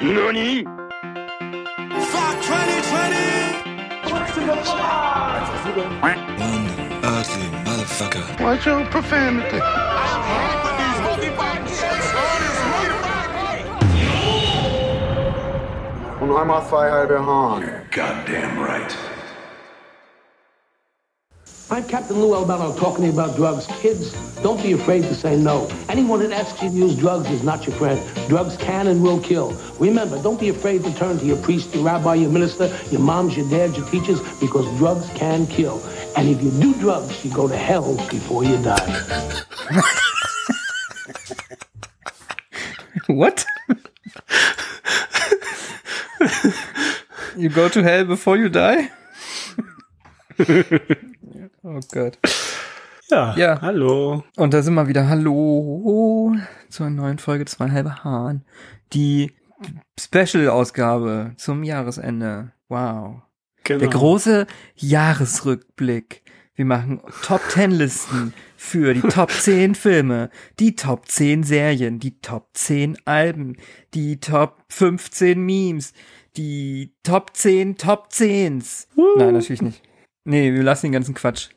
NANI? Fuck 2020! One ugly motherfucker. Watch your profanity. Und einmal frei halbe Hahn. Goddamn right. I'm Captain Lou Albano talking to you about drugs. Kids, don't be afraid to say no. Anyone that asks you to use drugs is not your friend. Drugs can and will kill. Remember, don't be afraid to turn to your priest, your rabbi, your minister, your moms, your dads, your teachers, because drugs can kill. And if you do drugs, you go to hell before you die. What? you go to hell before you die? oh Gott. Ja, Ja. hallo. Und da sind wir wieder. Hallo zu einer neuen Folge Zwei halbe Hahn. Die Special-Ausgabe zum Jahresende. Wow. Genau. Der große Jahresrückblick. Wir machen Top 10 Listen für die Top 10 Filme, die Top 10 Serien, die Top 10 Alben, die Top 15 Memes, die Top 10 Top 10s. Nein, natürlich nicht. Nee, wir lassen den ganzen Quatsch.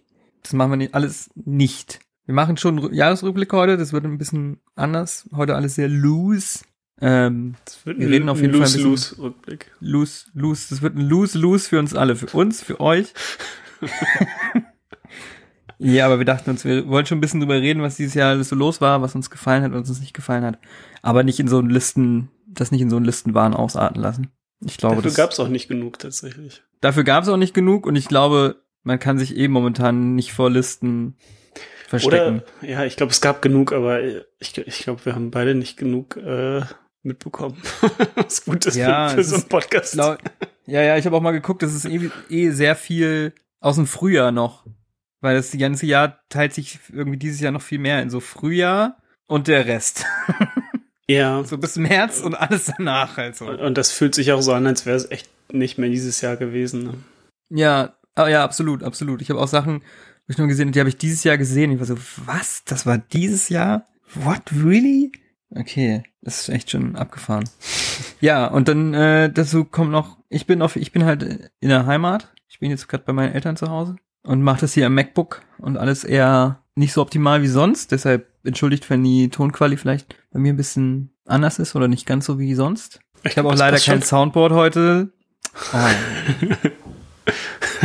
Das machen wir nicht, alles nicht. Wir machen schon einen Jahresrückblick heute, das wird ein bisschen anders. Heute alles sehr loose. Ähm, Das wird wir ein reden auf jeden Fall ein bisschen- Lose-Lose-Rückblick. Lose, lose, das wird ein Lose, Lose für uns alle, für uns, für euch. ja, aber wir dachten uns, wir wollen schon ein bisschen drüber reden, was dieses Jahr alles so los war, was uns gefallen hat, was uns nicht gefallen hat. Aber nicht in so einen Listen, das nicht in so einen Listenwahn ausarten lassen. Ich glaube, Dafür das, gab es auch nicht genug tatsächlich. Dafür gab es auch nicht genug und ich glaube, man kann sich eben momentan nicht vor Listen verstecken. Oder, ja, ich glaube, es gab genug, aber ich, ich glaube, wir haben beide nicht genug äh, mitbekommen. was gut ist Ja, für, für es so einen Podcast. Lau- ja, ja, ich habe auch mal geguckt, das ist eh, eh sehr viel aus dem Frühjahr noch. Weil das ganze Jahr teilt sich irgendwie dieses Jahr noch viel mehr in so Frühjahr und der Rest. ja. So bis März und alles danach halt so. Und, und das fühlt sich auch so an, als wäre es echt nicht mehr dieses Jahr gewesen. Ne? Ja, ah, ja, absolut, absolut. Ich habe auch Sachen, wo ich nur gesehen die habe ich dieses Jahr gesehen. Ich war so, was? Das war dieses Jahr? What, really? Okay, das ist echt schon abgefahren. ja, und dann äh, dazu kommt noch, ich bin auf, ich bin halt in der Heimat. Ich bin jetzt gerade bei meinen Eltern zu Hause und mache das hier am MacBook und alles eher nicht so optimal wie sonst. Deshalb entschuldigt, wenn die Tonquali vielleicht bei mir ein bisschen anders ist oder nicht ganz so wie sonst. Ich habe auch leider kein. Soundboard heute. Oh.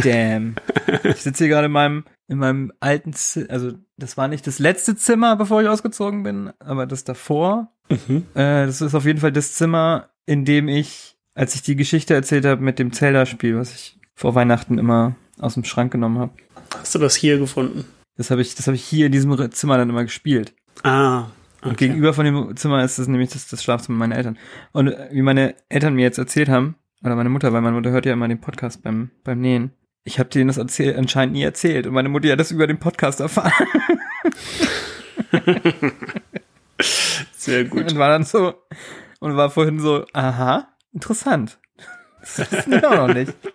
Damn. Ich sitze hier gerade in meinem, in meinem alten Zimmer, also das war nicht das letzte Zimmer, bevor ich ausgezogen bin, aber das davor. Mhm. Äh, das ist auf jeden Fall das Zimmer, in dem ich, als ich die Geschichte erzählt habe mit dem Zelda-Spiel, was ich vor Weihnachten immer aus dem Schrank genommen habe. Hast du das hier gefunden? Das habe ich, das habe ich hier in diesem Zimmer dann immer gespielt. Ah. Und okay. gegenüber von dem Zimmer ist das nämlich das, das Schlafzimmer meiner Eltern. Und äh, wie meine Eltern mir jetzt erzählt haben, oder meine Mutter, weil meine Mutter hört ja immer den Podcast beim, beim Nähen. Ich habe denen das erzähl anscheinend nie erzählt und meine Mutter hat das über den Podcast erfahren Sehr gut. und war dann so und war vorhin so, aha, interessant. Das wissen wir auch noch nicht.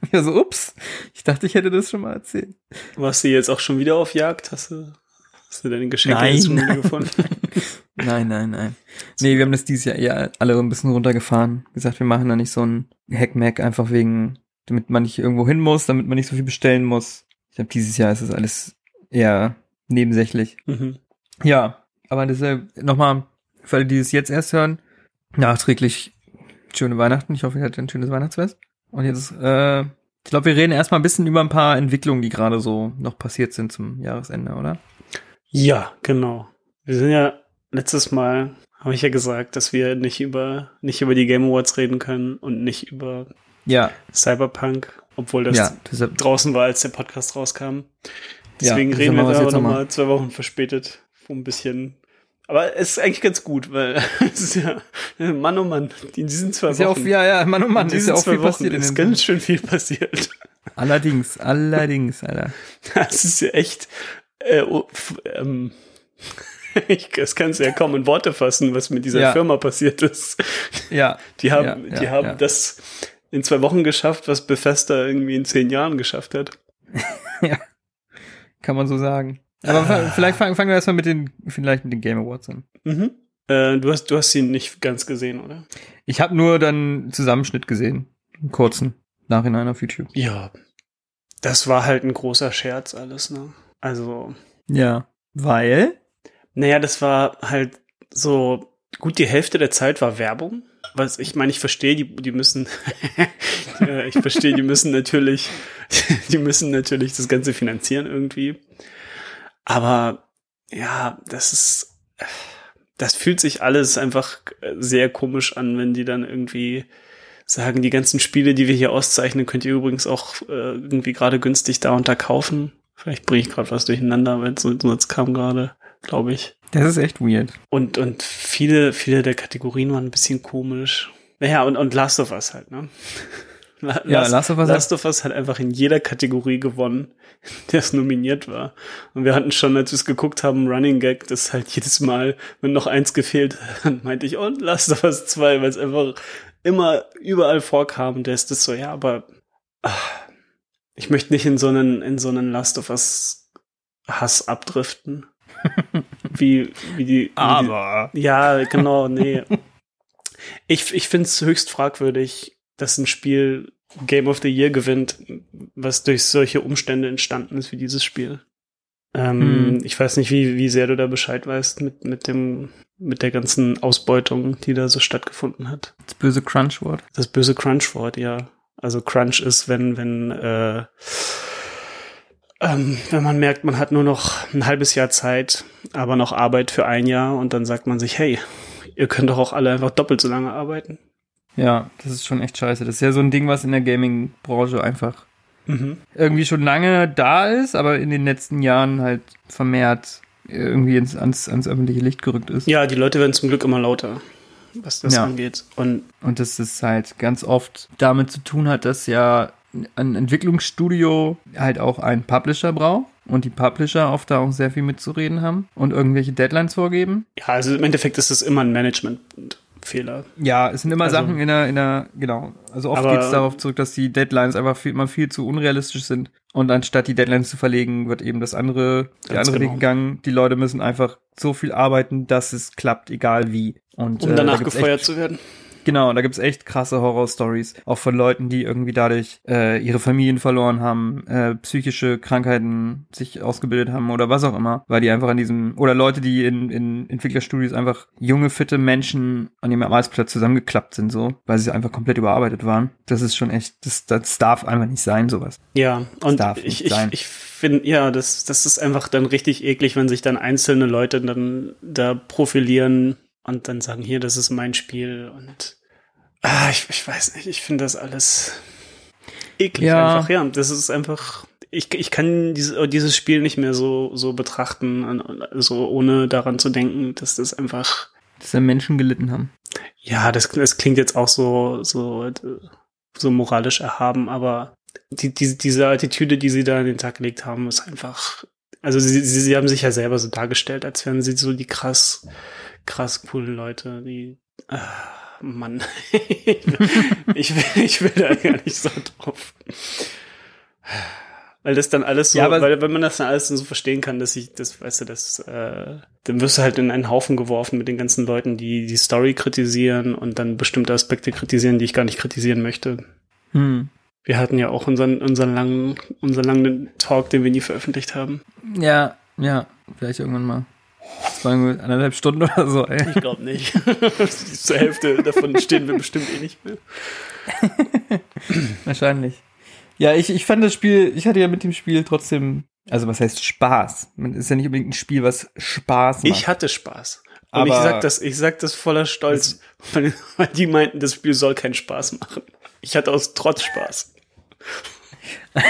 Und ich war so, ups, ich dachte, ich hätte das schon mal erzählt. Warst du jetzt auch schon wieder auf Jagd? Hast du, hast du deine Geschenke Nein. wieder gefunden? Nein, nein, nein. Nee, wir haben das dieses Jahr eher alle ein bisschen runtergefahren. Gesagt, wir machen da nicht so ein Hackmack einfach wegen, damit man nicht irgendwo hin muss, damit man nicht so viel bestellen muss. Ich glaube, dieses Jahr ist das alles eher nebensächlich. mhm. Ja, aber deshalb nochmal, für alle, die es jetzt erst hören, nachträglich schöne Weihnachten. Ich hoffe, ihr hattet ein schönes Weihnachtsfest. Und jetzt, äh, ich glaube, wir reden erstmal ein bisschen über ein paar Entwicklungen, die gerade so noch passiert sind zum Jahresende, oder? Ja, genau. Wir sind ja letztes Mal, habe ich ja gesagt, dass wir nicht über, nicht über die Game Awards reden können und nicht über Ja, Cyberpunk, obwohl das ja, draußen war, als der Podcast rauskam. Deswegen Ja, reden wir da noch nochmal. mal zwei Wochen verspätet, wo ein bisschen. Aber es ist eigentlich ganz gut, weil es ist ja Mann oh Mann, in diesen zwei ist ja Wochen. auch, ja, ja, Mann, oh Mann, in ist ja auch zwei viel Wochen passiert ist ganz schön viel passiert. Allerdings, allerdings, Alter. Das ist ja echt. Äh, oh, ähm, ich, das kannst du ja kaum in Worte fassen, was mit dieser Ja. Firma passiert ist. Ja. Die haben, Ja, die ja, haben ja. das in zwei Wochen geschafft, was Bethesda irgendwie in zehn Jahren geschafft hat. Kann man so sagen. Aber fa- vielleicht fangen, fangen wir erstmal mit den, vielleicht mit den Game Awards an. Mhm. Äh, du, hast, du hast ihn nicht ganz gesehen, oder? Ich habe nur dann einen Zusammenschnitt gesehen. Einen kurzen. Nachhinein auf YouTube. Ja. Das war halt ein großer Scherz alles, ne? Also, Ja. Weil? Naja, das war halt so, gut, die Hälfte der Zeit war Werbung. Was, ich meine, ich verstehe, die, die müssen, ja, ich verstehe, die müssen natürlich, die müssen natürlich das Ganze finanzieren irgendwie. Aber, ja, das ist, das fühlt sich alles einfach sehr komisch an, wenn die dann irgendwie sagen, die ganzen Spiele, die wir hier auszeichnen, könnt ihr übrigens auch äh, irgendwie gerade günstig da und da kaufen. Vielleicht bringe ich gerade was durcheinander, wenn so, so jetzt kam gerade, glaube ich. Das ist echt weird. Und, und viele, viele der Kategorien waren ein bisschen komisch. Naja, und, und Last of Us halt, ne? La- Ja, Last of Us- Last of Us hat einfach in jeder Kategorie gewonnen, der es nominiert war. Und wir hatten schon, als wir es geguckt haben, Running Gag, das halt jedes Mal, wenn noch eins gefehlt, dann meinte ich, und Last of Us 2, weil es einfach immer überall vorkam. Und der ist das so, ja, aber ach, ich möchte nicht in so einen, in so einen Last of Us Hass abdriften. wie, wie die, wie Aber. die, ja, genau, nee. Ich, ich finde es höchst fragwürdig, dass ein Spiel Game of the Year gewinnt, was durch solche Umstände entstanden ist wie dieses Spiel. Ähm, Hm. Ich weiß nicht, wie, wie sehr du da Bescheid weißt mit, mit dem, mit der ganzen Ausbeutung, die da so stattgefunden hat. Das böse Crunch-Wort. Das böse Crunch-Wort, ja. Also Crunch ist, wenn, wenn, äh, ähm, wenn man merkt, man hat nur noch ein halbes Jahr Zeit, aber noch Arbeit für ein Jahr und dann sagt man sich, hey, ihr könnt doch auch alle einfach doppelt so lange arbeiten. Ja, das ist schon echt scheiße. Das ist ja so ein Ding, was in der Gaming-Branche einfach Mhm. irgendwie schon lange da ist, aber in den letzten Jahren halt vermehrt irgendwie ins, ans, ans öffentliche Licht gerückt ist. Ja, die Leute werden zum Glück immer lauter, was das Ja. angeht. Und Und dass es halt ganz oft damit zu tun hat, dass ja ein Entwicklungsstudio halt auch einen Publisher braucht und die Publisher oft da auch sehr viel mitzureden haben und irgendwelche Deadlines vorgeben. ja, also im Endeffekt ist es immer ein Managementfehler. Ja, es sind immer Also- Sachen in der, in der, genau. Also oft geht es darauf zurück, dass die Deadlines einfach viel, immer viel zu unrealistisch sind. Und anstatt die Deadlines zu verlegen, wird eben das andere, der andere Weg genau. gegangen. Die Leute müssen einfach so viel arbeiten, dass es klappt, egal wie. Und, Um äh, danach da gefeuert zu werden. Genau, da gibt's echt krasse Horror-Stories. Auch von Leuten, die irgendwie dadurch äh, ihre Familien verloren haben, äh, psychische Krankheiten sich ausgebildet haben oder was auch immer. Weil die einfach an diesem, oder Leute, die in, in Entwicklerstudios einfach junge, fitte Menschen an ihrem Arbeitsplatz zusammengeklappt sind, so, weil sie einfach komplett überarbeitet waren. Das ist schon echt, das, das darf einfach nicht sein, sowas. Ja, und darf ich, ich, ich finde, ja, das, das ist einfach dann richtig eklig, wenn sich dann einzelne Leute dann da profilieren und dann sagen, hier, das ist mein Spiel und ah, ich, ich weiß nicht, ich finde das alles eklig Ja. einfach, ja, das ist einfach, ich, ich kann dieses, dieses Spiel nicht mehr so, so betrachten, so ohne daran zu denken, dass das einfach, Dass da Menschen gelitten haben. ja, das, das klingt jetzt auch so, so, so moralisch erhaben, aber die, die, diese Attitüde, die sie da an den Tag gelegt haben, ist einfach, also sie, sie, sie haben sich ja selber so dargestellt, als wären sie so die krass, krass coolen Leute, die, ah, Mann, ich, will, ich will da gar nicht so drauf. Weil das dann alles so, Ja, aber- weil wenn man das dann alles so verstehen kann, dass ich, das, weißt du, das, äh, dann wirst du halt in einen Haufen geworfen mit den ganzen Leuten, die die Story kritisieren und dann bestimmte Aspekte kritisieren, die ich gar nicht kritisieren möchte. Hm. Wir hatten ja auch unseren, unseren langen, unseren langen Talk, den wir nie veröffentlicht haben. Ja, ja, vielleicht irgendwann mal. Das war irgendwie eineinhalb Stunden oder so, ey. Ich glaube nicht. Zur Hälfte davon stehen wir bestimmt eh nicht mehr. Wahrscheinlich. Ja, ich, ich fand das Spiel, ich hatte ja mit dem Spiel trotzdem, also was heißt Spaß? Man ist ja nicht unbedingt ein Spiel, was Spaß macht. Ich hatte Spaß. Und ich Aber- sag das, ich sag das voller Stolz, weil die meinten, das Spiel soll keinen Spaß machen. Ich hatte aus Trotz Spaß.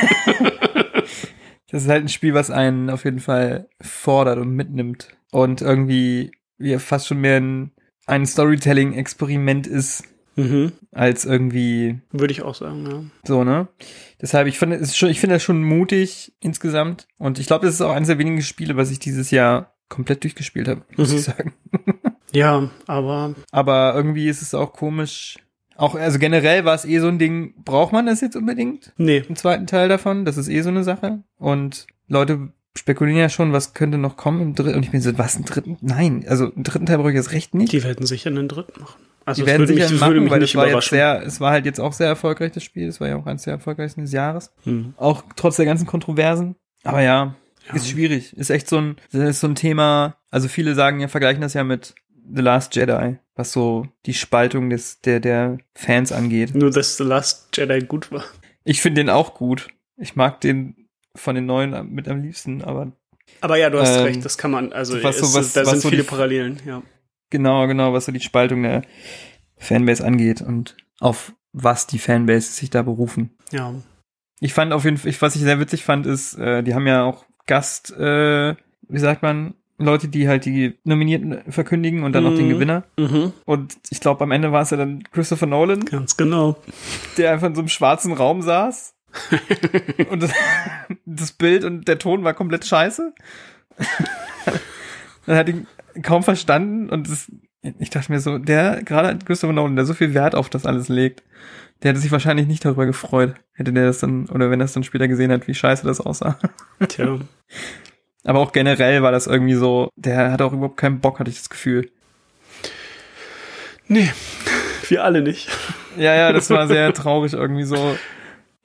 Das ist halt ein Spiel, was einen auf jeden Fall fordert und mitnimmt. Und irgendwie wie fast schon mehr ein, ein Storytelling-Experiment ist, Mhm. als irgendwie Würde ich auch sagen, ja. so, ne? Deshalb, ich finde es schon, ich finde das schon mutig insgesamt. Und ich glaube, das ist auch eines der wenigen Spiele, was ich dieses Jahr komplett durchgespielt habe, muss Mhm. ich sagen. Ja, aber Aber irgendwie ist es auch komisch. Auch, also generell war es eh so ein Ding, braucht man das jetzt unbedingt? nee. Im zweiten Teil davon? Das ist eh so eine Sache. Und Leute spekulieren ja schon, was könnte noch kommen im dritten. Und ich bin so, was, einen dritten? Nein, also einen dritten Teil brauche ich jetzt recht nicht. Die werden sicher einen dritten machen. Also die werden würde sicher mich, machen, mich weil es war jetzt sehr, es war halt jetzt auch sehr erfolgreich, das Spiel. Es war ja auch eines der erfolgreichsten des Jahres. Hm. Auch trotz der ganzen Kontroversen. Aber ja, Ja. ist schwierig. Ist echt so ein, ist so ein Thema. Also viele sagen ja, vergleichen das ja mit The Last Jedi, was so die Spaltung des, der, der Fans angeht. Nur, dass The Last Jedi gut war. Ich finde den auch gut. Ich mag den von den neuen mit am liebsten, aber Aber ja, du hast Ähm, recht, das kann man, also was so- was- da was sind so viele die- Parallelen, ja. genau, genau, was so die Spaltung der Fanbase angeht und auf was die Fanbase sich da berufen. Ja. Ich fand auf jeden Fall, was ich sehr witzig fand, ist, äh, die haben ja auch Gast, äh, wie sagt man, Leute, die halt die Nominierten verkündigen und dann noch den Mhm. Gewinner. Mhm. Und ich glaube, am Ende war es ja dann Christopher Nolan, Ganz genau. der einfach in so einem schwarzen Raum saß. Und das, das Bild und der Ton war komplett scheiße. Dann hat ihn kaum verstanden und das, ich dachte mir so, der, gerade Christopher Nolan, der so viel Wert auf das alles legt, der hätte sich wahrscheinlich nicht darüber gefreut, hätte der das dann, oder wenn er es dann später gesehen hat, wie scheiße das aussah. Tja. Aber auch generell war das irgendwie so, der hat auch überhaupt keinen Bock, hatte ich das Gefühl. Nee, wir alle nicht. Ja, ja, das war sehr traurig irgendwie so.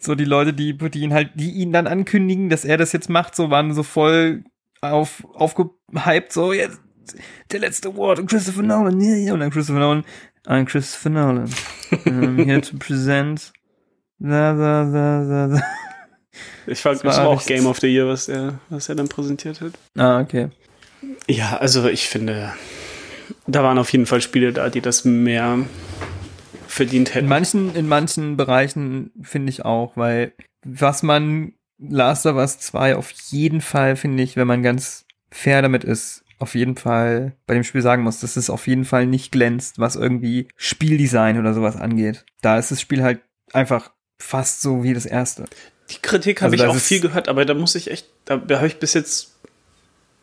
So die Leute, die, die ihn halt, die ihn dann ankündigen, dass er das jetzt macht, so waren so voll auf, aufgehypt, so jetzt der letzte Award und Christopher Nolan, ja, ja, und dann Christopher Nolan, I'm Christopher Nolan. I'm here to present da, da, da, da, da. Ich fand, Das das war war auch Game of the Year, was er, was er dann präsentiert hat. Ah, okay. Ja, also ich finde, da waren auf jeden Fall Spiele da, die das mehr verdient In hätten. manchen, in manchen Bereichen finde ich auch, weil was man Last of Us 2 auf jeden Fall, finde ich, wenn man ganz fair damit ist, auf jeden Fall bei dem Spiel sagen muss, dass es auf jeden Fall nicht glänzt, was irgendwie Spieldesign oder sowas angeht. Da ist das Spiel halt einfach fast so wie das erste. Die Kritik habe Also ich auch viel gehört, aber da muss ich echt, da, da habe ich bis jetzt,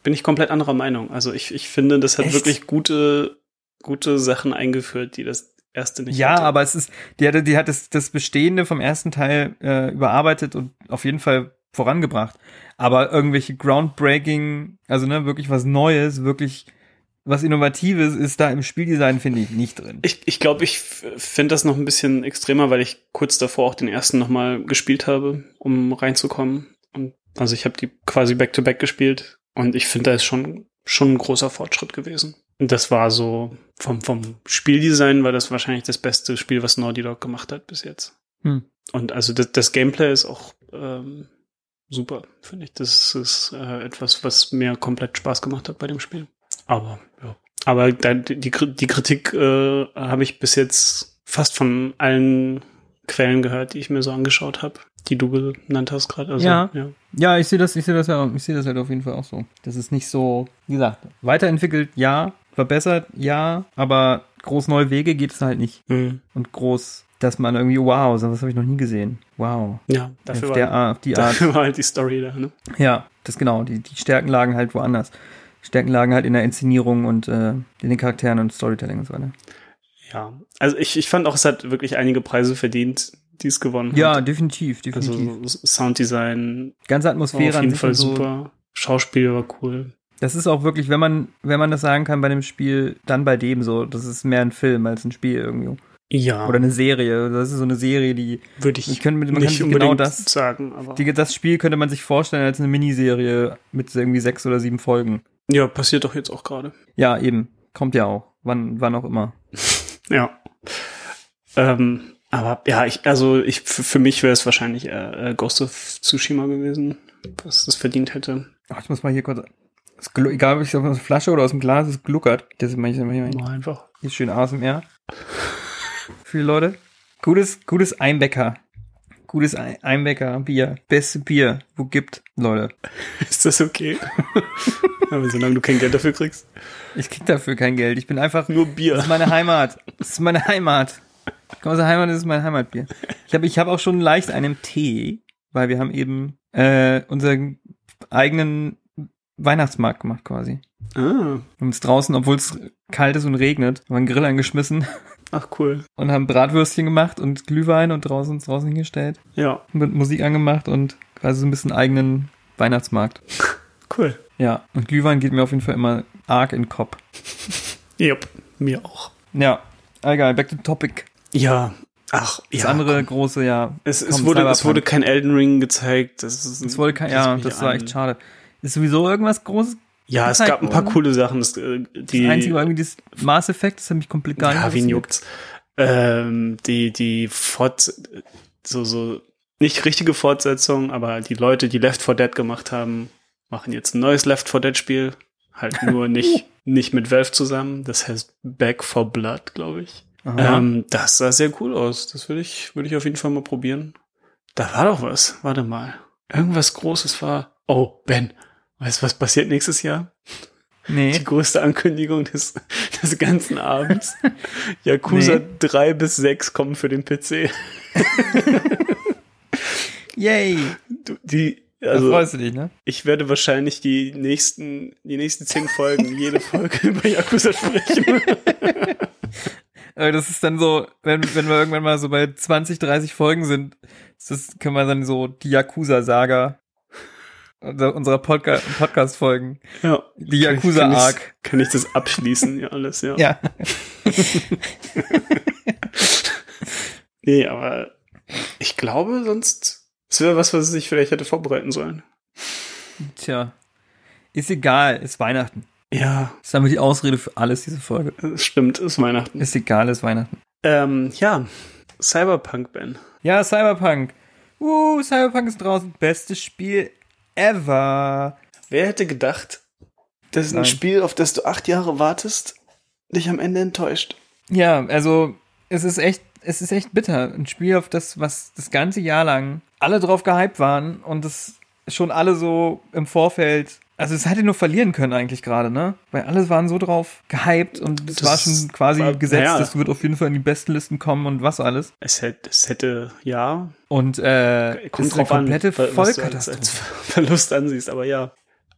bin ich komplett anderer Meinung. Also ich, ich finde, das hat Echt? wirklich gute, gute Sachen eingeführt, die das erste nicht Ja, hatte. aber es ist, die hat, die hat das, das Bestehende vom ersten Teil äh, überarbeitet und auf jeden Fall vorangebracht. Aber irgendwelche groundbreaking, also ne, wirklich was Neues, wirklich was Innovatives ist da im Spieldesign, finde ich, nicht drin. Ich, ich glaube, ich finde das noch ein bisschen extremer, weil ich kurz davor auch den ersten nochmal gespielt habe, um reinzukommen. Und also ich habe die quasi back-to-back gespielt und ich finde, da ist schon, schon ein großer Fortschritt gewesen. Und das war so, vom, vom Spieldesign war das wahrscheinlich das beste Spiel, was Naughty Dog gemacht hat bis jetzt. Hm. Und also das, das Gameplay ist auch ähm, super, finde ich. Das ist äh, etwas, was mir komplett Spaß gemacht hat bei dem Spiel. Aber ja. Aber da, die, die Kritik äh, habe ich bis jetzt fast von allen Quellen gehört, die ich mir so angeschaut habe, die du genannt hast gerade. Also, Ja. ja. Ja, ich sehe das, ich sehe das ja, ich sehe das halt auf jeden Fall auch so. Das ist nicht so, wie gesagt, weiterentwickelt, ja, verbessert, ja, aber groß neue Wege geht es halt nicht. Mhm. Und groß, dass man irgendwie, wow, so was habe ich noch nie gesehen. Wow. Ja, dafür, auf der war, Art, auf die Art. dafür war halt die Story da. Ne? Ja, das genau. Die, die Stärken lagen halt woanders. Stärken lagen halt in der Inszenierung und äh, in den Charakteren und Storytelling und so weiter. Ja, also ich, ich fand auch, es hat wirklich einige Preise verdient, die es gewonnen Ja, hat. definitiv, definitiv. Also Sounddesign Ganze war Atmosphäre auf an jeden Fall und so. super. Schauspiel war cool. Das ist auch wirklich, wenn man, wenn man das sagen kann bei dem Spiel, dann bei dem so. Das ist mehr ein Film als ein Spiel irgendwie. Ja, Oder eine Serie. Das ist so eine Serie, die, würde die ich können, man nicht kann genau das, sagen. Aber die, das Spiel könnte man sich vorstellen als eine Miniserie mit irgendwie sechs oder sieben Folgen. ja, passiert doch jetzt auch gerade. Ja, eben. Kommt ja auch. Wann, wann auch immer. Ja. Ähm, aber ja, ich, also ich, für für mich wäre es wahrscheinlich äh, äh, Ghost of Tsushima gewesen, was das verdient hätte. Ach, ich muss mal hier kurz. Es egal, ob ich aus der Flasche oder aus dem Glas, es gluckert. Das ist manchmal, manchmal Mal einfach. hier schön ASMR. Viele Leute. Gutes, gutes Einbecker. Gutes Ei- Einbecker Bier. Beste Bier, wo gibt, Leute. Ist das okay? aber solange du kein Geld dafür kriegst. Ich krieg dafür kein Geld. Ich bin einfach Nur Das Bier. ist meine Heimat. Das ist meine Heimat. Ich komme aus der Heimat, das ist mein Heimatbier. Ich habe ich hab auch schon leicht einen Tee, weil wir haben eben äh, unseren eigenen Weihnachtsmarkt gemacht quasi. Ah, Wir haben uns draußen, obwohl es kalt ist und regnet, haben einen Grill angeschmissen ach cool. und haben Bratwürstchen gemacht und Glühwein und draußen draußen hingestellt. Ja, Mit Musik angemacht und quasi so ein bisschen eigenen Weihnachtsmarkt. Cool. Ja, und Glühwein geht mir auf jeden Fall immer arg in den Kopf. Jupp, mir auch. Ja, egal, back to topic. Ja, ach, Das ja. andere komm. große, ja. Es, es, wurde, es wurde kein Elden Ring gezeigt. Das ist, Es wurde kein, ja, das war echt schade. Ist sowieso irgendwas Großes? Ja, es gab ein paar worden? coole Sachen. Das, äh, die, das Einzige war irgendwie das Mass Effect, das hat mich komplett gar ja, nicht wen interessiert. juckt's? Ähm, die, die Fort, so, so, nicht richtige Fortsetzung, aber die Leute, die Left 4 Dead gemacht haben, machen jetzt ein neues Left 4 Dead Spiel. Halt nur nicht, nicht mit Valve zusammen. Das heißt Back for Blood, glaube ich. Ähm, das sah sehr cool aus. Das würde ich, würde ich auf jeden Fall mal probieren. Da war doch was. Warte mal. Irgendwas Großes war. Oh, Ben. Weißt du, was passiert nächstes Jahr? nee. Die größte Ankündigung des, des ganzen Abends. Yakuza Nee. 3 bis 6 kommen für den PC. Yay. Du, die, da also, freust du dich, ne? ich werde wahrscheinlich die nächsten, die nächsten zehn Folgen, jede Folge über Yakuza sprechen. Aber das ist dann so, wenn, wenn wir irgendwann mal so bei 20, 30 Folgen sind, das können wir dann so die Yakuza-Saga unserer Podca Podcast-Folgen. ja. Die kann Yakuza-Arc. ich- Kann ich das abschließen? Ja, alles, ja. Ja. Nee, aber ich glaube, sonst, es wäre was, was ich vielleicht hätte vorbereiten sollen. Tja. Ist egal, ist Weihnachten. Ja, Das ist damit die Ausrede für alles, diese Folge. stimmt, ist Weihnachten. Ist egal, ist Weihnachten. Ähm, ja, Cyberpunk, Ben. Ja, Cyberpunk. Uh, Cyberpunk ist draußen. Bestes Spiel ever. Wer hätte gedacht, dass ein Nein. Spiel, auf das du acht Jahre wartest, dich am Ende enttäuscht? Ja, also es ist echt, es ist echt bitter. Ein Spiel, auf das, was das ganze Jahr lang alle drauf gehypt waren und das schon alle so im Vorfeld. Also es hätte nur verlieren können eigentlich gerade, ne? Weil alle waren so drauf gehypt und es Das war schon quasi war- gesetzt, naja. das wird auf jeden Fall in die Bestenlisten kommen und was alles. Es hätte, es hätte, ja, Und äh, kommt ist eine drauf an, komplette was du als, als Vollkatastrophe. Verlust ansiehst, aber ja.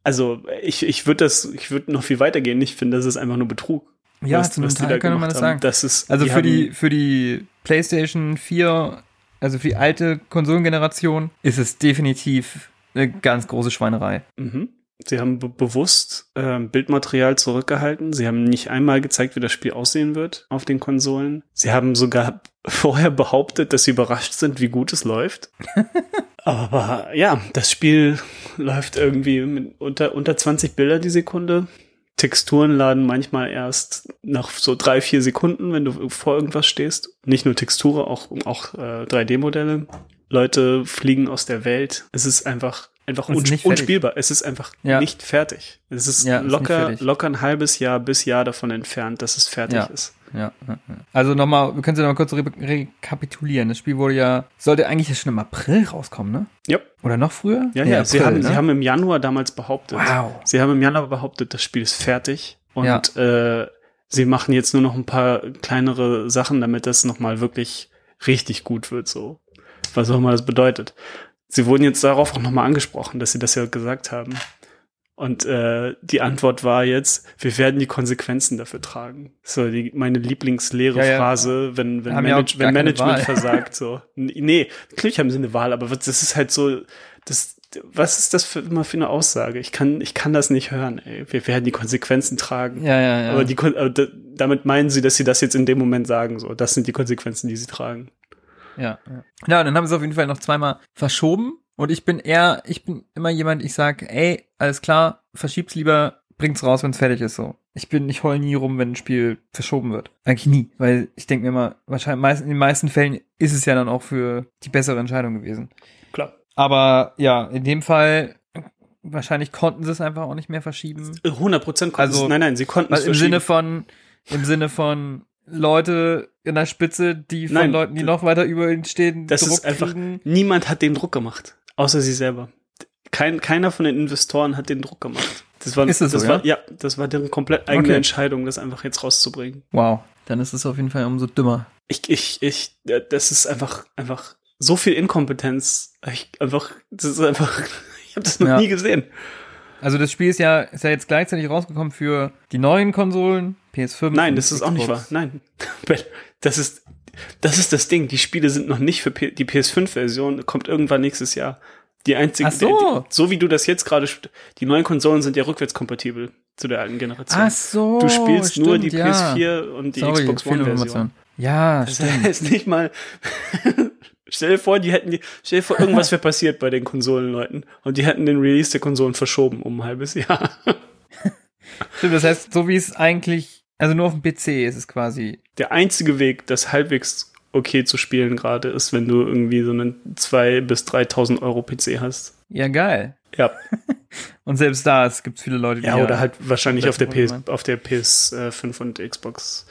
Also ich, ich würde das, ich würde noch viel weitergehen. Ich finde, das ist einfach nur Betrug. Ja, was- zum was die Teil da könnte man das haben. sagen. Das ist, Also für haben- die, für die PlayStation 4, also für die alte Konsolengeneration, ist es definitiv eine ganz große Schweinerei. Mhm. Sie haben be bewusst ähm, Bildmaterial zurückgehalten. Sie haben nicht einmal gezeigt, wie das Spiel aussehen wird auf den Konsolen. Sie haben sogar vorher behauptet, dass sie überrascht sind, wie gut es läuft. Aber ja, das Spiel läuft irgendwie mit unter, unter 20 Bilder die Sekunde. Texturen laden manchmal erst nach so drei, vier Sekunden, wenn du vor irgendwas stehst. Nicht nur Texture, auch, auch äh, 3D-Modelle. Leute fliegen aus der Welt. Es ist einfach, einfach uns nicht unspielbar. Es ist einfach Ja. nicht fertig. Es ist Ja, ist locker, fertig. locker ein halbes Jahr bis Jahr davon entfernt, dass es fertig Ja. ist. Ja. Also nochmal, wir können es ja noch kurz re rekapitulieren. Das Spiel wurde ja, sollte eigentlich ja schon im April rauskommen, ne? Ja, Oder noch früher? ja, ja. sie, April, haben, ne? sie haben im Januar damals behauptet. Wow. Sie haben im Januar behauptet, das Spiel ist fertig. Und äh, sie machen jetzt nur noch ein paar kleinere Sachen, damit das nochmal wirklich richtig gut wird, so. Was auch immer das bedeutet. Sie wurden jetzt darauf auch nochmal angesprochen, dass sie das ja gesagt haben. Und äh, die Antwort war jetzt, wir werden die Konsequenzen dafür tragen. So die, meine lieblingsleere Ja, ja. Phrase, wenn, wenn, Manage, wenn Management versagt. So. Nee, natürlich haben sie eine Wahl, aber das ist halt so, das, was ist das für immer für eine Aussage? Ich kann, ich kann das nicht hören, ey. Wir werden die Konsequenzen tragen. Ja, ja, ja. Aber die, aber damit meinen sie, dass sie das jetzt in dem Moment sagen, so. Das sind die Konsequenzen, die sie tragen. Ja, ja. Ja, dann haben sie auf jeden Fall noch zweimal verschoben. Und ich bin eher, ich bin immer jemand, ich sag, ey, alles klar, verschieb's lieber, bringt's raus, wenn's fertig ist, so. Ich bin, ich heul nie rum, wenn ein Spiel verschoben wird. Eigentlich nie, weil ich denke mir immer, wahrscheinlich in den meisten Fällen ist es ja dann auch für die bessere Entscheidung gewesen. Klar. Aber ja, in dem Fall, wahrscheinlich konnten sie es einfach auch nicht mehr verschieben. 100 Prozent konnten Also, es- nein, nein, sie konnten es im verschieben. Sinne von, im Sinne von Leute in der Spitze, die von Nein, Leuten, die noch weiter über ihnen stehen, Das Druck ist einfach, kriegen. niemand hat den Druck gemacht. Außer sie selber. Kein, keiner von den Investoren hat den Druck gemacht. Das war, Ist das so, das ja? war, ja, das war deren komplett eigene Okay. Entscheidung, das einfach jetzt rauszubringen. Wow, dann ist es auf jeden Fall umso dümmer. Ich, ich, ich, das ist einfach, einfach so viel Inkompetenz. Ich, einfach, das ist einfach, ich habe das noch Ja. nie gesehen. Also das Spiel ist ja, ist ja jetzt gleichzeitig rausgekommen für die neuen Konsolen, PS5. Nein, das ist auch nicht wahr. Xbox. Nein. Das ist, das ist das Ding. Die Spiele sind noch nicht für P die PS5-Version, kommt irgendwann nächstes Jahr. Die einzigen, Ach so. die, so wie du das jetzt gerade, die neuen Konsolen sind ja rückwärtskompatibel zu der alten Generation. Ach so. Du spielst nur die stimmt, ja. PS4 und die Sorry, Xbox One Version. Fehlinformation. Ja, Das stimmt. heißt nicht mal, stell dir vor, die hätten die, stell dir vor, irgendwas wäre passiert bei den Konsolenleuten und die hätten den Release der Konsolen verschoben um ein halbes Jahr. stimmt. Das heißt, so wie es eigentlich, also nur auf dem PC ist es quasi. Der einzige Weg, das halbwegs okay zu spielen gerade, ist, wenn du irgendwie so einen 2.000 bis 3.000 Euro PC hast. Ja, geil. Ja, Und selbst da es gibt viele Leute, die ja, oder halt wahrscheinlich auf der PS, auf der PS5 und Xbox.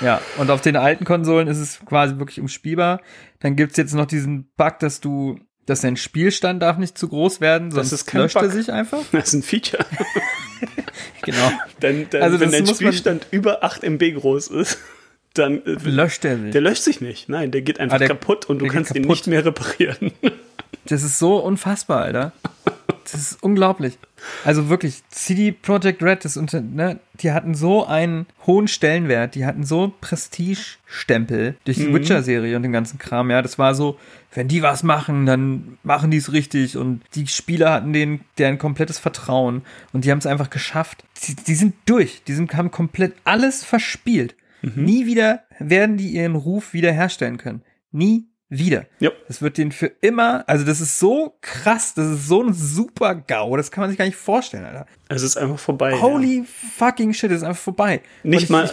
Ja, und auf den alten Konsolen ist es quasi wirklich umspielbar. Dann gibt's jetzt noch diesen Bug, dass du, dass dein Spielstand darf nicht zu groß werden, sonst ist kein löscht Bug. er sich einfach. Das ist ein Feature. Genau. Denn, denn Also wenn das dein Spielstand über 8 MB groß ist, dann äh, Löscht er sich. der löscht sich nicht. Nein, der geht einfach Ah, der- kaputt und du kannst ihn nicht mehr reparieren. Das ist so unfassbar, Alter. Das ist unglaublich. Also wirklich, CD Projekt Red, das unter, ne, die hatten so einen hohen Stellenwert, die hatten so Prestigestempel durch die Witcher-Serie und den ganzen Kram, ja. Das war so, wenn die was machen, dann machen die es richtig und die Spieler hatten denen deren komplettes Vertrauen und die haben es einfach geschafft. Die, die sind durch, die sind, haben komplett alles verspielt. Nie wieder werden die ihren Ruf wiederherstellen können. Nie wieder. Ja. Das wird denen für immer, also das ist so krass, das ist so ein super GAU, das kann man sich gar nicht vorstellen, Alter. Es ist einfach vorbei. Holy fucking shit, das ist einfach vorbei. Nicht ich, mal-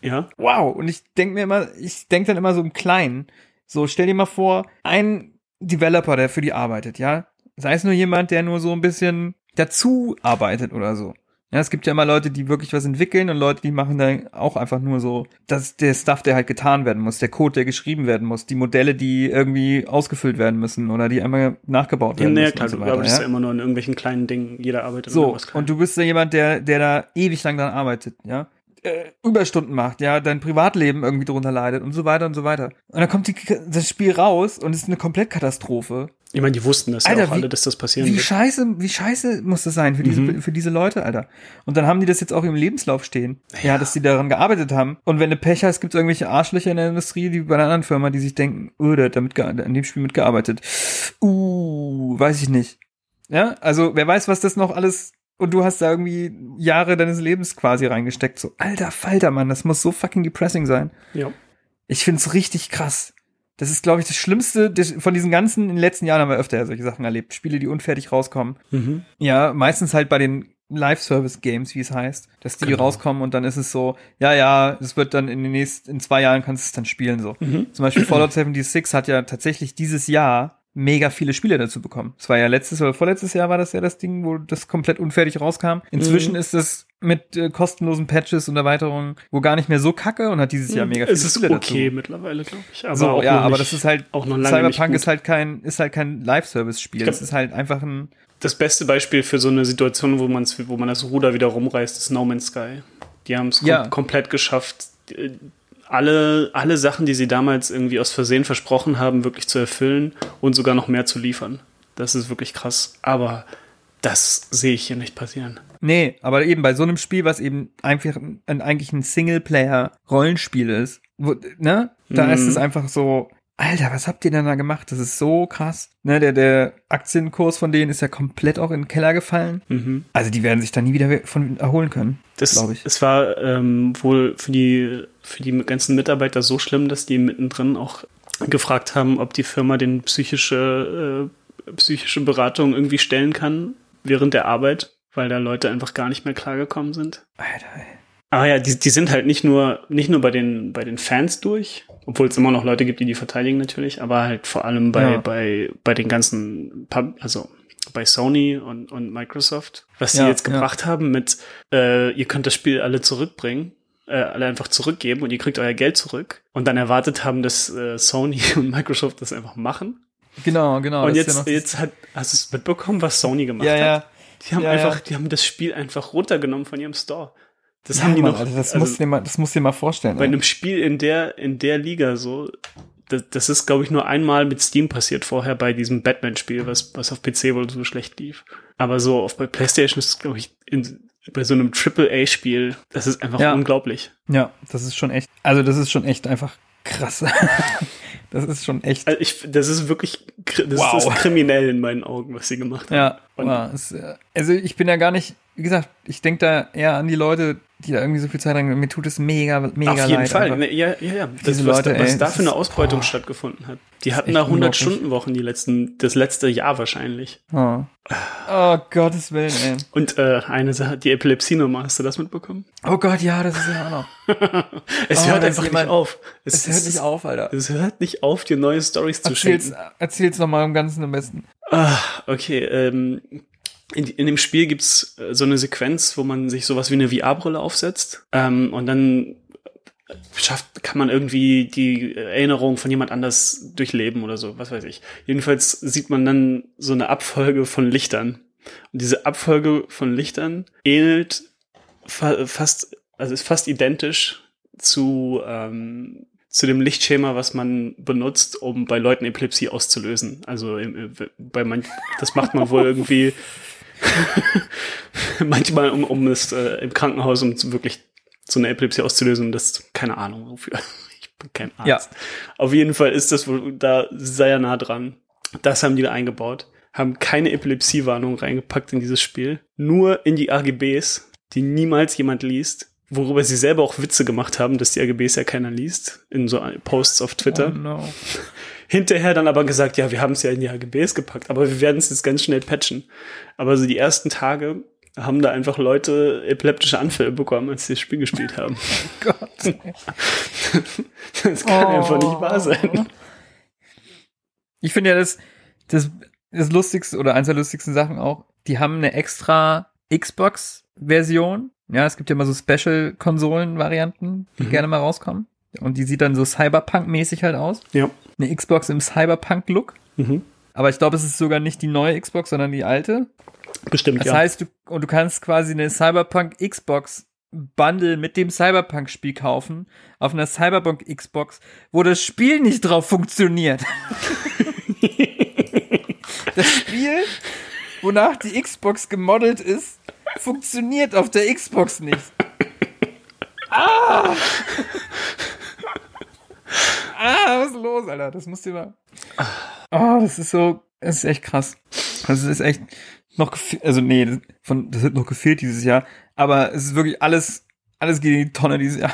Ich, Ja. wow, und ich denke mir immer, ich denke dann immer so im Kleinen. So, stell dir mal vor, ein Developer, der für die arbeitet, ja? Sei es nur jemand, der nur so ein bisschen dazu arbeitet oder so. Ja, es gibt ja immer Leute, die wirklich was entwickeln und Leute, die machen dann auch einfach nur so, dass der Stuff, der halt getan werden muss, der Code, der geschrieben werden muss, die Modelle, die irgendwie ausgefüllt werden müssen oder die einmal nachgebaut Ja, werden naja, müssen klar, und so du weiter. arbeitest ja? Ja? immer nur an irgendwelchen kleinen Dingen. Jeder arbeitet So, und du bist ja jemand, der, der da ewig lang dran arbeitet, ja? Äh, Überstunden macht, ja, dein Privatleben irgendwie drunter leidet und so weiter und so weiter. Und dann kommt die, das Spiel raus und es ist eine Komplettkatastrophe. Ich meine, die wussten das Alter, ja auch wie- alle, dass das passieren Wie wird. scheiße, wie scheiße muss das sein für diese, Mhm. für diese Leute, Alter. Und dann haben die das jetzt auch im Lebenslauf stehen. Ja, dass die daran gearbeitet haben. Und wenn du Pech hast, gibt es irgendwelche Arschlöcher in der Industrie, die bei einer anderen Firma, die sich denken, oh, der hat damit an dem Spiel mitgearbeitet. Uh, weiß ich nicht. Ja, also wer weiß, was das noch alles und du hast da irgendwie Jahre deines Lebens quasi reingesteckt. So, alter Falter, Mann, das muss so fucking depressing sein. Ja. Ich find's richtig krass. Das ist, glaube ich, das Schlimmste von diesen ganzen, in den letzten Jahren haben wir öfter ja solche Sachen erlebt. Spiele, die unfertig rauskommen. Mhm. Ja, meistens halt bei den Live-Service-Games, wie es heißt, dass die Genau. rauskommen und dann ist es so, ja, ja, es wird dann in den nächsten, in zwei Jahren kannst du es dann spielen, so. Mhm. Zum Beispiel Fallout 76 hat ja tatsächlich dieses Jahr mega viele Spiele dazu bekommen. Es war ja letztes oder vorletztes Jahr war das ja das Ding, wo das komplett unfertig rauskam. Inzwischen Mhm. ist es mit äh, kostenlosen Patches und Erweiterungen wo gar nicht mehr so kacke und hat dieses Jahr mega viele es ist Spiele okay dazu. mittlerweile, glaube ich. Aber So, auch ja, aber nicht, das ist halt auch noch lange Cyberpunk ist halt kein ist halt kein Live-Service-Spiel. glaub- Es ist halt einfach ein das beste Beispiel für so eine Situation, wo, man's, wo man das Ruder wieder rumreißt, ist No Man's Sky. Die haben es kom Ja. komplett geschafft, äh, alle, alle Sachen, die sie damals irgendwie aus Versehen versprochen haben, wirklich zu erfüllen und sogar noch mehr zu liefern. Das ist wirklich krass. Aber das sehe ich hier nicht passieren. Nee, aber eben bei so einem Spiel, was eben einfach ein, eigentlich ein Singleplayer-Rollenspiel ist, wo, ne? Da Mhm. ist es einfach so, Alter, was habt ihr denn da gemacht? Das ist so krass. Ne, der, der Aktienkurs von denen ist ja komplett auch in den Keller gefallen. Mhm. Also die werden sich da nie wieder von erholen können. Das, Glaub ich. Es war ähm, wohl für die, für die ganzen Mitarbeiter so schlimm, dass die mittendrin auch gefragt haben, ob die Firma den psychische, äh, psychische Beratung irgendwie stellen kann während der Arbeit, weil da Leute einfach gar nicht mehr klargekommen sind. Alter, ey. Aber ja, die, die sind halt nicht nur, nicht nur bei den, bei den Fans durch, obwohl es immer noch Leute gibt, die die verteidigen natürlich, aber halt vor allem bei, Ja. bei, bei den ganzen, Pub, also bei Sony und, und Microsoft, was sie Ja, jetzt ja. gebracht haben mit, äh, ihr könnt das Spiel alle zurückbringen, äh, alle einfach zurückgeben und ihr kriegt euer Geld zurück und dann erwartet haben, dass äh, Sony und Microsoft das einfach machen. Genau, genau. und jetzt, ja jetzt hat, hast du es mitbekommen, was Sony gemacht ja, hat? ja. Die haben einfach, die haben das Spiel einfach runtergenommen von ihrem Store. Das haben die Mann, noch. Alter, das, also musst dir mal, das musst du dir mal vorstellen. bei ey. einem Spiel in der, in der Liga so, das, das ist, glaube ich, nur einmal mit Steam passiert vorher bei diesem Batman-Spiel, was, was auf PC wohl so schlecht lief. Aber so auf bei PlayStation ist, glaube ich, in, bei so einem AAA-Spiel, das ist einfach Ja. unglaublich. Ja, das ist schon echt, also das ist schon echt einfach krass. das ist schon echt. Also ich, das ist wirklich, das Wow. ist kriminell in meinen Augen, was sie gemacht haben. Ja, wow, äh, also ich bin ja gar nicht, wie gesagt, ich denke da eher an die Leute, die da irgendwie so viel Zeit haben. Mir tut es mega, mega Auf jeden leid. Fall. Ne, ja, ja, ja. Das, Diese was, Leute, da, was ey, da für eine ist- Ausbeutung boah. stattgefunden hat. Die hatten da 100 unglaublich. Stunden Wochen die letzten, das letzte Jahr wahrscheinlich. Oh. oh Gottes Willen, ey. Und äh, eine Sache, die Epilepsie-Nummer, hast du das mitbekommen? Oh Gott, ja, das ist ja auch noch. Es Oh, hört einfach ist jemand- nicht auf. Es hört nicht auf, Alter. Es hört nicht auf, dir neue Stories zu Erzähl's, schenken. erzähl's nochmal im Ganzen am besten. Ah, okay. Ähm, in, in dem Spiel gibt's äh, so eine Sequenz, wo man sich sowas wie eine VR-Brille aufsetzt ähm, und dann schafft, kann man irgendwie die Erinnerung von jemand anders durchleben oder so, was weiß ich. Jedenfalls sieht man dann so eine Abfolge von Lichtern. Und diese Abfolge von Lichtern ähnelt fa fast, also ist fast identisch zu, ähm, zu dem Lichtschema, was man benutzt, um bei Leuten Epilepsie auszulösen. Also im- bei manch, das macht man wohl irgendwie manchmal, um, um es äh, im Krankenhaus, um wirklich so eine Epilepsie auszulösen. Das keine Ahnung wofür. Ich bin kein Arzt. Ja. Auf jeden Fall ist das wohl da sehr nah dran. Das haben die da eingebaut. Haben keine Epilepsiewarnung reingepackt in dieses Spiel. Nur in die AGBs, die niemals jemand liest. Worüber sie selber auch Witze gemacht haben, dass die AGBs ja keiner liest. In so Posts auf Twitter. Oh no. Hinterher dann aber gesagt, ja, wir haben es ja in die AGBs gepackt, aber wir werden es jetzt ganz schnell patchen. Aber so die ersten Tage haben da einfach Leute epileptische Anfälle bekommen, als sie das Spiel gespielt haben. Gott. Das kann einfach nicht wahr sein. Ich finde ja das, das, das lustigste oder eins der lustigsten Sachen auch, die haben eine extra Xbox-Version. Ja, es gibt ja immer so Special-Konsolen-Varianten, die gerne mal rauskommen. Und die sieht dann so Cyberpunk-mäßig halt aus. Ja. Eine Xbox im Cyberpunk-Look. Mhm. Aber ich glaube, es ist sogar nicht die neue Xbox, sondern die alte. Bestimmt, Das ja. heißt, du, und du kannst quasi eine Cyberpunk Xbox Bundle mit dem Cyberpunk Spiel kaufen auf einer Cyberpunk Xbox, wo das Spiel nicht drauf funktioniert. das Spiel, wonach die Xbox gemodelt ist, funktioniert auf der Xbox nicht. Ah! Ah, was ist los, Alter? Das musst du mal. Oh, das ist so, das ist echt krass. Das ist echt noch also nee, das, von, das wird noch gefehlt dieses Jahr, aber es ist wirklich alles, alles geht in die Tonne dieses Jahr.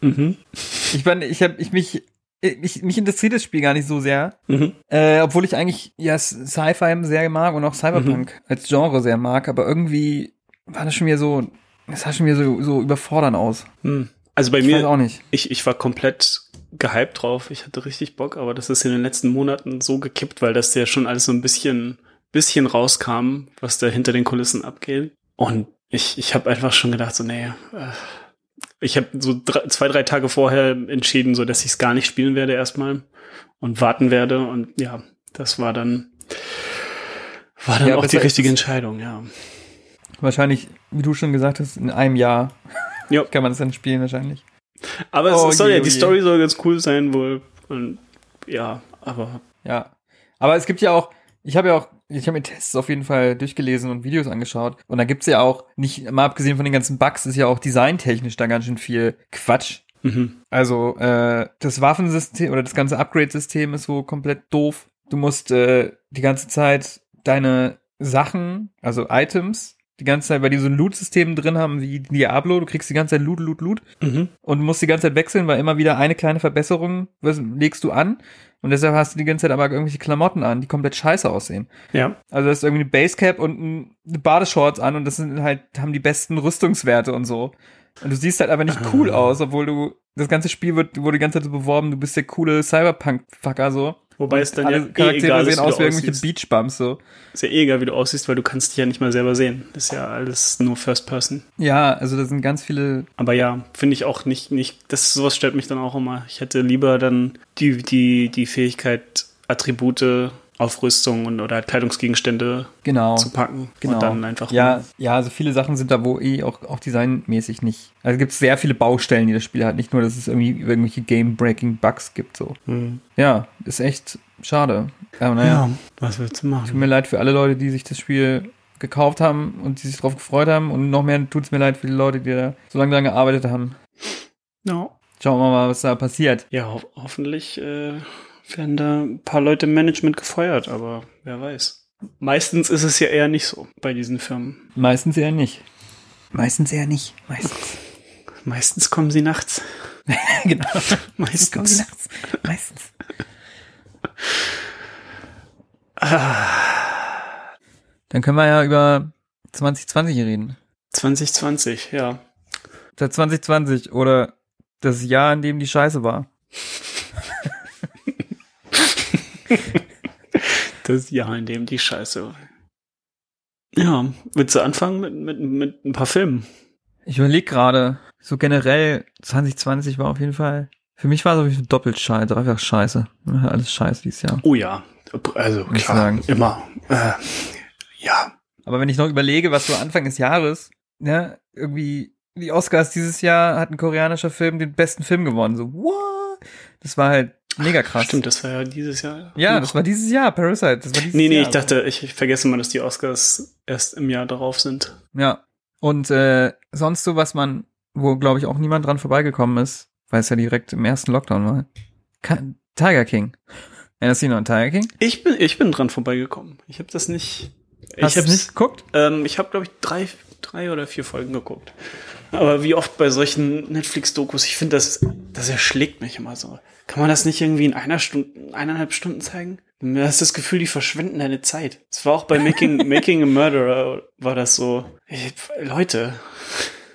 Mhm. Ich meine, ich habe, ich mich, ich, mich interessiert das Spiel gar nicht so sehr, Mhm. äh, obwohl ich eigentlich ja Sci-Fi sehr mag und auch Cyberpunk Mhm. als Genre sehr mag, aber irgendwie war das schon wieder so, es sah schon wieder so, so überfordern aus. Hm. Also bei Ich mir, auch nicht. ich, ich war komplett gehypt drauf. Ich hatte richtig Bock, aber das ist in den letzten Monaten so gekippt, weil das ja schon alles so ein bisschen, bisschen rauskam, was da hinter den Kulissen abgeht. Und ich, ich habe einfach schon gedacht, so, nee, äh, ich habe so drei, zwei, drei Tage vorher entschieden, so dass ich es gar nicht spielen werde erstmal und warten werde. Und ja, das war dann, war dann Ja, auch die richtige es. Entscheidung, ja. Wahrscheinlich, wie du schon gesagt hast, in einem Jahr Ja. kann man das dann spielen wahrscheinlich. Aber Oh es soll je, ja, oh die je. Story soll ganz cool sein wohl. Und ja, aber Ja. Aber es gibt ja auch, ich habe ja auch, ich habe mir Tests auf jeden Fall durchgelesen und Videos angeschaut. Und da gibt's ja auch, nicht mal abgesehen von den ganzen Bugs, ist ja auch designtechnisch da ganz schön viel Quatsch. mhm. Also, äh, das Waffensystem oder das ganze Upgrade-System ist so komplett doof. Du musst äh, die ganze Zeit deine Sachen, also Items, die ganze Zeit, weil die so ein Loot-System drin haben wie Diablo, du kriegst die ganze Zeit Loot, Loot, Loot Mhm. und du musst die ganze Zeit wechseln, weil immer wieder eine kleine Verbesserung legst du an und deshalb hast du die ganze Zeit aber irgendwelche Klamotten an, die komplett scheiße aussehen. ja. Also das ist irgendwie eine Basecap und ein- eine Badeshorts an und das sind halt, haben die besten Rüstungswerte und so. Und du siehst halt aber nicht cool Ah. aus, obwohl du, das ganze Spiel wird, wurde die ganze Zeit so beworben, du bist der coole Cyberpunk-Fucker so. Wobei es dann ja eh Charaktere egal ist, sehen aus wie irgendwelche. Beachbums so. Ist ja eh egal, wie du aussiehst, weil du kannst dich ja nicht mal selber sehen. Das ist ja alles nur First Person. Ja, also da sind ganz viele, Aber ja, finde ich auch nicht, nicht, das, sowas stört mich dann auch immer. Ich hätte lieber dann die, die, die Fähigkeit, Attribute auf Rüstung und, oder Kleidungsgegenstände genau. zu packen. Genau. Und dann einfach. Ja, ja, also viele Sachen sind da, wo eh auch, auch designmäßig nicht. Also gibt es sehr viele Baustellen, die das Spiel hat. Nicht nur, dass es irgendwie irgendwelche Game-Breaking-Bugs gibt, so. Hm. Ja, ist echt schade. Aber naja, Ja, was willst du tut machen? mir leid für alle Leute, die sich das Spiel gekauft haben und die sich drauf gefreut haben. Und noch mehr tut es mir leid für die Leute, die da so lange dran gearbeitet haben. Ja. Schauen wir mal, was da passiert. Ja, ho hoffentlich äh, werden da ein paar Leute im Management gefeuert, aber wer weiß. Meistens ist es ja eher nicht so bei diesen Firmen. Meistens eher nicht. Meistens eher nicht. Meistens. Meistens kommen sie nachts. genau. Meistens. Kommen sie nachts. Meistens. Dann können wir ja über 2020 reden. 2020, ja. Das 2020 oder das Jahr, in dem die Scheiße war. Das Jahr, in dem die Scheiße. Ja, willst du anfangen mit, mit, mit ein paar Filmen? Ich überlege gerade, so generell 2020 war auf jeden Fall, für mich war es auf jeden Fall doppelt scheiße, einfach scheiße. Alles scheiße dieses Jahr. Oh ja, also ich klar, sagen. immer. Äh, ja, Aber wenn ich noch überlege, was so Anfang des Jahres, ne, irgendwie die Oscars dieses Jahr hat ein koreanischer Film den besten Film gewonnen. So, what? Das war halt mega krass. stimmt, das war ja dieses Jahr. Ja, das war dieses Jahr, Parasite. Das war dieses Nee, nee, Jahr. ich dachte, ich, ich vergesse mal, dass die Oscars erst im Jahr darauf sind. Ja. Und äh, sonst so, was man, wo glaube ich auch niemand dran vorbeigekommen ist, weil es ja direkt im ersten Lockdown war. Ka Tiger King. Erinnerst du dich noch an Tiger King? Ich bin, ich bin dran vorbeigekommen. Ich habe das nicht. Hast ich hab's, nicht geguckt? Ähm, ich habe, glaube ich, drei, drei oder vier Folgen geguckt. Aber wie oft bei solchen Netflix-Dokus, ich finde, das, das erschlägt mich immer so. Kann man das nicht irgendwie in einer Stunde, eineinhalb Stunden zeigen? Mir hast das Gefühl, die verschwenden deine Zeit. Es war auch bei Making, Making a Murderer, war das so. Ich, Leute,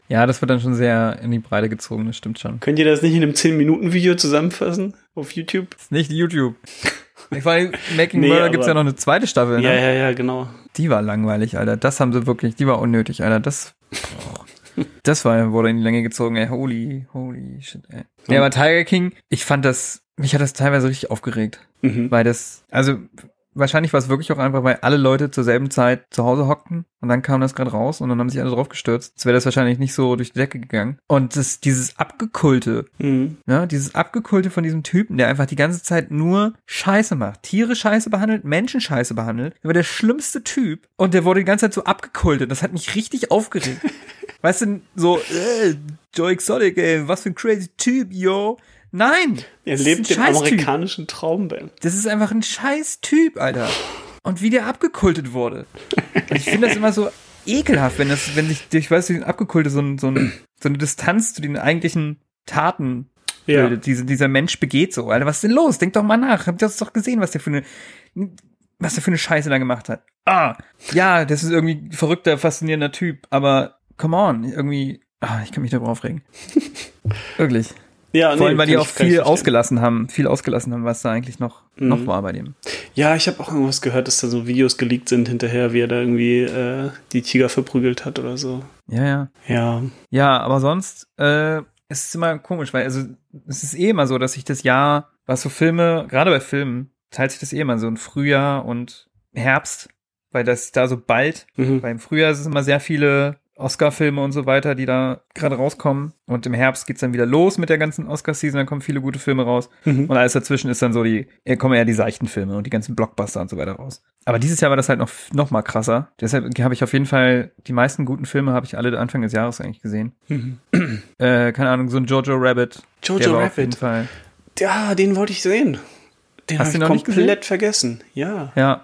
Ja, das wird dann schon sehr in die Breite gezogen, das stimmt schon. könnt ihr das nicht in einem 10-Minuten-Video zusammenfassen? Auf YouTube? ist nicht YouTube. Ich weiß, Making Nee, Murder gibt's ja aber- noch eine zweite Staffel, ne? Ja, ja, ja, genau. Die war langweilig, Alter. Das haben sie wirklich, die war unnötig, Alter. Das, das war, wurde in die Länge gezogen, ey. Holy, holy shit, ey. Ja, aber Tiger King, ich fand das, mich hat das teilweise richtig aufgeregt. Mhm. Weil das, also, wahrscheinlich war es wirklich auch einfach, weil alle Leute zur selben Zeit zu Hause hockten und dann kam das gerade raus und dann haben sich alle drauf gestürzt. Jetzt wäre das wahrscheinlich nicht so durch die Decke gegangen. Und das, dieses Abgekulte, Mhm. ja, dieses Abgekulte von diesem Typen, der einfach die ganze Zeit nur Scheiße macht. Tiere Scheiße behandelt, Menschen Scheiße behandelt. Der war der schlimmste Typ und der wurde die ganze Zeit so abgekultet. Das hat mich richtig aufgeregt. weißt du, so, äh, Joe Exotic, ey, was für ein crazy Typ, yo. Nein! Er lebt den amerikanischen Traum, Ben. Das ist einfach ein scheiß Typ, Alter. Und wie der abgekultet wurde. Und ich finde das immer so ekelhaft, wenn das, wenn sich, ich weiß, wie abgekulte so, ein, so, ein, so eine Distanz zu den eigentlichen Taten Ja. bildet. Diese, dieser Mensch begeht so. Alter, was ist denn los? Denk doch mal nach. Habt ihr das doch gesehen, was der für eine, was der für eine Scheiße da gemacht hat? Ah, ja, das ist irgendwie ein verrückter, faszinierender Typ, aber come on, irgendwie, ah, ich kann mich darüber aufregen. Wirklich. Ja, Vor allem, weil die auch viel ausgelassen haben, viel ausgelassen haben, was da eigentlich noch, Mhm. noch war bei dem. Ja, ich habe auch irgendwas gehört, dass da so Videos geleakt sind hinterher, wie er da irgendwie äh, die Tiger verprügelt hat oder so. Ja, ja. Ja. Ja, aber sonst, äh, es ist immer komisch, weil, also, es ist eh immer so, dass sich das Jahr, was so Filme, gerade bei Filmen, teilt sich das eh immer so in Frühjahr und Herbst, weil das da so bald, Mhm. beim Frühjahr ist es immer sehr viele Oscar-Filme und so weiter, die da gerade rauskommen. Und im Herbst geht's dann wieder los mit der ganzen Oscar-Season, dann kommen viele gute Filme raus. Mhm. Und alles dazwischen ist dann so die, kommen ja die seichten Filme und die ganzen Blockbuster und so weiter raus. Aber dieses Jahr war das halt noch, noch mal krasser. Deshalb habe ich auf jeden Fall, die meisten guten Filme habe ich alle Anfang des Jahres eigentlich gesehen. Mhm. Äh, keine Ahnung, so ein Jojo Rabbit. Jojo war auf jeden Rabbit. Fall. Ja, den wollte ich sehen. Den Hast du noch nicht komplett vergessen. Ja. Ja,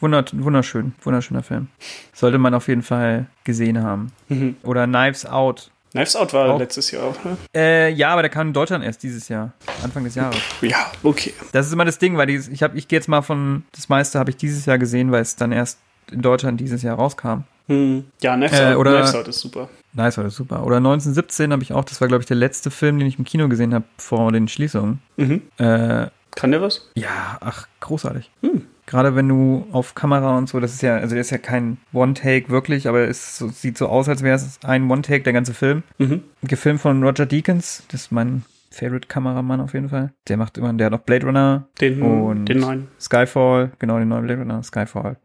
wunder, wunderschön, wunderschöner Film. Sollte man auf jeden Fall gesehen haben. Mhm. Oder Knives Out. Knives Out war Auch. letztes Jahr auch, ne? Äh, ja, aber der kam in Deutschland erst dieses Jahr, Anfang des Jahres. Ja, okay. Das ist immer das Ding, weil ich habe, ich gehe jetzt mal von, das meiste habe ich dieses Jahr gesehen, weil es dann erst in Deutschland dieses Jahr rauskam. Hm. Ja, Knives, Äh, Out, oder- Knives Out ist super. Nice, war das super. Oder 1917 habe ich auch, das war glaube ich der letzte Film, den ich im Kino gesehen habe vor den Schließungen. Mhm. Äh, Kann der was? ja, ach, großartig. Hm. Gerade wenn du auf Kamera und so, das ist ja, also der ist ja kein One-Take wirklich, aber es so, sieht so aus, als wäre es ein One-Take, der ganze Film. Mhm. Gefilmt von Roger Deakins, das ist mein Favorite-Kameramann auf jeden Fall. Der macht immer, der hat auch Blade Runner Den, und den neuen. Skyfall, genau, den neuen Blade Runner, Skyfall.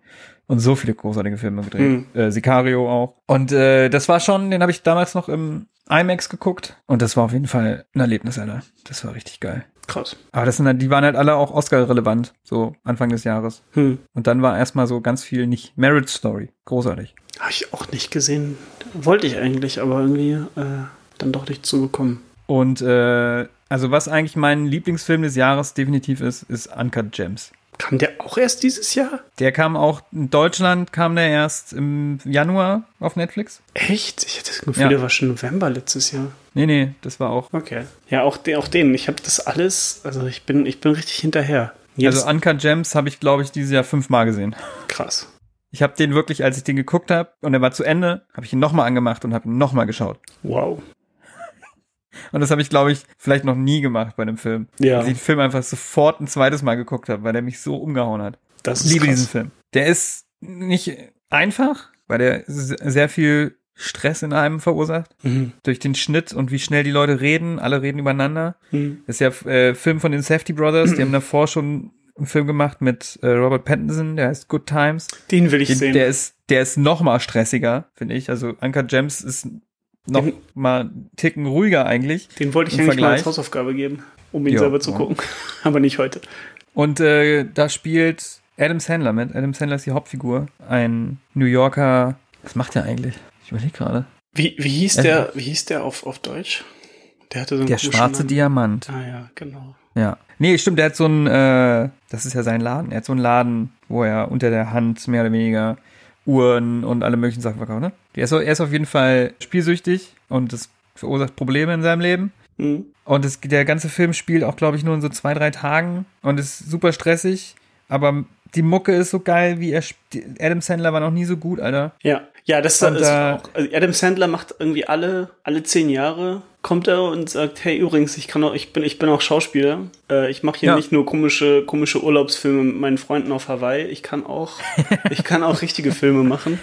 Und so viele großartige Filme gedreht. Hm. Äh, Sicario auch. Und äh, das war schon, den habe ich damals noch im IMAX geguckt. Und das war auf jeden Fall ein Erlebnis, Alter. Das war richtig geil. Krass. Aber das sind halt, die waren halt alle auch Oscar-relevant, so Anfang des Jahres. Hm. Und dann war erstmal so ganz viel nicht Marriage Story. Großartig. Habe ich auch nicht gesehen. Wollte ich eigentlich, aber irgendwie äh, dann doch nicht zugekommen. Und äh, also was eigentlich mein Lieblingsfilm des Jahres definitiv ist, ist Uncut Gems. Kam der auch erst dieses Jahr? Der kam auch in Deutschland, kam der erst im Januar auf Netflix. Echt? Ich hatte das Gefühl, Ja. der war schon November letztes Jahr. Nee, nee, das war auch. Okay. Ja, auch den, auch den. Ich habe das alles, also ich bin, ich bin richtig hinterher. Jetzt, Also Uncut Gems habe ich, glaube ich, dieses Jahr fünfmal gesehen. krass. Ich habe den wirklich, als ich den geguckt habe und er war zu Ende, habe ich ihn nochmal angemacht und habe ihn nochmal geschaut. Wow. Und das habe ich, glaube ich, vielleicht noch nie gemacht bei einem Film. Ja. Dass ich den Film einfach sofort ein zweites Mal geguckt habe, weil der mich so umgehauen hat. Das Ich ist liebe krass. diesen Film. Der ist nicht einfach, weil der sehr viel Stress in einem verursacht. Mhm. Durch den Schnitt und wie schnell die Leute reden. Alle reden übereinander. Mhm. Das ist ja äh, Film von den Safety Brothers. Die haben davor schon einen Film gemacht mit äh, Robert Pattinson, der heißt Good Times. Den will ich Den, sehen. der ist, der ist noch mal stressiger, finde ich. Also Uncut Gems ist noch Den- mal einen Ticken ruhiger eigentlich. Den wollte ich eigentlich mal als Vergleich. Hausaufgabe geben, um ihn Ja, selber zu ja. gucken. Aber nicht heute. Und äh, da spielt Adam Sandler mit. Adam Sandler ist die Hauptfigur. Ein New Yorker. Was macht der eigentlich? Ich überlege gerade. Wie, wie hieß Äh, der, wie hieß der auf, auf Deutsch? Der hatte so einen Der schwarze Namen. Diamant. Ah ja, genau. Ja. Nee, stimmt, der hat so einen, äh, das ist ja sein Laden. Er hat so einen Laden, wo er unter der Hand mehr oder weniger Uhren und alle möglichen Sachen verkauft, ne? Er ist, er ist auf jeden Fall spielsüchtig und das verursacht Probleme in seinem Leben. Mhm. Und es, der ganze Film spielt auch, glaube ich, nur in so zwei, drei Tagen und ist super stressig. Aber die Mucke ist so geil, wie er. Adam Sandler war noch nie so gut, Alter. Ja, ja, das Und, ist äh, auch. Also Adam Sandler macht irgendwie alle alle zehn Jahre kommt er und sagt, hey übrigens, ich kann auch, ich bin ich bin auch Schauspieler. Äh, ich mache hier Ja. nicht nur komische komische Urlaubsfilme mit meinen Freunden auf Hawaii. Ich kann auch ich kann auch richtige Filme machen.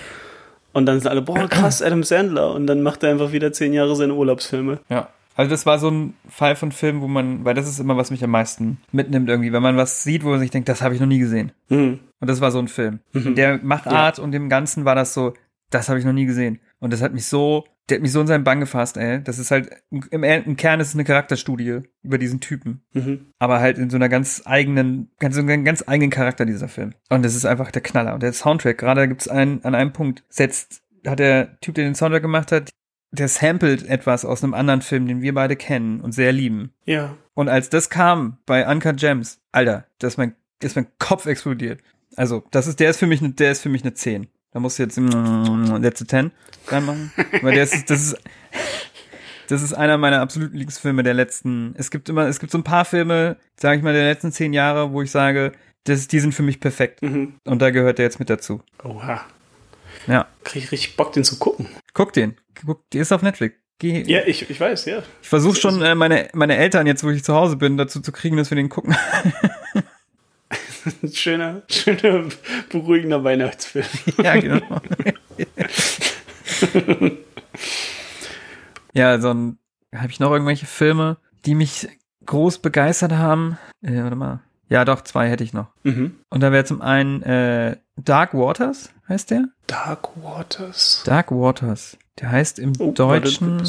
Und dann sind alle, boah, krass, Adam Sandler. Und dann macht er einfach wieder zehn Jahre seine Urlaubsfilme. Ja. Also das war so ein Fall von Film, wo man, weil das ist immer, was mich am meisten mitnimmt irgendwie, wenn man was sieht, wo man sich denkt, das habe ich noch nie gesehen. Mhm. Und das war so ein Film. In der Machart und dem Ganzen war das so, das habe ich noch nie gesehen. Und das hat mich so, der hat mich so in seinen Bann gefasst, ey. Das ist halt, im, im Kern ist es eine Charakterstudie über diesen Typen. Mhm. Aber halt in so einer ganz eigenen, ganz, so einem ganz eigenen Charakter, dieser Film. Und das ist einfach der Knaller. Und der Soundtrack, gerade gibt's einen, an einem Punkt, setzt, hat der Typ, der den Soundtrack gemacht hat, der samplet etwas aus einem anderen Film, den wir beide kennen und sehr lieben. Ja. Und als das kam bei Uncut Gems, Alter, das ist mein, das ist mein Kopf explodiert. Also, das ist, der ist für mich, ne, der ist für mich eine 10. Da musst du jetzt mm, letzte 10 reinmachen. Weil der ist, das ist, das ist einer meiner absoluten Lieblingsfilme der letzten, es gibt immer, es gibt so ein paar Filme, sage ich mal, der letzten zehn Jahre, wo ich sage, das, die sind für mich perfekt. Mhm. Und da gehört der jetzt mit dazu. Oha. Ja. Krieg ich richtig Bock, den zu gucken. Guck den. Guck, die ist auf Netflix. Geh, Ja, ich, ich weiß, ja. Ich versuche schon, äh, meine, meine Eltern jetzt, wo ich zu Hause bin, dazu zu kriegen, dass wir den gucken. Schöner, schöner, beruhigender Weihnachtsfilm. ja, genau. ja, so ein, habe ich noch irgendwelche Filme, die mich groß begeistert haben? Äh, warte mal. Ja, doch, zwei hätte ich noch. Mhm. Und da wäre zum einen äh, Dark Waters, heißt der? Dark Waters. Dark Waters. Der heißt im Oh, Deutschen,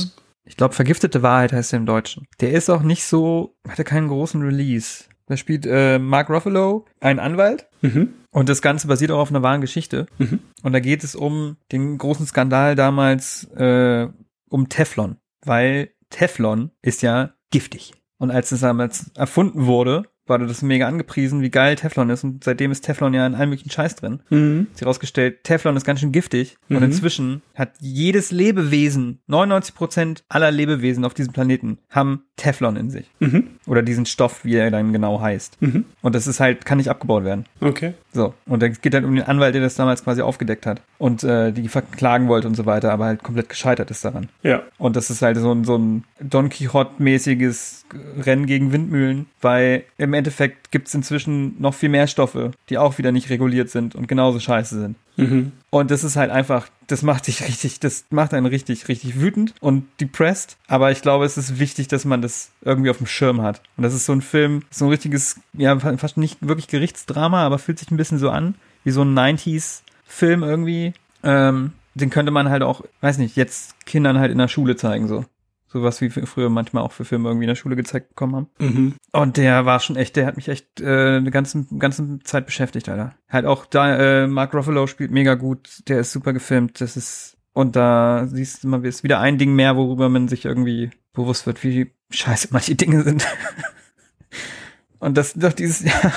ich glaube, Vergiftete Wahrheit heißt er im Deutschen. Der ist auch nicht so, hatte keinen großen Release. Da spielt äh, Mark Ruffalo, ein Anwalt. Mhm. Und das Ganze basiert auch auf einer wahren Geschichte. Mhm. Und da geht es um den großen Skandal damals äh, um Teflon. Weil Teflon ist ja giftig. Und als es damals erfunden wurde, war das mega angepriesen, wie geil Teflon ist. Und seitdem ist Teflon ja in allem möglichen Scheiß drin. Mhm. Hat sich herausgestellt, Teflon ist ganz schön giftig. Und Mhm. inzwischen hat jedes Lebewesen, 99 Prozent aller Lebewesen auf diesem Planeten, haben Teflon in sich. Mhm. Oder diesen Stoff, wie er dann genau heißt. Mhm. Und das ist halt, kann nicht abgebaut werden. Okay. So, und dann geht halt um den Anwalt, der das damals quasi aufgedeckt hat und äh, die verklagen wollte und so weiter, aber halt komplett gescheitert ist daran. Ja. Und das ist halt so ein, so ein Don Quixote-mäßiges Rennen gegen Windmühlen, weil im Endeffekt gibt's inzwischen noch viel mehr Stoffe, die auch wieder nicht reguliert sind und genauso scheiße sind. Mhm. Und das ist halt einfach, das macht dich richtig, das macht einen richtig, richtig wütend und depressed. Aber ich glaube, es ist wichtig, dass man das irgendwie auf dem Schirm hat. Und das ist so ein Film, so ein richtiges, ja, fast nicht wirklich Gerichtsdrama, aber fühlt sich ein bisschen so an, wie so ein 90s-Film irgendwie. Ähm, den könnte man halt auch, weiß nicht, jetzt Kindern halt in der Schule zeigen, so. Sowas wie früher manchmal auch für Filme irgendwie in der Schule gezeigt bekommen haben. Mhm. Und der war schon echt, der hat mich echt äh, eine ganze, ganze Zeit beschäftigt, Alter. Halt auch da, äh, Mark Ruffalo spielt mega gut, der ist super gefilmt, das ist, Und da siehst du mal, ist wieder ein Ding mehr, worüber man sich irgendwie bewusst wird, wie scheiße manche Dinge sind. Und das doch dieses Jahr.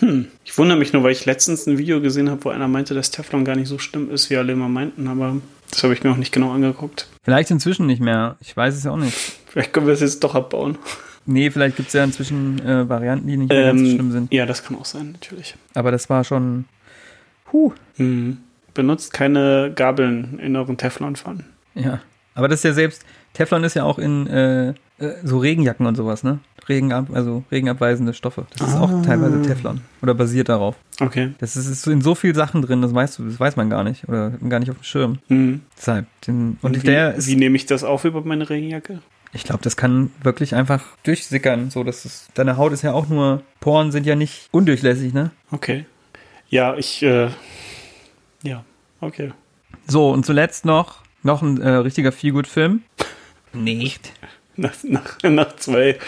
Hm. Ich wundere mich nur, weil ich letztens ein Video gesehen habe, wo einer meinte, dass Teflon gar nicht so schlimm ist, wie alle immer meinten, aber das habe ich mir auch nicht genau angeguckt. Vielleicht inzwischen nicht mehr. Ich weiß es ja auch nicht. Vielleicht können wir es jetzt doch abbauen. Nee, vielleicht gibt es ja inzwischen äh, Varianten, die nicht mehr ganz so schlimm sind. Ja, das kann auch sein, natürlich. Aber das war schon. Huh. Hm. Benutzt keine Gabeln in euren Teflonpfannen. Ja. Aber das ist ja selbst. Teflon ist ja auch in äh, so Regenjacken und sowas, ne? Regenab, also regenabweisende Stoffe. Das ist auch teilweise Teflon. Oder basiert darauf. Okay. Das ist, ist so in so viel Sachen drin, das weißt du, das weiß man gar nicht. Oder gar nicht auf dem Schirm. Hm. Deshalb. Den, und wie, der ist, wie nehme ich das auf über meine Regenjacke? ich glaube, das kann wirklich einfach durchsickern. So, dass es, deine Haut ist ja auch nur, Poren sind ja nicht undurchlässig, ne? Okay. Ja, ich, äh, ja, okay. So, und zuletzt noch, noch ein äh, richtiger Feelgood-Film. Nicht. Nach, nach, nach zwei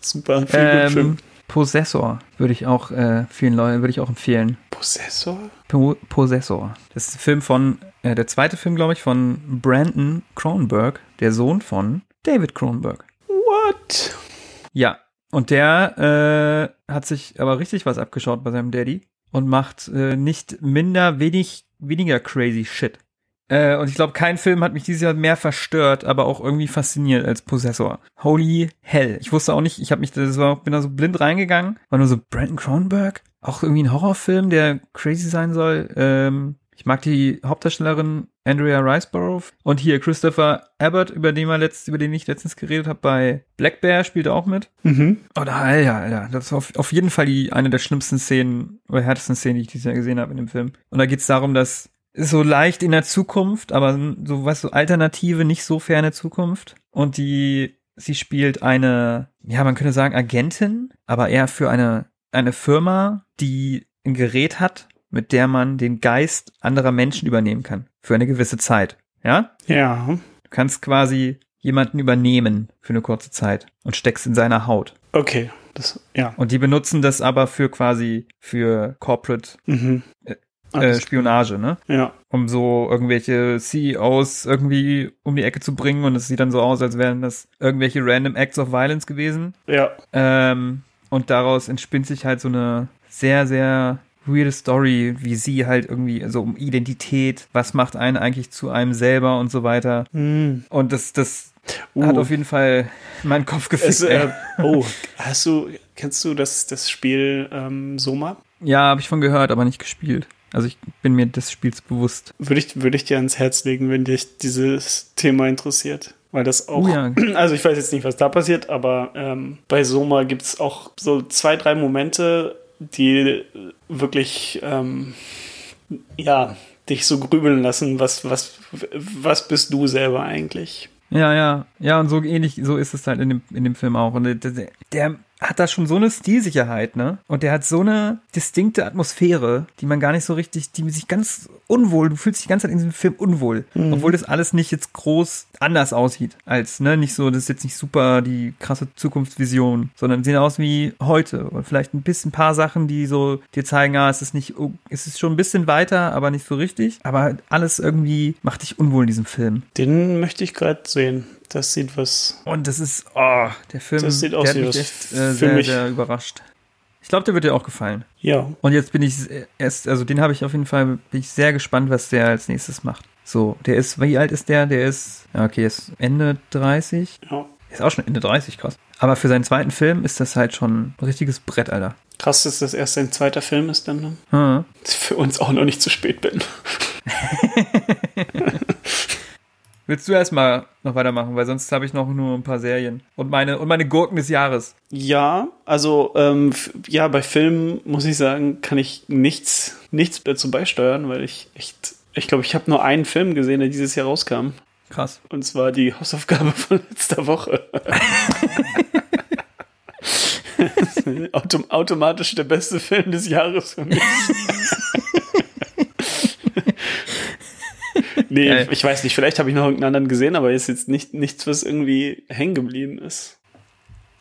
super viel Ähm, Possessor würde ich auch äh, vielen Leuten, würde ich auch empfehlen. Possessor? Po Possessor. Das ist ein Film von, äh, der zweite Film, glaube ich, von Brandon Cronenberg, der Sohn von David Cronenberg. What? Ja. Und der äh, hat sich aber richtig was abgeschaut bei seinem Daddy und macht äh, nicht minder, wenig, weniger crazy Shit. Äh, und ich glaube, kein Film hat mich dieses Jahr mehr verstört, aber auch irgendwie fasziniert als Possessor. Holy hell. Ich wusste auch nicht, ich habe mich, das war, bin da so blind reingegangen, war nur so Brandon Cronenberg, auch irgendwie ein Horrorfilm, der crazy sein soll. Ähm, ich mag die Hauptdarstellerin Andrea Riceborough und hier Christopher Abbott, über den, wir letzt, über den ich letztens geredet habe, bei Black Bear spielt er auch mit. Mhm. Oder Alter, Alter, das ist auf, auf jeden Fall die eine der schlimmsten Szenen oder härtesten Szenen, die ich dieses Jahr gesehen habe in dem Film. Und da geht's darum, dass so leicht in der Zukunft, aber so was so alternative, nicht so ferne Zukunft. Und die, sie spielt eine, ja, man könnte sagen Agentin, aber eher für eine eine Firma, die ein Gerät hat, mit der man den Geist anderer Menschen übernehmen kann für eine gewisse Zeit. Ja? Ja. Du kannst quasi jemanden übernehmen für eine kurze Zeit und steckst in seiner Haut. Okay. Das, ja. Und die benutzen das aber für quasi für Corporate Mhm. Äh, Spionage, ne? ja. Um so irgendwelche CEOs irgendwie um die Ecke zu bringen und es sieht dann so aus, als wären das irgendwelche random Acts of Violence gewesen. Ja. Ähm, und daraus entspinnt sich halt so eine sehr, sehr weirde Story, wie sie halt irgendwie, so um Identität, was macht einen eigentlich zu einem selber und so weiter. Hm. Und das, das Uh. hat auf jeden Fall meinen Kopf gefickt. Äh, oh, hast du, kennst du das, das Spiel ähm, Soma? ja, habe ich von gehört, aber nicht gespielt. Also ich bin mir des Spiels bewusst. Würde ich, würde ich dir ans Herz legen, wenn dich dieses Thema interessiert. Weil das auch, Oh ja. also ich weiß jetzt nicht, was da passiert, aber ähm, bei Soma gibt es auch so zwei, drei Momente, die wirklich, ähm, ja, dich so grübeln lassen, was, was, was bist du selber eigentlich? Ja, ja, ja, und so ähnlich, so ist es halt in dem, in dem Film auch. Und der, der, der hat da schon so eine Stilsicherheit, ne? Und der hat so eine distinkte Atmosphäre, die man gar nicht so richtig, die sich ganz unwohl, du fühlst dich die ganze Zeit in diesem Film unwohl. Obwohl das alles nicht jetzt groß anders aussieht als, ne? Nicht so, das ist jetzt nicht super die krasse Zukunftsvision, sondern sehen aus wie heute. Und vielleicht ein bisschen ein paar Sachen, die so dir zeigen, ah, es ist nicht, oh, es ist schon ein bisschen weiter, aber nicht so richtig. Aber alles irgendwie macht dich unwohl in diesem Film. Den möchte ich gerade sehen. Das sieht was. Und das ist, oh, der Film, Das sieht aus der hat wie mich was echt äh, sehr, mich. sehr überrascht. Ich glaube, der wird dir auch gefallen. Ja. Und jetzt bin ich erst, also den habe ich auf jeden Fall, bin ich sehr gespannt, was der als nächstes macht. So, der ist, wie alt ist der? Der ist, okay, ist Ende 30. ja. Ist auch schon Ende 30, krass. Aber für seinen zweiten Film ist das halt schon ein richtiges Brett, Alter. Krass, dass das erst sein zweiter Film ist dann. Ne? Hm. Für uns auch noch nicht zu spät bin. Willst du erstmal noch weitermachen, weil sonst habe ich noch nur ein paar Serien. Und meine, und meine Gurken des Jahres. Ja, also ähm, ja, bei Filmen muss ich sagen, kann ich nichts, nichts dazu beisteuern, weil ich echt, ich glaube, ich habe nur einen Film gesehen, der dieses Jahr rauskam. Krass. Und zwar die Hausaufgabe von letzter Woche. Autom automatisch der beste Film des Jahres für mich. nee, Geil. ich weiß nicht, vielleicht habe ich noch irgendeinen anderen gesehen, aber ist jetzt nicht, nichts, was irgendwie hängen geblieben ist.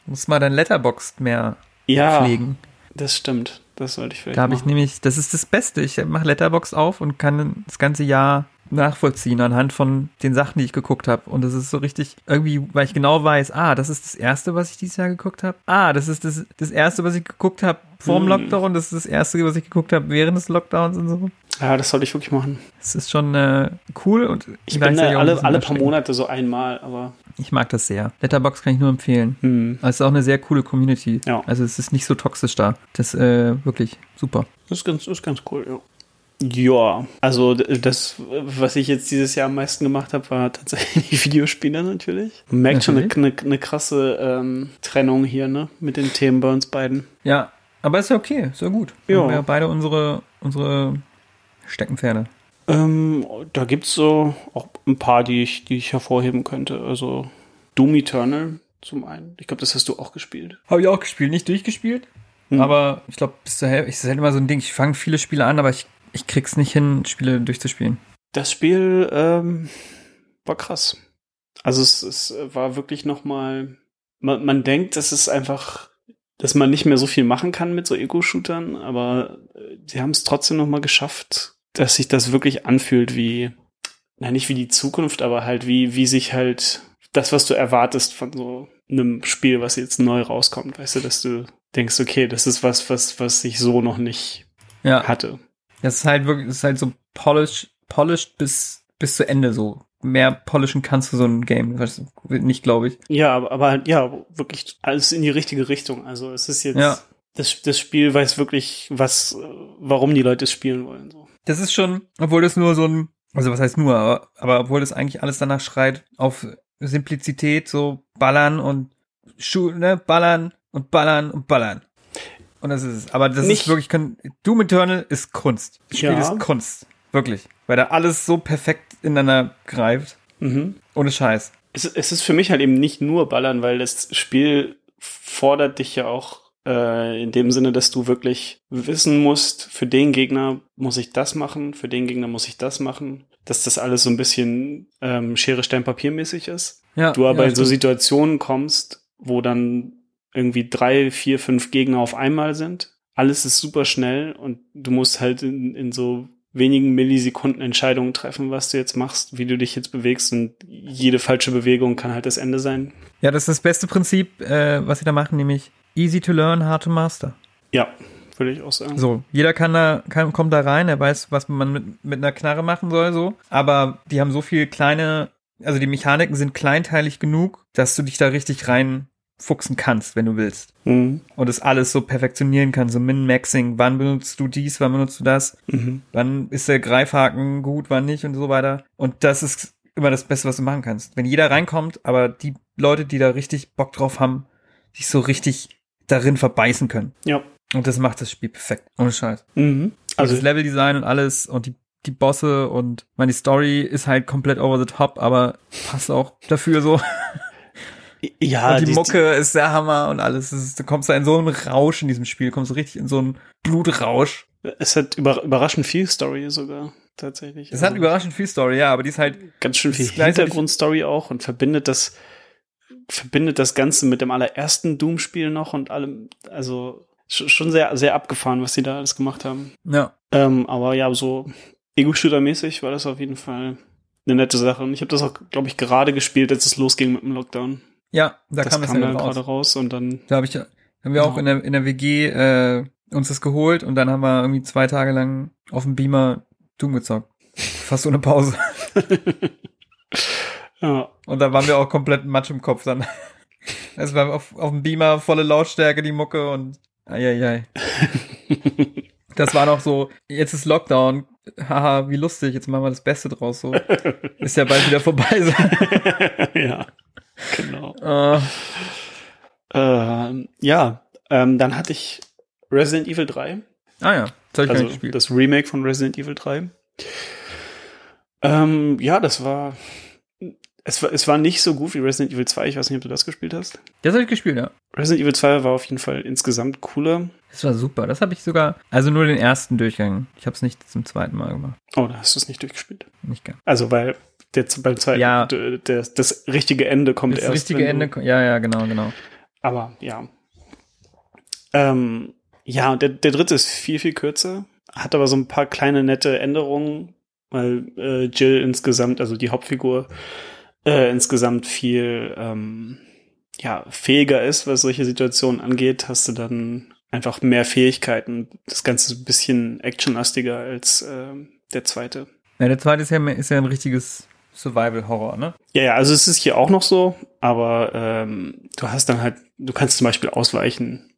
Du musst mal dein Letterboxd mehr Ja, pflegen. das stimmt. Das sollte ich vielleicht Da habe ich nämlich, das ist das Beste. Ich mache Letterbox auf und kann das ganze Jahr nachvollziehen anhand von den Sachen, die ich geguckt habe. Und das ist so richtig, irgendwie, weil ich genau weiß, ah, das ist das Erste, was ich dieses Jahr geguckt habe. Ah, das ist das, das Erste, was ich geguckt habe vor dem Hm. Lockdown. Das ist das Erste, was ich geguckt habe während des Lockdowns und so. Ja, das sollte ich wirklich machen. Es ist schon äh, cool und Ich bin da alle, alle paar. Monate so einmal, aber Ich mag das sehr. Letterbox kann ich nur empfehlen. hm, Es ist auch eine sehr coole Community. Ja. Also es ist nicht so toxisch da. Das ist äh, wirklich super. das ist ganz, das ist ganz cool, ja. Ja, also das, was ich jetzt dieses Jahr am meisten gemacht habe, war tatsächlich Videospiele natürlich. Man merkt schon eine, eine, eine krasse ähm, Trennung hier, ne, mit den Themen bei uns beiden. Ja, aber ist ja okay, ist ja gut. Wir haben ja beide unsere, unsere Steckenpferde. Ähm, da gibt's so auch ein paar, die ich, die ich hervorheben könnte. Also Doom Eternal zum einen. Ich glaube, das hast du auch gespielt. Habe ich auch gespielt, nicht durchgespielt. Hm. Aber ich glaube, bis zur Hälfte, es ist halt immer so ein Ding. Ich fange viele Spiele an, aber ich, ich krieg's nicht hin, Spiele durchzuspielen. Das Spiel ähm, war krass. Also es, es war wirklich noch mal. Man, man denkt, es ist einfach, dass man nicht mehr so viel machen kann mit so Ego-Shootern, aber äh, sie haben es trotzdem noch mal geschafft, dass sich das wirklich anfühlt wie, na nicht wie die Zukunft, aber halt wie wie sich halt das, was du erwartest von so einem Spiel, was jetzt neu rauskommt, weißt du, dass du denkst, okay, das ist was, was was ich so noch nicht Ja, hatte. das ist halt wirklich, das ist halt so polished, polished bis, bis zu Ende so. Mehr polishen kannst du so ein Game, weißt du, nicht, glaube ich. Ja, aber, aber halt, ja, wirklich alles in die richtige Richtung. Also es ist jetzt, Ja. das, das Spiel weiß wirklich, was, warum die Leute es spielen wollen. So. Das ist schon, obwohl das nur so ein, also was heißt nur, aber, aber obwohl das eigentlich alles danach schreit, auf Simplizität, so ballern und Schuh, ne, ballern und ballern und ballern. Und das ist es. Aber das Nicht- ist wirklich, Doom Eternal ist Kunst. Das Spiel Ja. ist Kunst. Wirklich. Weil da alles so perfekt ineinander greift. Mhm. Ohne Scheiß. Es, es ist für mich halt eben nicht nur Ballern, weil das Spiel fordert dich ja auch äh, in dem Sinne, dass du wirklich wissen musst, für den Gegner muss ich das machen, für den Gegner muss ich das machen, dass das alles so ein bisschen ähm, Schere, Stein, Papier mäßig ist. Ja, du aber ja, in so. Situationen kommst, wo dann irgendwie drei, vier, fünf Gegner auf einmal sind. Alles ist super schnell und du musst halt in, in so wenigen Millisekunden Entscheidungen treffen, was du jetzt machst, wie du dich jetzt bewegst und jede falsche Bewegung kann halt das Ende sein. Ja, das ist das beste Prinzip, äh, was sie da machen, nämlich easy to learn, hard to master. Ja, würde ich auch sagen. So, jeder kann da, kann, kommt da rein, er weiß, was man mit, mit einer Knarre machen soll, so. Aber die haben so viel kleine, also die Mechaniken sind kleinteilig genug, dass du dich da richtig reinfuchsen kannst, wenn du willst. Mhm. Und das alles so perfektionieren kannst, so Min-Maxing, wann benutzt du dies, wann benutzt du das, Mhm. wann ist der Greifhaken gut, wann nicht und so weiter. Und das ist immer das Beste, was du machen kannst. Wenn jeder reinkommt, aber die Leute, die da richtig Bock drauf haben, sich so richtig darin verbeißen können. Ja. Und das macht das Spiel perfekt. Ohne Scheiß. Mhm. Also Also, das Leveldesign und alles und die, die Bosse und meine die Story ist halt komplett over the top, aber passt auch dafür so. ja, und die, die- Mucke ist der Hammer und alles. Es ist, du kommst da in so einen Rausch in diesem Spiel, kommst du richtig in so einen Blutrausch. es hat über, überraschend viel Story sogar, tatsächlich. Es hat Also überraschend viel Story, ja, aber die ist halt, ganz schön viel Hintergrundstory auch und verbindet das, verbindet das Ganze mit dem allerersten Doom-Spiel noch und allem, also sch- schon sehr, sehr abgefahren, was sie da alles gemacht haben. ja. Ähm, aber ja, so Ego-Shooter-mäßig war das auf jeden Fall eine nette Sache. Und ich habe das auch, glaube ich, gerade gespielt, als es losging mit dem Lockdown. Ja, da das kam kam ja dann gerade raus und dann, Da hab ich, haben wir auch Ja. in der, in der WG äh, uns das geholt und dann haben wir irgendwie zwei Tage lang auf dem Beamer Doom gezockt. Fast ohne Pause. ja, Und da waren wir auch komplett matsch im Kopf dann. Es war auf, auf dem Beamer volle Lautstärke, die Mucke und eieiei. Das war noch so, jetzt ist Lockdown, haha, wie lustig, jetzt machen wir das Beste draus so. Ist ja bald wieder vorbei. So. ja, genau. Äh, Ähm, ja, ähm, dann hatte ich Resident Evil 3. ah ja, das ich also das Remake von Resident Evil 3. Ähm, ja, das war es, war. es war nicht so gut wie Resident Evil 2. Ich weiß nicht, ob du das gespielt hast. Das habe ich gespielt, ja. Resident Evil 2 war auf jeden Fall insgesamt cooler. Das war super. Das habe ich sogar, also nur den ersten Durchgang. Ich habe es nicht zum zweiten Mal gemacht. Oh, da hast du es nicht durchgespielt. Nicht gern. Also, weil der, beim zweiten, Ja. d- der, das richtige Ende kommt Das erst. richtige wenn du- Ende, ja, ja, genau, genau. Aber ja. Ähm, Ja, und der, der dritte ist viel, viel kürzer, hat aber so ein paar kleine nette Änderungen, weil äh, Jill insgesamt, also die Hauptfigur, äh, insgesamt viel ähm, ja, fähiger ist, was solche Situationen angeht, hast du dann einfach mehr Fähigkeiten. Das Ganze ist ein bisschen actionlastiger als äh, der zweite. Ja, der zweite ist ja, ist ja ein richtiges Survival-Horror, ne? Ja, ja, also es ist hier auch noch so, aber ähm, du hast dann halt, du kannst zum Beispiel ausweichen,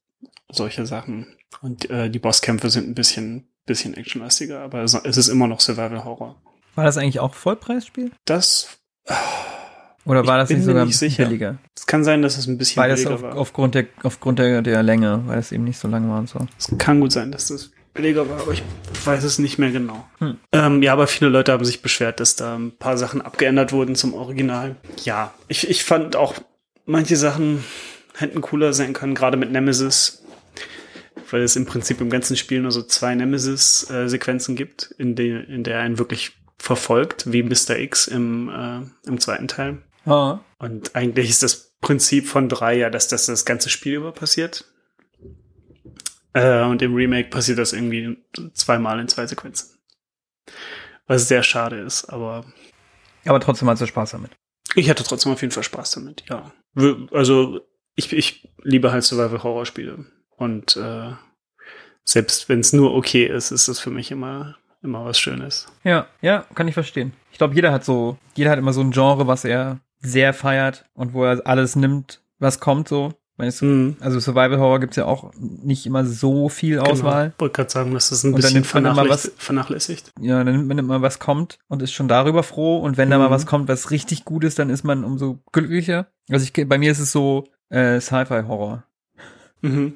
solche Sachen. Und äh, die Bosskämpfe sind ein bisschen, bisschen actionlastiger, aber es es ist immer noch Survival-Horror. War das eigentlich auch Vollpreisspiel? Das Oder war Ich das nicht sogar nicht sicher. billiger? es kann sein, dass es ein bisschen Weil das billiger auf, war. aufgrund, der, aufgrund der, der Länge, weil es eben nicht so lang war und so. Es kann gut sein, dass das billiger war, aber ich weiß es nicht mehr genau. Hm. Ähm, ja, aber viele Leute haben sich beschwert, dass da ein paar Sachen abgeändert wurden zum Original. Ja, ich, ich fand auch manche Sachen hätten cooler sein können, gerade mit Nemesis. Weil es im Prinzip im ganzen Spiel nur so zwei Nemesis-Sequenzen gibt, in, der in der er einen wirklich verfolgt, wie Mr. X im, äh, im zweiten Teil. Ah. Und eigentlich ist das Prinzip von drei ja, dass das das ganze Spiel über passiert. Äh, und im Remake passiert das irgendwie zweimal in zwei Sequenzen. Was sehr schade ist, aber Aber trotzdem hast du Spaß damit. ich hatte trotzdem auf jeden Fall Spaß damit, ja. Also ich, ich liebe halt Survival-Horror-Spiele. Und äh, selbst wenn es nur okay ist, ist es für mich immer, immer was Schönes. Ja, ja, kann ich verstehen. Ich glaube, jeder hat so, jeder hat immer so ein Genre, was er sehr feiert und wo er alles nimmt, was kommt so. Wenn es, Mhm. Also Survival Horror gibt's ja auch nicht immer so viel Auswahl. Genau. Wollte gerade sagen, dass das ein Und bisschen vernachlässigt, was- vernachlässigt. Ja, dann nimmt man immer was kommt und ist schon darüber froh. Und wenn da mal Mhm. was kommt, was richtig gut ist, dann ist man umso glücklicher. Also ich, bei mir ist es so äh, Sci-Fi-Horror. Mhm.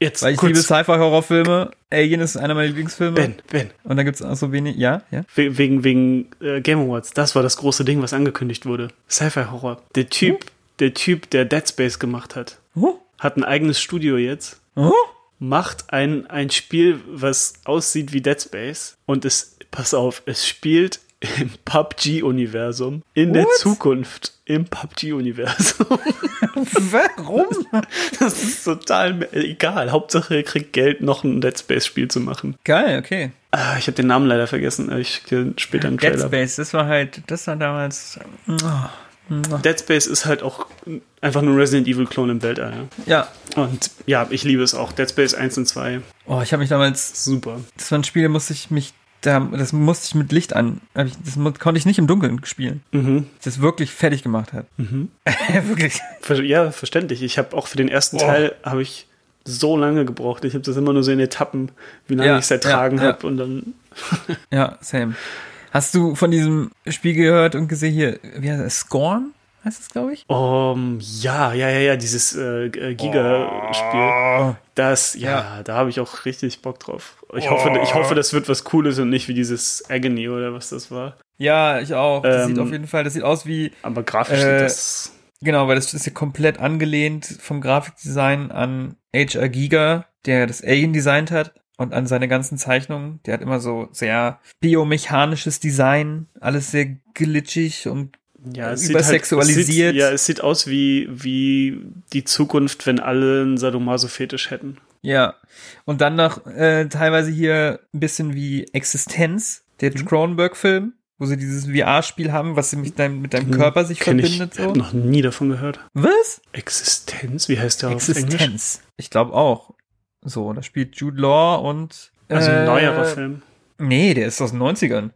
Jetzt Weil ich kurz, liebe Sci-Fi-Horrorfilme. Alien ist einer meiner Lieblingsfilme. Ben, Ben, Und da gibt's auch so wenig, ja, ja. We- wegen, wegen äh, Game Awards. Das war das große Ding, was angekündigt wurde. Sci-Fi-Horror. Der Typ, der Typ, der Dead Space gemacht hat, Oh, hat ein eigenes Studio jetzt, oh. macht ein, ein Spiel, was aussieht wie Dead Space und es, pass auf, es spielt im PUBG-Universum in der What? Zukunft. Im PUBG-Universum. Warum? Das ist total egal. Hauptsache, er kriegt Geld, noch ein Dead Space-Spiel zu machen. Geil, okay. Ah, ich habe den Namen leider vergessen. Ich schicke später einen Dead Trailer. Space, das war halt, das war damals. oh, Dead Space ist halt auch einfach nur Resident Evil Klon im Weltall. Ja. Ja. Und ja, ich liebe es auch. Dead Space 1 und 2, Oh, ich habe mich damals, super. das war ein Spiel, da musste ich mich, da, das musste ich mit Licht an, ich, das konnte ich nicht im Dunkeln spielen. Mhm. Das wirklich fertig gemacht hat. wirklich. Ver ja, verständlich. Ich habe auch für den ersten Teil habe ich so lange gebraucht. Ich habe das immer nur so in Etappen, wie lange Ja, ich es ertragen ja, ja. habe und dann Ja, same. Hast du von diesem Spiel gehört und gesehen hier, wie heißt das? Scorn? Heißt das, glaube ich? um, ja, ja, ja, ja, dieses äh, äh, Giga-Spiel. Oh. Das, ja, da habe ich auch richtig Bock drauf. Ich hoffe, ich hoffe, das wird was Cooles und nicht wie dieses Agony oder was das war. Ja, ich auch. Das Ähm, sieht auf jeden Fall, das sieht aus wie, Aber grafisch Äh, sieht das. genau, weil das ist ja komplett angelehnt vom Grafikdesign an H.R. Giga, der das Alien designt hat und an seine ganzen Zeichnungen. Der hat immer so sehr biomechanisches Design, alles sehr glitschig und Ja, es übersexualisiert. Sieht halt, es sieht, ja, es sieht aus wie, wie die Zukunft, wenn alle einen Sadomaso-Fetisch hätten. Ja, und dann noch äh, teilweise hier ein bisschen wie Existenz, der Mhm. Cronenberg-Film, wo sie dieses VR-Spiel haben, was sie mit deinem, mit deinem Körper sich. Kenn verbindet. Ich, hab so. noch nie davon gehört. Was? Existenz? Wie heißt der auf Englisch? Existenz. Ich glaube auch. So, da spielt Jude Law und. Also äh, ein neuerer Film. Nee, der ist aus den 90ern.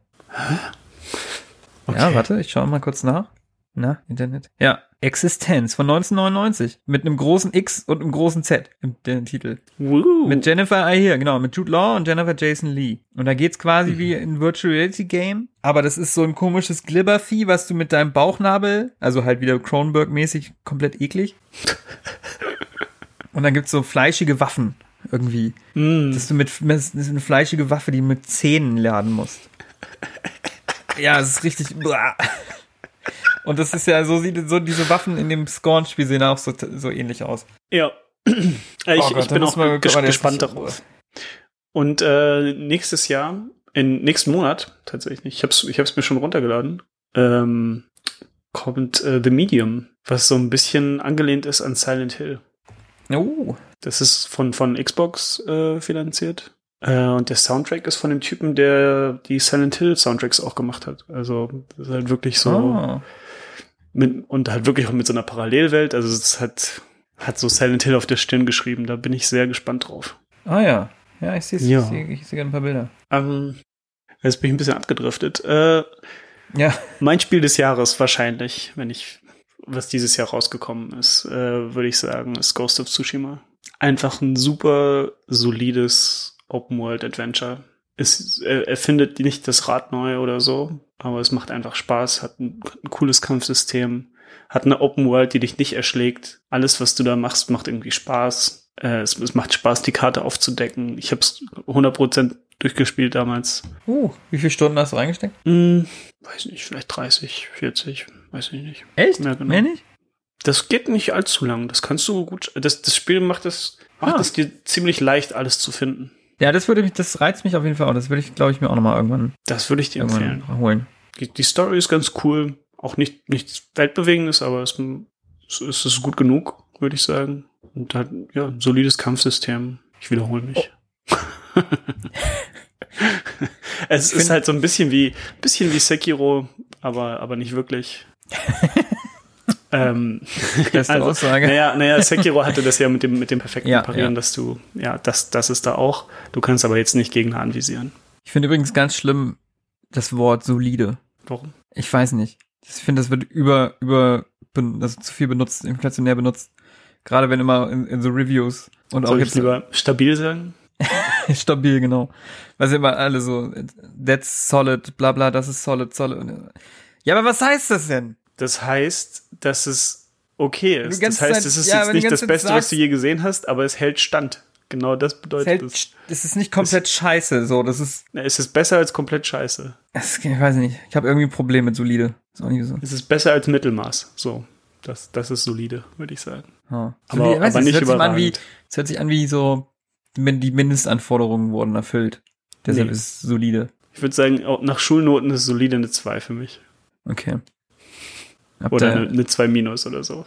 Ja, warte, ich schaue mal kurz nach. Na, Internet. Ja, Existenz von 1999 mit einem großen X und einem großen Z im der Titel. Woo. Mit Jennifer, ah hier, genau, mit Jude Law und Jennifer Jason Lee. Und da geht's quasi Mhm. wie ein Virtual Reality Game, aber das ist so ein komisches Glibbervieh, was du mit deinem Bauchnabel, also halt wieder Cronenberg-mäßig, komplett eklig. und dann gibt's so fleischige Waffen irgendwie, Mm. dass du mit, das ist eine fleischige Waffe, die du mit Zähnen laden musst. Ja, es ist richtig. Und das ist ja so, sieht so diese Waffen in dem Scorn-Spiel sehen auch so, so ähnlich aus. Ja. Äh, ich, Oh Gott, ich bin auch man- ges gespannt darauf. Und äh, nächstes Jahr, in nächsten Monat tatsächlich, ich hab's, ich hab's mir schon runtergeladen, ähm, kommt äh, The Medium, was so ein bisschen angelehnt ist an Silent Hill. Oh. Das ist von, von Xbox äh, finanziert. Äh, und der Soundtrack ist von dem Typen, der die Silent Hill Soundtracks auch gemacht hat. Also das ist halt wirklich so Oh. mit, und halt wirklich auch mit so einer Parallelwelt. Also es hat, hat so Silent Hill auf der Stirn geschrieben. Da bin ich sehr gespannt drauf. Ah ja. Ja, ich sehe Ja. ich sehe gerade ein paar Bilder. Ähm, jetzt bin ich ein bisschen abgedriftet. Äh, Ja. mein Spiel des Jahres wahrscheinlich, wenn ich, was dieses Jahr rausgekommen ist, äh, würde ich sagen, ist Ghost of Tsushima. Einfach ein super solides Open World Adventure. Es er erfindet nicht das Rad neu oder so, aber es macht einfach Spaß, hat ein, ein cooles Kampfsystem, hat eine Open World, die dich nicht erschlägt. Alles, was du da machst, macht irgendwie Spaß. Äh, es, es macht Spaß, die Karte aufzudecken. Ich habe es 100% durchgespielt damals. Uh, wie viele Stunden hast du reingesteckt? Hm, weiß nicht, vielleicht 30, 40, weiß ich nicht. Echt? Ja, genau. Mehr nicht? Das geht nicht allzu lang. Das kannst du gut. Das, das Spiel macht es macht Ah. es dir ziemlich leicht, alles zu finden. Ja, das würde mich, das reizt mich auf jeden Fall auch. Das würde ich, glaube ich, mir auch nochmal irgendwann, Das würde ich dir empfehlen. holen. Die, die Story ist ganz cool. Auch nicht nichts Weltbewegendes, aber es, es, es ist gut genug, würde ich sagen. Und hat ja ein solides Kampfsystem. Ich wiederhole mich. es ist halt so ein bisschen wie bisschen wie Sekiro, aber aber nicht wirklich. ähm, Beste Aussage. Naja, naja, Sekiro hatte das ja mit dem, mit dem perfekten Ja, Parieren, ja. dass du, ja, das, das ist da auch. Du kannst aber jetzt nicht Gegner anvisieren. Ich finde übrigens ganz schlimm das Wort solide. Warum? Ich weiß nicht. Ich finde, das wird über, über, also zu viel benutzt, inflationär benutzt. Gerade wenn immer in, in so Reviews und auch Soll ich jetzt lieber stabil sagen? stabil, genau. Weil sie immer alle so, that's solid, bla bla, das ist solid, solid. Ja, aber was heißt das denn? Das heißt, dass es okay ist. Das heißt, Zeit- es ist ja, jetzt nicht das Zeit Beste, was sagst- du je gesehen hast, aber es hält Stand. Genau das Es, bedeutet hält, es. es ist nicht komplett scheiße, so, das ist, Na, Es ist besser als komplett scheiße. das, ich weiß nicht. Ich habe irgendwie ein Problem mit solide. Ist auch nicht so. Es ist besser als Mittelmaß. So. Das, das ist solide, würde ich sagen. Ja. Aber- Solide, aber nicht, nicht es hört sich mal an wie, überragend. es hört sich an wie so, wenn die Mindestanforderungen wurden erfüllt. Deshalb Nee. ist es solide. Ich würde sagen, auch nach Schulnoten ist solide eine 2 für mich. Okay. Habt Oder eine, eine 2 minus oder so.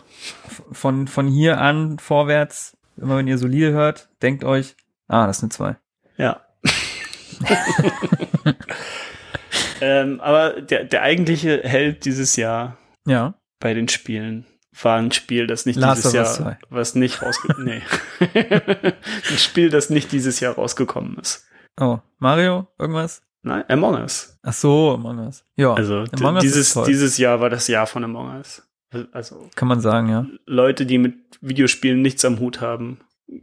von, von hier an vorwärts, immer wenn ihr solide hört, denkt euch, ah, das ist eine 2. Ja. ähm, aber der, der eigentliche Held dieses Jahr Ja. bei den Spielen war ein Spiel, das nicht Last dieses Jahr, 2. was nicht rausgekommen, nee. ein Spiel, das nicht dieses Jahr rausgekommen ist. Oh, Mario, irgendwas? Nein, Among Us. Ach so, Among Us. Ja, Also Among Us dieses, dieses Jahr war das Jahr von Among Us. Also kann man sagen, ja. Leute, die mit Videospielen nichts am Hut haben, äh,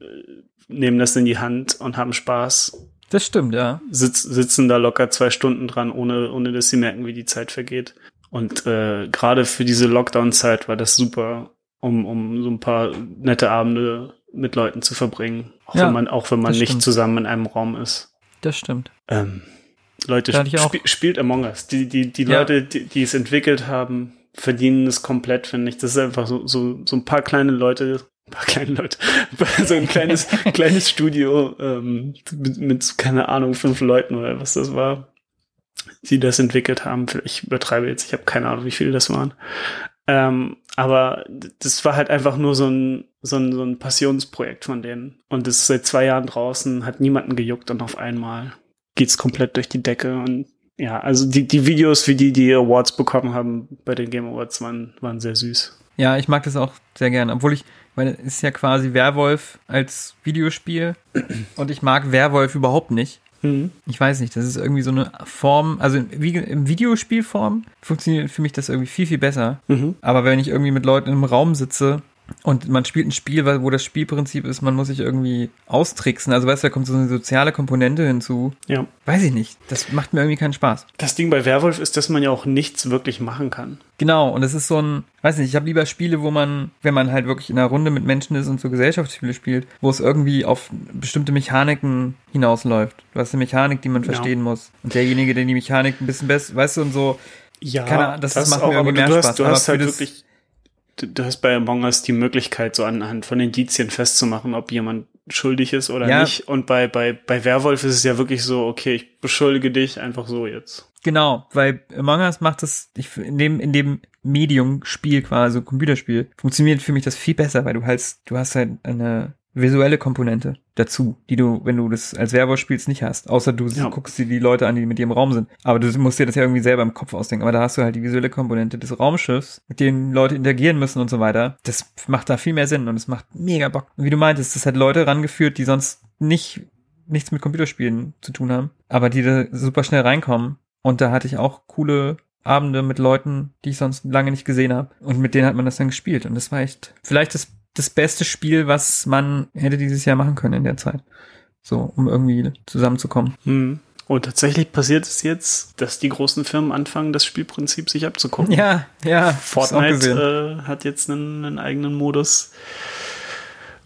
nehmen das in die Hand und haben Spaß, Das stimmt, ja. sitz, sitzen da locker zwei Stunden dran, ohne, ohne dass sie merken, wie die Zeit vergeht. Und äh, gerade für diese Lockdown-Zeit war das super, um, um so ein paar nette Abende mit Leuten zu verbringen. Auch Ja, wenn man, auch wenn man nicht stimmt. zusammen in einem Raum ist. Das stimmt. Ähm, Leute, sp spielt Among Us. Die, die, die Ja. Leute, die, die es entwickelt haben, verdienen es komplett, finde ich. Das ist einfach so, so, so ein paar kleine Leute, ein paar kleine Leute, so ein kleines, kleines Studio ähm, mit, mit, keine Ahnung, fünf Leuten oder was das war, die das entwickelt haben. Ich übertreibe jetzt, ich habe keine Ahnung, wie viele das waren. Ähm, aber das war halt einfach nur so ein, so ein, so ein Passionsprojekt von denen. Und es ist seit zwei Jahren draußen, hat niemanden gejuckt und auf einmal geht's komplett durch die Decke. Und ja, also die, die Videos, wie die die Awards bekommen haben bei den Game Awards, waren, waren sehr süß. Ja, ich mag das auch sehr gern, obwohl ich, meine, es ist ja quasi Werwolf als Videospiel und ich mag Werwolf überhaupt nicht. Mhm. Ich weiß nicht, das ist irgendwie so eine Form, also wie im Videospielform funktioniert für mich das irgendwie viel, viel besser. Mhm. Aber wenn ich irgendwie mit Leuten im Raum sitze und man spielt ein Spiel, wo das Spielprinzip ist, man muss sich irgendwie austricksen, also weißt du, da kommt so eine soziale Komponente hinzu. Ja. Weiß ich nicht, das macht mir irgendwie keinen Spaß. Das Ding bei Werwolf ist, dass man ja auch nichts wirklich machen kann. Genau, und es ist so ein, weiß nicht, ich habe lieber Spiele, wo man, wenn man halt wirklich in einer Runde mit Menschen ist und so Gesellschaftsspiele spielt, wo es irgendwie auf bestimmte Mechaniken hinausläuft. Du hast eine Mechanik, die man Ja. verstehen muss. Und derjenige, der die Mechanik ein bisschen besser, weißt du, und so, Ja, Keine Ahnung, das macht mir aber irgendwie mehr du hast, Spaß, du hast halt das- wirklich, du, hast bei Among Us die Möglichkeit, so anhand von Indizien festzumachen, ob jemand schuldig ist oder Ja. nicht. Und bei, bei, bei Werwolf ist es ja wirklich so, okay, ich beschuldige dich einfach so jetzt. Genau, weil Among Us macht das, ich, in dem, in dem Medium Spiel quasi, Computerspiel, funktioniert für mich das viel besser, weil du halt, du hast halt eine visuelle Komponente dazu, die du, wenn du das als Werwolf spielst, nicht hast. Außer du Ja. guckst dir die Leute an, die mit dir im Raum sind. Aber du musst dir das ja irgendwie selber im Kopf ausdenken. Aber da hast du halt die visuelle Komponente des Raumschiffs, mit dem Leute interagieren müssen und so weiter. Das macht da viel mehr Sinn und es macht mega Bock. Und wie du meintest, das hat Leute rangeführt, die sonst nicht nichts mit Computerspielen zu tun haben, aber die da super schnell reinkommen. Und da hatte ich auch coole Abende mit Leuten, die ich sonst lange nicht gesehen habe. Und mit denen hat man das dann gespielt. Und das war echt vielleicht das, das beste Spiel, was man hätte dieses Jahr machen können in der Zeit. So, um irgendwie zusammenzukommen. Hm. Und tatsächlich passiert es jetzt, dass die großen Firmen anfangen, das Spielprinzip sich abzugucken. Ja, ja. Fortnite äh, hat jetzt einen, einen eigenen Modus,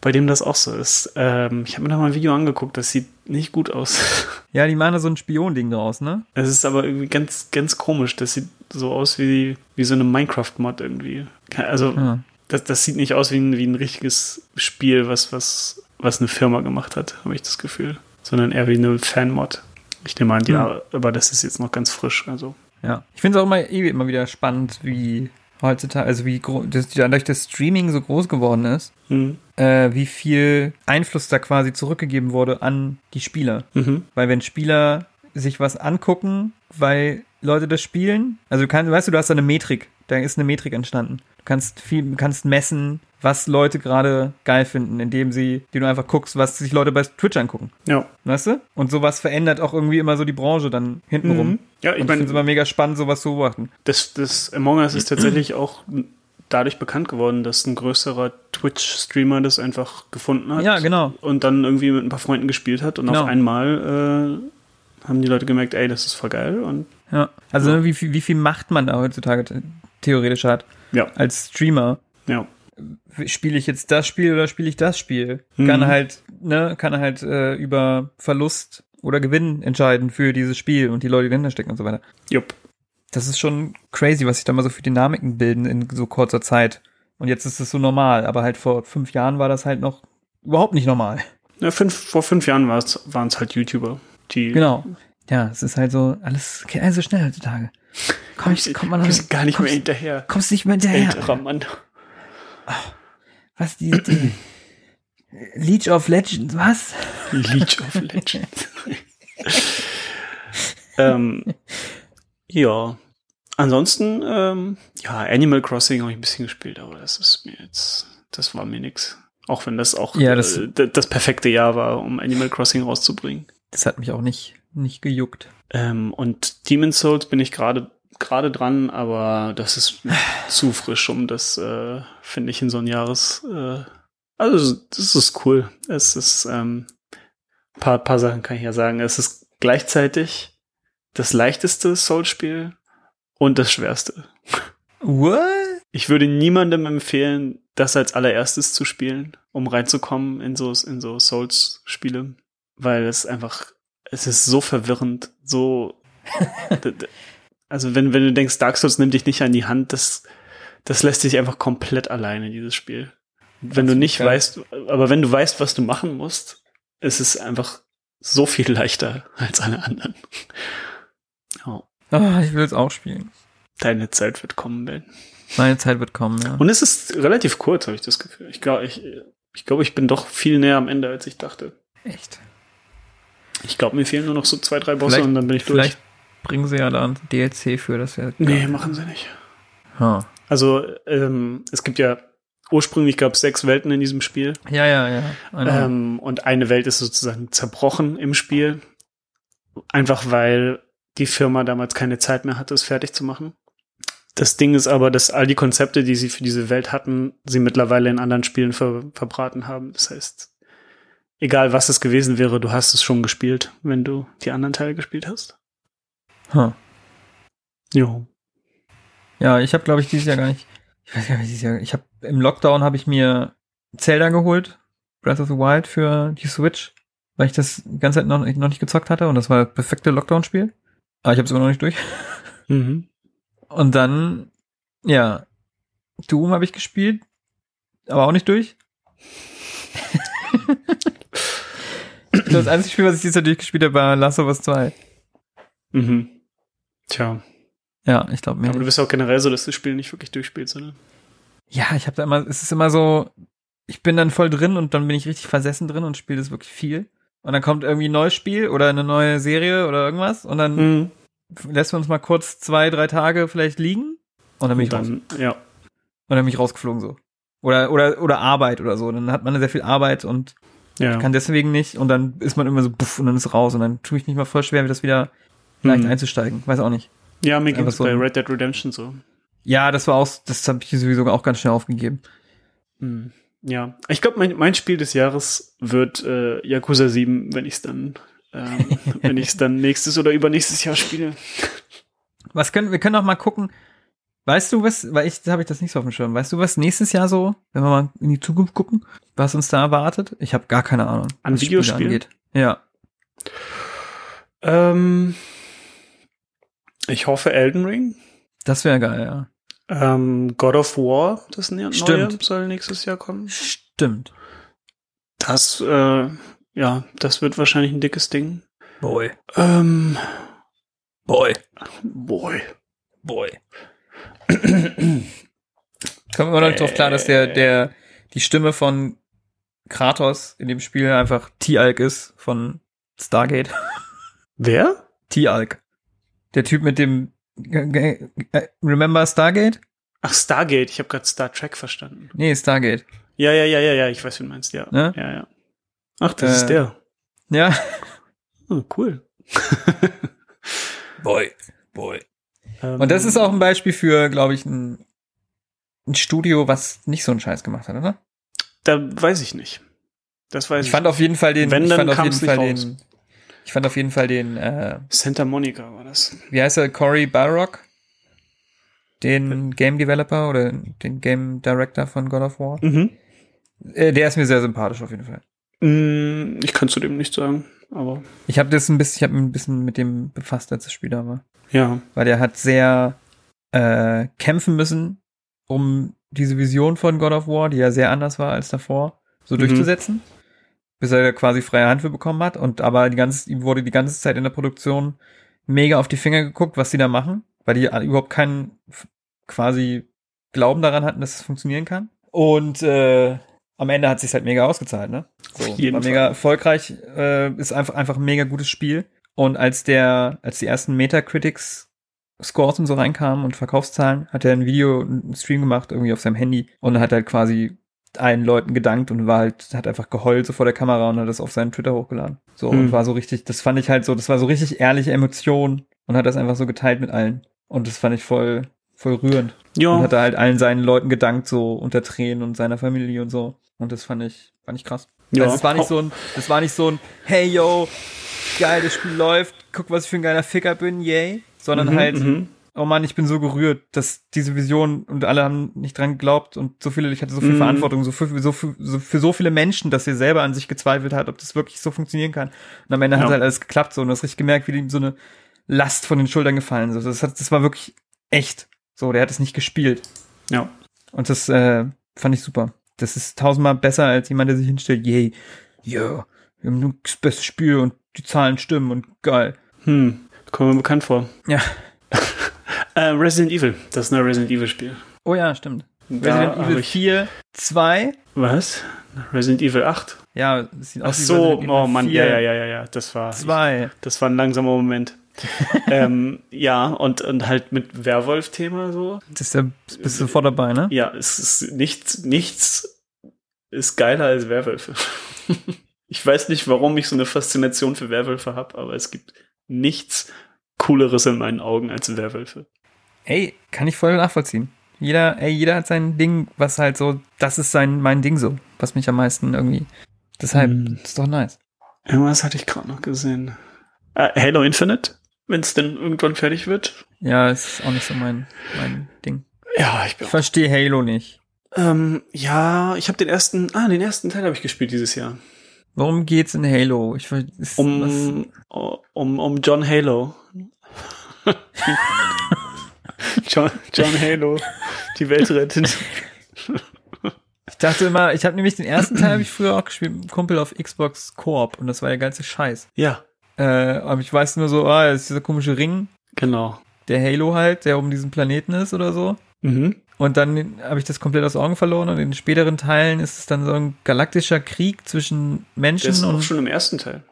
bei dem das auch so ist. Ähm, ich habe mir da mal ein Video angeguckt, das sieht nicht gut aus. Ja, die machen da so ein Spion-Ding draus, ne? Es ist aber irgendwie ganz, ganz komisch. Das sieht so aus wie, wie so eine Minecraft-Mod irgendwie. Also, Ja. Das, das sieht nicht aus wie ein, wie ein richtiges Spiel, was, was, was eine Firma gemacht hat, habe ich das Gefühl. Sondern eher wie eine Fan-Mod. Ich nehme an, ja, aber das ist jetzt noch ganz frisch. Also, Ja. Ich finde es auch immer, eh immer wieder spannend, wie heutzutage, also wie gro- das, dadurch, dass Streaming so groß geworden ist, hm. äh, wie viel Einfluss da quasi zurückgegeben wurde an die Spieler. Mhm. Weil wenn Spieler sich was angucken, weil Leute das spielen, also du kannst, weißt du, du hast da eine Metrik, da ist eine Metrik entstanden. Du kannst viel, kannst messen, was Leute gerade geil finden, indem sie, indem du einfach guckst, was sich Leute bei Twitch angucken. Ja. Weißt du? Und sowas verändert auch irgendwie immer so die Branche dann hintenrum. Mhm. Ja, ich ich meine- finde es immer mega spannend, sowas zu beobachten. Das, das Among Us ist tatsächlich auch dadurch bekannt geworden, dass ein größerer Twitch-Streamer das einfach gefunden hat. Ja, genau. Und dann irgendwie mit ein paar Freunden gespielt hat und Genau. auf einmal äh, haben die Leute gemerkt, ey, das ist voll geil. Und Ja. Also ne, wie, viel, wie viel Macht man da heutzutage theoretisch hat ja, als Streamer. ja. Spiele ich jetzt das Spiel oder spiele ich das Spiel? Mhm. Kann halt, ne, kann halt äh, über Verlust oder Gewinn entscheiden für dieses Spiel und die Leute, die dahinter stecken und so weiter. Jupp. Das ist schon crazy, was sich da mal so für Dynamiken bilden in so kurzer Zeit. Und jetzt ist es so normal, aber halt vor fünf Jahren war das halt noch überhaupt nicht normal. Ja, fünf, vor fünf Jahren waren es halt YouTuber, die Genau. Ja, es ist halt so, alles geht alles so schnell heutzutage. Komm, ich, kommt man kommst gar nicht mehr kommst, hinterher. kommst nicht mehr hinterher. Älterer Mann. Was, die, die Leech of Legends, was? Leech of Legends. ähm, ja. Ansonsten, ähm, ja, Animal Crossing habe ich ein bisschen gespielt, aber das ist mir jetzt, das war mir nix. Auch wenn das auch Ja, das- äh, das perfekte Jahr war, um Animal Crossing rauszubringen. Das hat mich auch nicht, nicht gejuckt. Ähm, und Demon's Souls bin ich gerade gerade dran, aber das ist zu frisch, um das, äh, finde ich, in so ein Jahres. Äh, also das ist cool. Es ist ähm, paar paar Sachen kann ich ja sagen. Es ist gleichzeitig das leichteste Souls-Spiel und das schwerste. What? Ich würde niemandem empfehlen, das als allererstes zu spielen, um reinzukommen in so in so Souls-Spiele, weil es einfach es ist so verwirrend, so also wenn wenn du denkst Dark Souls nimmt dich nicht an die Hand, das das lässt dich einfach komplett alleine dieses Spiel. Wenn du nicht geil. weißt, aber wenn du weißt, was du machen musst, ist es einfach so viel leichter als alle anderen. Ja, Ah, ich will es auch spielen. deine Zeit wird kommen, Ben. Meine Zeit wird kommen, ja. Und es ist relativ kurz, habe ich das Gefühl. Ich glaube, ich, ich, glaube, ich bin doch viel näher am Ende, als ich dachte. Echt. Ich glaube, mir fehlen nur noch so zwei, drei Bosse Vielleicht- und dann bin ich durch. Vielleicht bringen sie ja da ein DLC für, das ja. Nee, machen sie nicht. Ha. Also, ähm, es gibt ja ursprünglich gab es sechs Welten in diesem Spiel. Ja, ja, ja. Ähm, und eine Welt ist sozusagen zerbrochen im Spiel. Einfach weil die Firma damals keine Zeit mehr hatte, es fertig zu machen. Das Ding ist aber, dass all die Konzepte, die sie für diese Welt hatten, sie mittlerweile in anderen Spielen ver verbraten haben. Das heißt, egal was es gewesen wäre, du hast es schon gespielt, wenn du die anderen Teile gespielt hast. Ha. Jo. Ja, ich habe, glaube ich, dieses Jahr gar nicht. Ich weiß gar nicht, dieses Jahr. Ich habe im Lockdown habe ich mir Zelda geholt, Breath of the Wild für die Switch, weil ich das die ganze Zeit noch, noch nicht gezockt hatte und das war das perfekte Lockdown-Spiel. Aber ich habe es immer noch nicht durch. Mhm. Und dann, ja, Doom habe ich gespielt, aber auch nicht durch. Das einzige Spiel, was ich dieses Jahr durchgespielt habe, war Last of Us 2. Mhm. Tja. Ja, ich glaube mir. Aber du bist auch generell so, dass du das Spiel nicht wirklich durchspielst, oder? Ja, ich habe da immer, es ist immer so, ich bin dann voll drin und dann bin ich richtig versessen drin und spiele das wirklich viel. Und dann kommt irgendwie ein neues Spiel oder eine neue Serie oder irgendwas und dann Mhm. lässt man uns mal kurz zwei, drei Tage vielleicht liegen und dann bin ich raus. Dann, ja. Und dann bin ich rausgeflogen so. Oder, oder, oder Arbeit oder so. Dann hat man sehr viel Arbeit und Ja. kann deswegen nicht und dann ist man immer so puff und dann ist raus und dann tue ich mich mal voll schwer, das wieder leicht Mhm. einzusteigen. Weiß auch nicht. ja, mir ging es so bei Red Dead Redemption so. Ja, das war auch, das habe ich sowieso auch ganz schnell aufgegeben. Mhm. Ja. Ich glaube, mein, mein Spiel des Jahres wird äh, Yakuza 7, wenn ich es dann, ähm, wenn ich es dann nächstes oder übernächstes Jahr spiele. Was können, wir können auch mal gucken. Weißt du was, weil ich, habe ich das nicht so auf dem Schirm. Weißt du was nächstes Jahr so, wenn wir mal in die Zukunft gucken, was uns da erwartet? Ich habe gar keine Ahnung. An Videospielen? angeht. Ja. Ähm, ich hoffe Elden Ring. Das wäre geil, ja. Ähm, God of War, das ne- neue, Stimmt. soll nächstes Jahr kommen. Stimmt. Das, äh, ja, das wird wahrscheinlich ein dickes Ding. Boy. Ähm, Boy. boy. Boy. Kommen wir noch nicht drauf klar, dass der, der, die Stimme von Kratos in dem Spiel einfach T-Alk ist von Stargate. Wer? T-Alk. Der Typ mit dem, äh, remember Stargate? Ach, Stargate. Ich habe gerade Star Trek verstanden. Nee, Stargate. Ja, ja, ja, ja, ja. Ich weiß, wie du meinst. Ja, Ne? ja, ja. Ach, das Äh, ist der. Ja. Oh, cool. Boy. Boy. Ähm, Und das ist auch ein Beispiel für, glaube ich, ein, ein Studio, was nicht so einen Scheiß gemacht hat, oder? Da weiß ich nicht. Das weiß Ich ich. fand auf jeden Fall den, Wenn, ich dann fand auf jeden Fall raus. den, ich fand auf jeden Fall den, äh, Santa Monica war das. wie heißt er, Cory Barrock? Den Game Developer oder den Game Director von God of War? Mhm. Äh, der ist mir sehr sympathisch auf jeden Fall. Mm, Ich kann zu dem nicht sagen, aber Ich habe das ein bisschen, ich habe mich ein bisschen mit dem befasst, als das Spiel da war. Ja. Weil der hat sehr äh, kämpfen müssen, um diese Vision von God of War, die ja sehr anders war als davor, so Mhm. durchzusetzen. Bis er quasi freie Hand für bekommen hat. Und aber die ganze, ihm wurde die ganze Zeit in der Produktion mega auf die Finger geguckt, was die da machen, weil die überhaupt keinen quasi Glauben daran hatten, dass es funktionieren kann. Und äh, am Ende hat sich halt mega ausgezahlt, ne? So, war Fall. mega erfolgreich, äh, ist einfach einfach ein mega gutes Spiel. Und als der, als die ersten Metacritics Scores und so reinkamen und Verkaufszahlen, hat er ein Video, einen Stream gemacht, irgendwie auf seinem Handy und hat halt quasi allen Leuten gedankt und war halt, hat einfach geheult so vor der Kamera und hat das auf seinen Twitter hochgeladen. So, Hm. und war so richtig, das fand ich halt so, das war so richtig ehrliche Emotion und hat das einfach so geteilt mit allen. Und das fand ich voll, voll rührend. Und Ja, hat er halt allen seinen Leuten gedankt, so unter Tränen und seiner Familie und so. Und das fand ich, fand ich krass. Ja. Also es war nicht so ein, das war nicht so ein, hey yo, geil, das Spiel läuft, guck, was ich für ein geiler Ficker bin, yay. Sondern Mhm, halt, mhm. oh Mann, ich bin so gerührt, dass diese Vision und alle haben nicht dran geglaubt und so viele, ich hatte so viel Mhm. Verantwortung, so für, so, für, so für so viele Menschen, dass er selber an sich gezweifelt hat, ob das wirklich so funktionieren kann. Und am Ende hat Ja. halt alles geklappt so und du hast richtig gemerkt, wie ihm so eine Last von den Schultern gefallen ist. Das, hat, das war wirklich echt. So, der hat es nicht gespielt. ja. Und das äh, fand ich super. Das ist tausendmal besser als jemand, der sich hinstellt, yay, yeah, wir haben nur das beste Spiel und die Zahlen stimmen und geil. Hm, kommt mir bekannt vor. Ja. Äh, Resident Evil, das neue Resident Evil Spiel. Oh ja, stimmt. Resident Evil ich- 4, 2. Was? Resident Evil 8? Ja, das sieht Ach aus wie so, oh Mann, 4, ja, ja, ja, ja, ja, das war, 2. das war ein langsamer Moment. ähm, ja, und, und halt mit Werwolf-Thema so. Das ist ja, bist du sofort dabei, ne? Ja, es ist nichts, nichts ist geiler als Werwölfe. ich weiß nicht, warum ich so eine Faszination für Werwölfe habe, aber es gibt nichts Cooleres in meinen Augen als Werwölfe. Ey, kann ich voll nachvollziehen. Jeder, ey, jeder hat sein Ding, was halt so, das ist sein, mein Ding so, was mich am meisten irgendwie, deshalb, Hm. ist doch nice. Irgendwas hatte ich gerade noch gesehen. Äh, Halo Infinite, wenn es denn irgendwann fertig wird. Ja, ist auch nicht so mein, mein Ding. Ja, ich Ich verstehe Halo nicht. Ähm, ja, ich habe den ersten, ah, den ersten Teil habe ich gespielt dieses Jahr. Worum geht's in Halo? Ich was, Um, um, um John Halo. John, John Halo, die Welt rettet. Ich dachte immer, ich habe nämlich den ersten Teil habe ich früher auch gespielt, mit einem Kumpel auf Xbox Koop und das war der ganze Scheiß. Ja, Äh, aber ich weiß nur so, ah, das ist dieser komische Ring, genau. der Halo halt, der um diesen Planeten ist oder so. Mhm. Und dann habe ich das komplett aus Augen verloren und in den späteren Teilen ist es dann so ein galaktischer Krieg zwischen Menschen Das ist auch und schon im ersten Teil.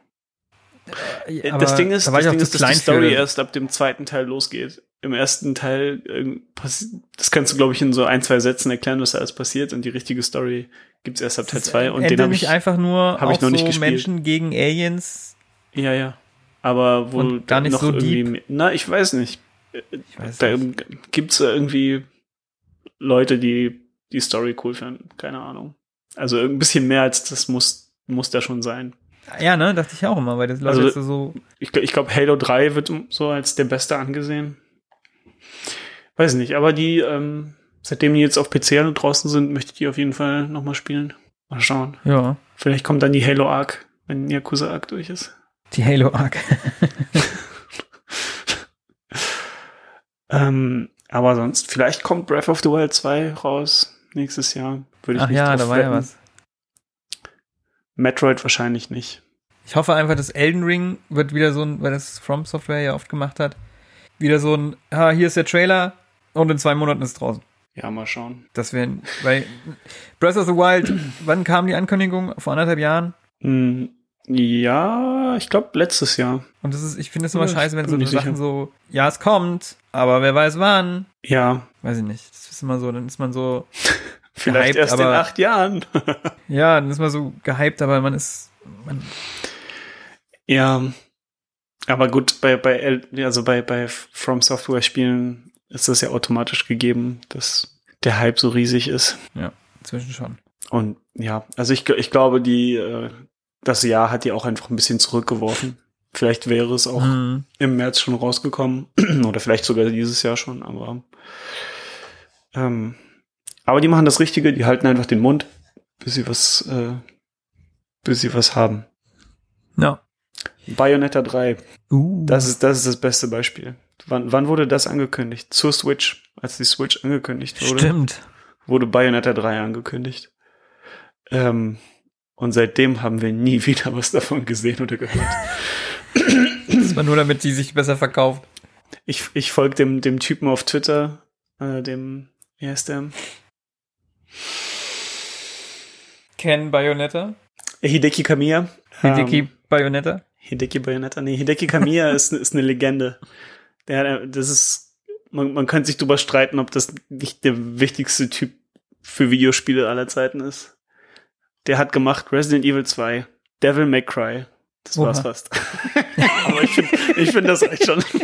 Ja, das aber Ding ist, da war das Ding ist dass die Story für. erst ab dem zweiten Teil losgeht. Im ersten Teil, äh, passi- das kannst du, glaube ich, in so ein, zwei Sätzen erklären, was da alles passiert. Und die richtige Story gibt's erst ab Teil zwei Und den habe nicht ich, einfach nur hab ich auf noch nicht so gespielt. Menschen gegen Aliens. ja, ja. Aber wo gar nicht noch so irgendwie, deep. na, ich weiß nicht. Ich weiß Da nicht. gibt's irgendwie Leute, die die Story cool finden. Keine Ahnung. Also ein bisschen mehr als das muss, muss da schon sein. Ja, ne, dachte ich auch immer, weil das Leute Also- so Ich, ich glaube, Halo 3 wird so als der beste angesehen. Weiß nicht, aber die, ähm, seitdem die jetzt auf PC draußen sind, möchte ich die auf jeden Fall nochmal spielen. Mal schauen. ja, Vielleicht kommt dann die Halo Arc, wenn Yakuza Arc durch ist. die Halo Arc. Ähm, aber sonst, vielleicht kommt Breath of the Wild 2 raus nächstes Jahr. Würde ich Ach nicht ja, da war ja was. Metroid wahrscheinlich nicht. Ich hoffe einfach, dass Elden Ring wird wieder so ein, weil das From Software ja oft gemacht hat, wieder so ein, ah, hier ist der Trailer und in zwei Monaten ist es draußen. Ja, mal schauen. Das wäre, weil Breath of the Wild, wann kam die Ankündigung? Vor anderthalb Jahren? Hm, ja, ich glaube letztes Jahr. Und das ist, ich finde es immer Ja, scheiße, wenn so Sachen sicher. so, ja, es kommt, aber wer weiß wann. Ja, Weiß ich nicht. Das ist immer so, dann ist man so, vielleicht Gehypt, erst in acht Jahren. ja, dann ist man so gehypt, aber man ist, man, Ja, aber gut, bei, bei, also bei, bei From Software Spielen ist das ja automatisch gegeben, dass der Hype so riesig ist. inzwischen schon. Und ja, also ich, ich glaube, die, äh, das Jahr hat die auch einfach ein bisschen zurückgeworfen. Vielleicht wäre es auch Mhm. im März schon rausgekommen oder vielleicht sogar dieses Jahr schon, aber ähm, aber die machen das Richtige, die halten einfach den Mund, bis sie was, äh, bis sie was haben. Ja. Bayonetta 3, Uh. das ist, das ist das beste Beispiel. Wann, wann wurde das angekündigt? Zur Switch. Als die Switch angekündigt wurde, Stimmt. wurde Bayonetta 3 angekündigt. Ähm, und seitdem haben wir nie wieder was davon gesehen oder gehört. Das war nur damit die sich besser verkauft. Ich, ich folge dem, dem Typen auf Twitter, äh, dem, wie heißt der? Ken Bayonetta? Hideki Kamiya. Hideki Ähm, Bayonetta? Hideki Bayonetta. Nee, Hideki Kamiya ist, ist eine Legende. Der, das ist, man, man könnte sich drüber streiten, ob das nicht der wichtigste Typ für Videospiele aller Zeiten ist. Der hat gemacht Resident Evil 2, Devil May Cry. Das war's Oha. fast. Aber ich finde, ich finde das reicht schon.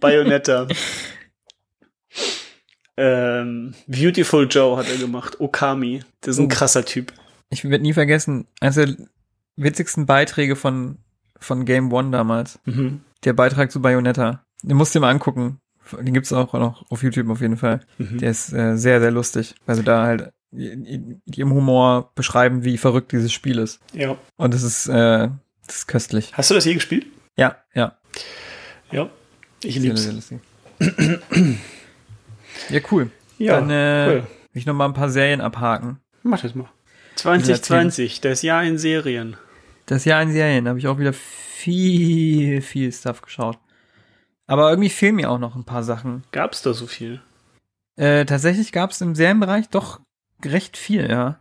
Bayonetta. Ähm, Beautiful Joe hat er gemacht. Okami. Das ist ein Oh. krasser Typ. Ich werde nie vergessen, eines der witzigsten Beiträge von, von Game One damals. Mhm. Der Beitrag zu Bayonetta. Den musst du dir mal angucken. Den gibt's auch noch auf YouTube auf jeden Fall. Mhm. Der ist äh, sehr, sehr lustig. sie da halt in ihrem Humor beschreiben, wie verrückt dieses Spiel ist. Ja. Und das ist, äh, das ist köstlich. Hast du das je gespielt? Ja, ja. Ja. Ich Sehr, lieb's. sehr lustig. ja, cool. Ja, Dann äh, cool. will ich noch mal ein paar Serien abhaken. Mach das mal. 2020, das Jahr in Serien. Das Jahr in Serien habe ich auch wieder viel, viel Stuff geschaut. Aber irgendwie fehlen mir auch noch ein paar Sachen. Gab's da so viel? Äh, tatsächlich gab es im Serienbereich doch recht viel, ja.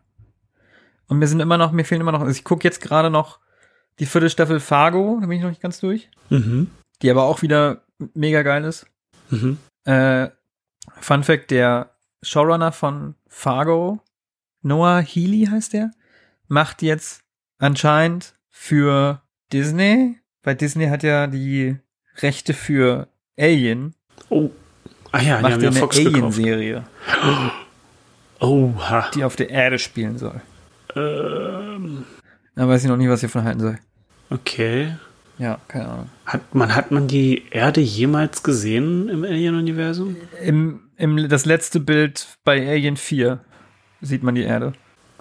Und mir sind immer noch, mir fehlen immer noch, also ich gucke jetzt gerade noch die vierte Staffel Fargo, da bin ich noch nicht ganz durch. Mhm. Die aber auch wieder mega geil ist. Mhm. Äh, Fun Fact, der Showrunner von Fargo, Noah Healy heißt der, macht jetzt anscheinend für Disney, weil Disney hat ja die Rechte für Alien, Oh. Ah ja, die macht haben ja eine. Alien-Serie, Oha. die auf der Erde spielen soll. Ähm, Da weiß ich noch nie, was ich davon halten soll. okay. Ja, keine Ahnung. Hat man, hat man die Erde jemals gesehen im Alien-Universum? Im, im, das letzte Bild bei Alien 4 sieht man die Erde,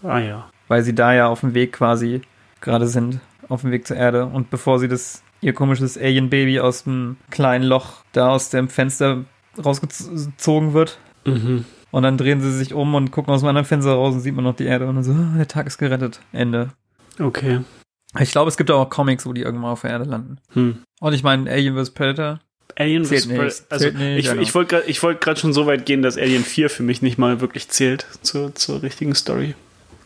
Ah ja. weil sie da ja auf dem Weg quasi gerade sind, auf dem Weg zur Erde. Und bevor sie das, ihr komisches Alien-Baby aus dem kleinen Loch da aus dem Fenster rausgezogen wird. Mhm. Und dann drehen sie sich um und gucken aus dem anderen Fenster raus und sieht man noch die Erde und dann so, ah, der Tag ist gerettet. Ende. Okay. Ich glaube, es gibt auch Comics, wo die irgendwann auf der Erde landen. Hm. Und ich meine, Alien vs. Predator. Alien vs. Predator. Also nicht, ich, genau. ich wollte gerade wollt schon so weit gehen, dass Alien 4 für mich nicht mal wirklich zählt zur, zur richtigen Story.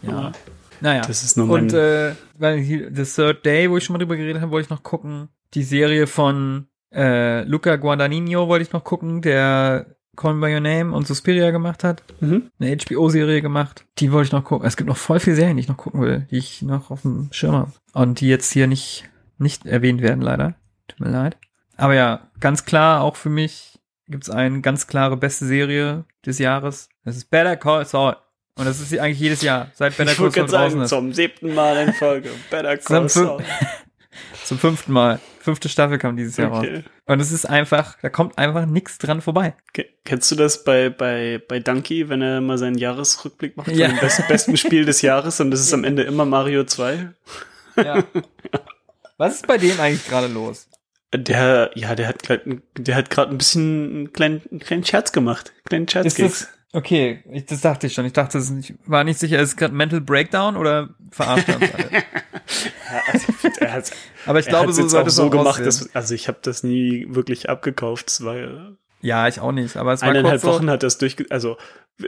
Ja. Naja. Das ist nur mein- Und äh, weil The Third Day, wo ich schon mal drüber geredet habe, wollte ich noch gucken. Die Serie von äh, Luca Guadagnino wollte ich noch gucken, der Call Me By Your Name und Suspiria gemacht hat. Mhm. Eine HBO-Serie gemacht. Die wollte ich noch gucken. Es gibt noch voll viele Serien, die ich noch gucken will, die ich noch auf dem Schirm habe. Und die jetzt hier nicht, nicht erwähnt werden, leider. Tut mir leid. Aber ja, ganz klar, auch für mich gibt's eine ganz klare beste Serie des Jahres. Das ist Better Call Saul. Und das ist sie eigentlich jedes Jahr, seit Better Ich Call Saul gerade draußen ist. zum siebten Mal in Folge. Better Zum Call Saul. Zum fünften Mal. Fünfte Staffel kam dieses Jahr raus. Okay. Und es ist einfach, da kommt einfach nichts dran vorbei. Ke- Kennst du das bei, bei, bei Donkey, wenn er mal seinen Jahresrückblick macht Ja. dem best, besten Spiel des Jahres und das ist am Ende immer Mario 2? Ja. Was ist bei dem eigentlich gerade los? Der, ja, der hat grad, der hat gerade ein bisschen einen kleinen, einen kleinen Scherz gemacht. Einen kleinen Scherz Ist das, okay, ich, das dachte ich schon. Ich dachte, nicht, war nicht sicher, ist es gerade Mental Breakdown oder verarscht er uns alle? er hat's, Aber ich er glaube, so sollte es so gemacht, dass, also ich habe das nie wirklich abgekauft. Es war ja Ja, ich auch nicht. Aber es war eineinhalb kurz Wochen so, hat das durch, also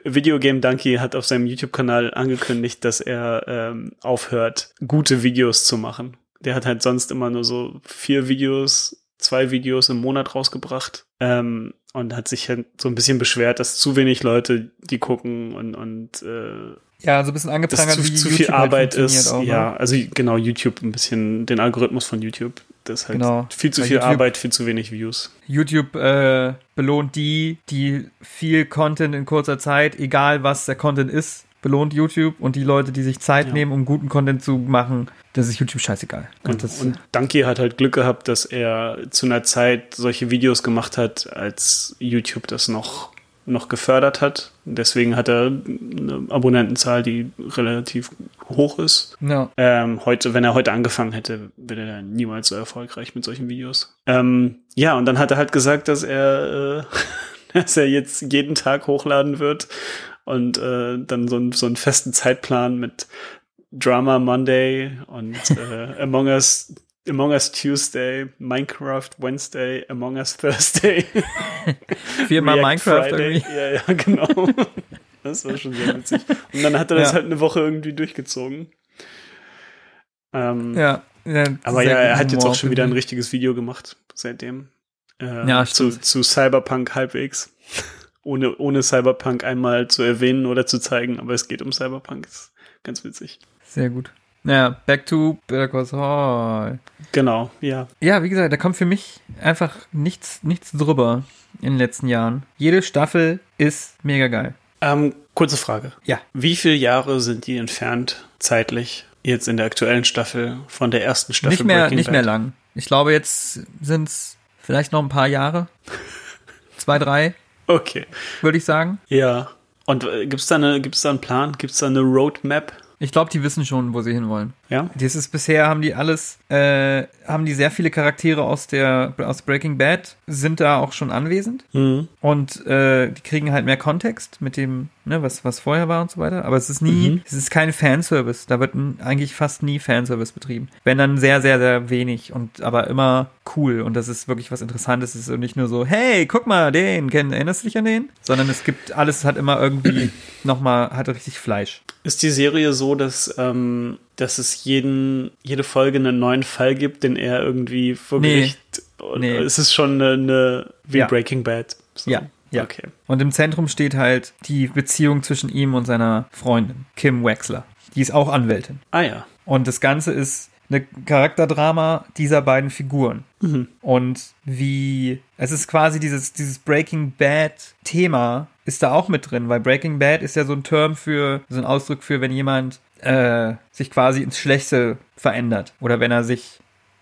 Videogame Donkey hat auf seinem YouTube-Kanal angekündigt, dass er ähm, aufhört, gute Videos zu machen. Der hat halt sonst immer nur so vier Videos, zwei Videos im Monat rausgebracht ähm, und hat sich halt so ein bisschen beschwert, dass zu wenig Leute die gucken und und äh, ja, so ein bisschen dass angeprangert, zu, wie zu YouTube viel halt Arbeit funktioniert ist. Auch, ne? ja, also genau YouTube ein bisschen den Algorithmus von YouTube. Das ist halt Genau. viel zu Bei viel YouTube- Arbeit, viel zu wenig Views. YouTube äh, belohnt die, die viel Content in kurzer Zeit, egal was der Content ist, belohnt YouTube und die Leute, die sich Zeit Ja. nehmen, um guten Content zu machen, das ist YouTube scheißegal. Und das, Und Donkey hat halt Glück gehabt, dass er zu einer Zeit solche Videos gemacht hat, als YouTube das noch, noch gefördert hat. Deswegen hat er eine Abonnentenzahl, die relativ hoch ist. ja. Ähm, heute, wenn er heute angefangen hätte, wäre er niemals so erfolgreich mit solchen Videos. Ähm, ja, und dann hat er halt gesagt, dass er, äh, dass er jetzt jeden Tag hochladen wird und äh, dann so, ein, so einen festen Zeitplan mit Drama Monday und äh, Among Us Among Us Tuesday, Minecraft Wednesday, Among Us Thursday. Viermal Minecraft Friday. irgendwie. Ja, ja, genau. Das war schon sehr witzig. Und dann hat er das Ja. halt eine Woche irgendwie durchgezogen. Ähm, Ja. ja aber ja, er hat jetzt auch schon wieder ein richtiges Video gemacht seitdem. Äh, Ja, zu, stimmt. zu Cyberpunk halbwegs. Ohne, ohne Cyberpunk einmal zu erwähnen oder zu zeigen, aber es geht um Cyberpunk. Ist ganz witzig. Sehr gut. Ja, back to Better Call Saul. Genau, ja. Ja, wie gesagt, da kommt für mich einfach nichts, nichts drüber in den letzten Jahren. Jede Staffel ist mega geil. Ähm, kurze Frage. Ja. Wie viele Jahre sind die entfernt zeitlich jetzt in der aktuellen Staffel von der ersten Staffel? nicht mehr, Breaking nicht Bad? mehr lang. Ich glaube, jetzt sind es vielleicht noch ein paar Jahre. Zwei, drei, Okay. würde ich sagen. Ja. Und äh, gibt's da eine, gibt's da einen Plan? Gibt's da eine Roadmap? Ich glaube, die wissen schon, wo sie hinwollen. Ja. Das ist bisher haben die alles, äh, haben die sehr viele Charaktere aus der aus Breaking Bad sind da auch schon anwesend Mhm. und äh, die kriegen halt mehr Kontext mit dem, ne, was was vorher war und so weiter. Aber es ist nie, Mhm. es ist kein Fanservice. Da wird eigentlich fast nie Fanservice betrieben. Wenn dann sehr sehr sehr wenig und aber immer cool und das ist wirklich was Interessantes. Es ist nicht nur so, hey, guck mal, den, kenn, erinnerst du dich an den? Sondern es gibt alles hat immer irgendwie noch mal hat richtig Fleisch. Ist die Serie so, dass, ähm, dass es jeden, jede Folge einen neuen Fall gibt, den er irgendwie vor Nee. Gericht Nee. ist es schon eine, eine wie Ja. Breaking Bad? So. Ja, ja. Okay. Und im Zentrum steht halt die Beziehung zwischen ihm und seiner Freundin, Kim Wexler. Die ist auch Anwältin. Ah ja. Und das Ganze ist eine Charakterdrama dieser beiden Figuren. Und wie, es ist quasi dieses, dieses Breaking Bad Thema ist da auch mit drin, weil Breaking Bad ist ja so ein Term für, so ein Ausdruck für, wenn jemand äh, sich quasi ins Schlechte verändert. Oder wenn er sich,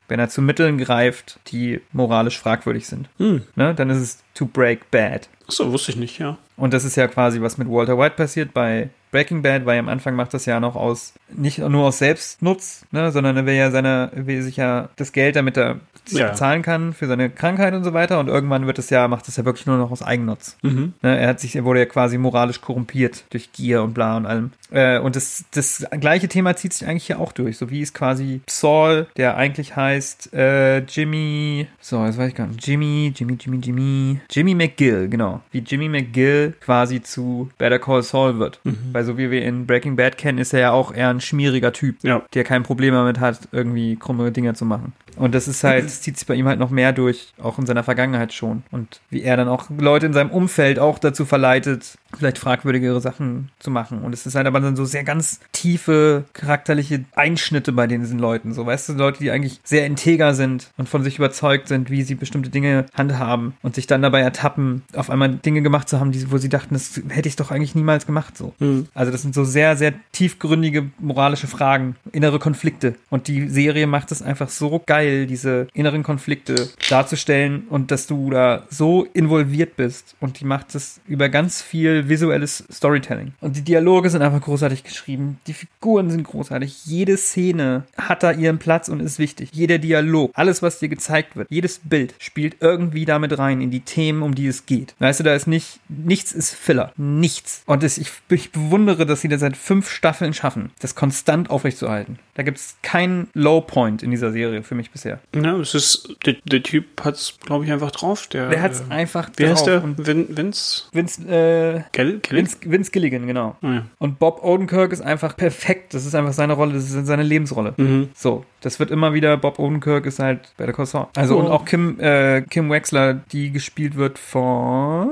wenn er zu Mitteln greift, die moralisch fragwürdig sind. Hm. Ne? Dann ist es to break bad. Achso, wusste ich nicht, ja. Und das ist ja quasi, was mit Walter White passiert bei Breaking Bad, weil am Anfang macht das ja noch aus, nicht nur aus Selbstnutz, ne, sondern er will ja seine, will sich ja das Geld, damit er Ja. bezahlen kann für seine Krankheit und so weiter. Und irgendwann wird es ja, macht es ja wirklich nur noch aus Eigennutz. Mhm. Ne, er hat sich, er wurde ja quasi moralisch korrumpiert durch Gier und bla und allem. Äh, und das, das gleiche Thema zieht sich eigentlich hier auch durch. So wie es quasi Saul, der eigentlich heißt äh, Jimmy, so, jetzt weiß ich gar nicht, Jimmy, Jimmy, Jimmy, Jimmy, Jimmy McGill, genau. Wie Jimmy McGill quasi zu Better Call Saul wird. Weil so wie wir in Breaking Bad kennen, ist er ja auch eher ein schmieriger Typ, Ja. der kein Problem damit hat, irgendwie krumme Dinge zu machen. Und das ist halt, das zieht sich bei ihm halt noch mehr durch, auch in seiner Vergangenheit schon. Und wie er dann auch Leute in seinem Umfeld auch dazu verleitet, vielleicht fragwürdigere Sachen zu machen. Und es ist halt aber dann so sehr ganz tiefe charakterliche Einschnitte bei diesen Leuten. So, weißt du, Leute, die eigentlich sehr integer sind und von sich überzeugt sind, wie sie bestimmte Dinge handhaben und sich dann dabei ertappen, auf einmal Dinge gemacht zu haben, die, wo sie dachten, das hätte ich doch eigentlich niemals gemacht. So. Also das sind so sehr, sehr tiefgründige moralische Fragen, innere Konflikte. Und die Serie macht es einfach so geil, diese inneren Konflikte darzustellen und dass du da so involviert bist. Und die macht es über ganz viel visuelles Storytelling. Und die Dialoge sind einfach großartig geschrieben. Die Figuren sind großartig. Jede Szene hat da ihren Platz und ist wichtig. Jeder Dialog, alles, was dir gezeigt wird, jedes Bild spielt irgendwie damit rein in die Themen, um die es geht. Weißt du, da ist nicht, nichts ist Filler. Nichts. Und das, ich, ich bewundere, dass sie das seit fünf Staffeln schaffen, das konstant aufrechtzuerhalten. Da gibt es keinen Low Point in dieser Serie für mich bisher. Ja, es ist, der, der Typ hat's, glaube ich, einfach drauf. Der, Der hat's äh, einfach Wie heißt drauf. der? Und Vin, Vince? Vince, äh, Gell? Vince, Vince Gilligan, genau. Ah, ja. Und Bob Odenkirk ist einfach perfekt. Das ist einfach seine Rolle, das ist seine Lebensrolle. Mhm. So, das wird immer wieder, Bob Odenkirk ist halt Better Call Saul. Also und auch Kim, äh, Kim Wexler, die gespielt wird von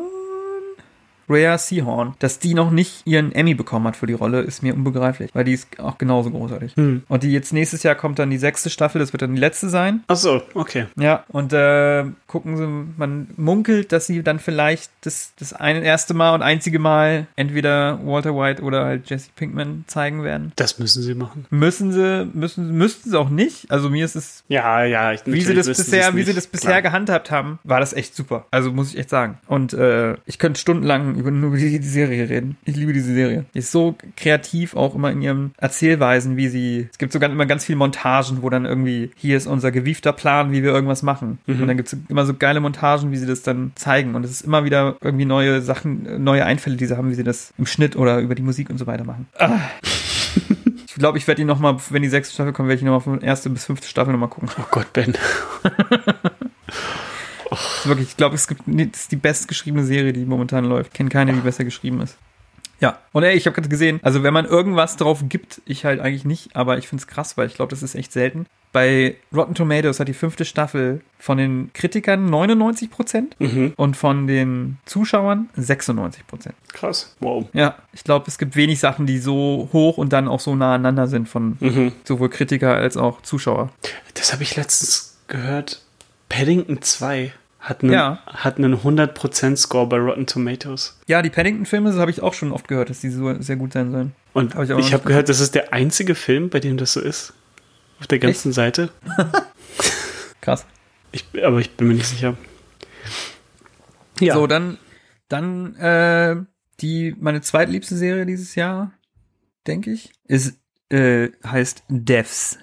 Rhea Seahorn. Dass die noch nicht ihren Emmy bekommen hat für die Rolle, ist mir unbegreiflich, weil die ist auch genauso großartig. Hm. Und die jetzt nächstes Jahr kommt dann die sechste Staffel, das wird dann die letzte sein. Ach so, okay. Ja, und äh, gucken Sie, man munkelt, dass sie dann vielleicht das, das eine erste Mal und einzige Mal entweder Walter White oder halt Jesse Pinkman zeigen werden. Das müssen sie machen. Müssen sie, müssen, müssten sie auch nicht. Also mir ist es, Ja, ja. Ich, wie sie das bisher, wie sie das bisher Klar. gehandhabt haben, war das echt super. Also muss ich echt sagen. Und äh, ich könnte stundenlang über, nur über die, die Serie reden. Ich liebe diese Serie. Die ist so kreativ auch immer in ihren Erzählweisen, wie sie. Es gibt sogar immer ganz viele Montagen, wo dann irgendwie hier ist unser gewiefter Plan, wie wir irgendwas machen. Und dann gibt es immer so geile Montagen, wie sie das dann zeigen. Und es ist immer wieder irgendwie neue Sachen, neue Einfälle, die sie haben, wie sie das im Schnitt oder über die Musik und so weiter machen. Ah. Ich glaube, ich werde ihn noch mal, wenn die sechste Staffel kommt, werde ich noch mal von erste bis fünfte Staffel noch mal gucken. Oh Gott, Ben. Ist wirklich, ich glaube, es gibt, das ist die bestgeschriebene Serie, die momentan läuft. Ich kenne keine, die besser geschrieben ist. Ja, und ey, ich habe gerade gesehen, also wenn man irgendwas drauf gibt, ich halt eigentlich nicht, aber ich finde es krass, weil ich glaube, das ist echt selten. Bei Rotten Tomatoes hat die fünfte Staffel von den Kritikern 99 Prozent und von den Zuschauern 96 Prozent. Krass. Wow. Ja, ich glaube, es gibt wenig Sachen, die so hoch und dann auch so nah aneinander sind von sowohl Kritiker als auch Zuschauer. Das habe ich letztens gehört. Paddington 2 hat einen, Ja. hat einen 100% Score bei Rotten Tomatoes. Ja, die Paddington-Filme, das habe ich auch schon oft gehört, dass die so sehr gut sein sollen. Und Hab ich ich, habe gehört, das ist der einzige Film, bei dem das so ist. Auf der ganzen Seite. Krass. Ich, aber ich bin mir nicht sicher. Ja. So, dann, dann äh, die meine zweitliebste Serie dieses Jahr, denke ich, ist äh, heißt Devs.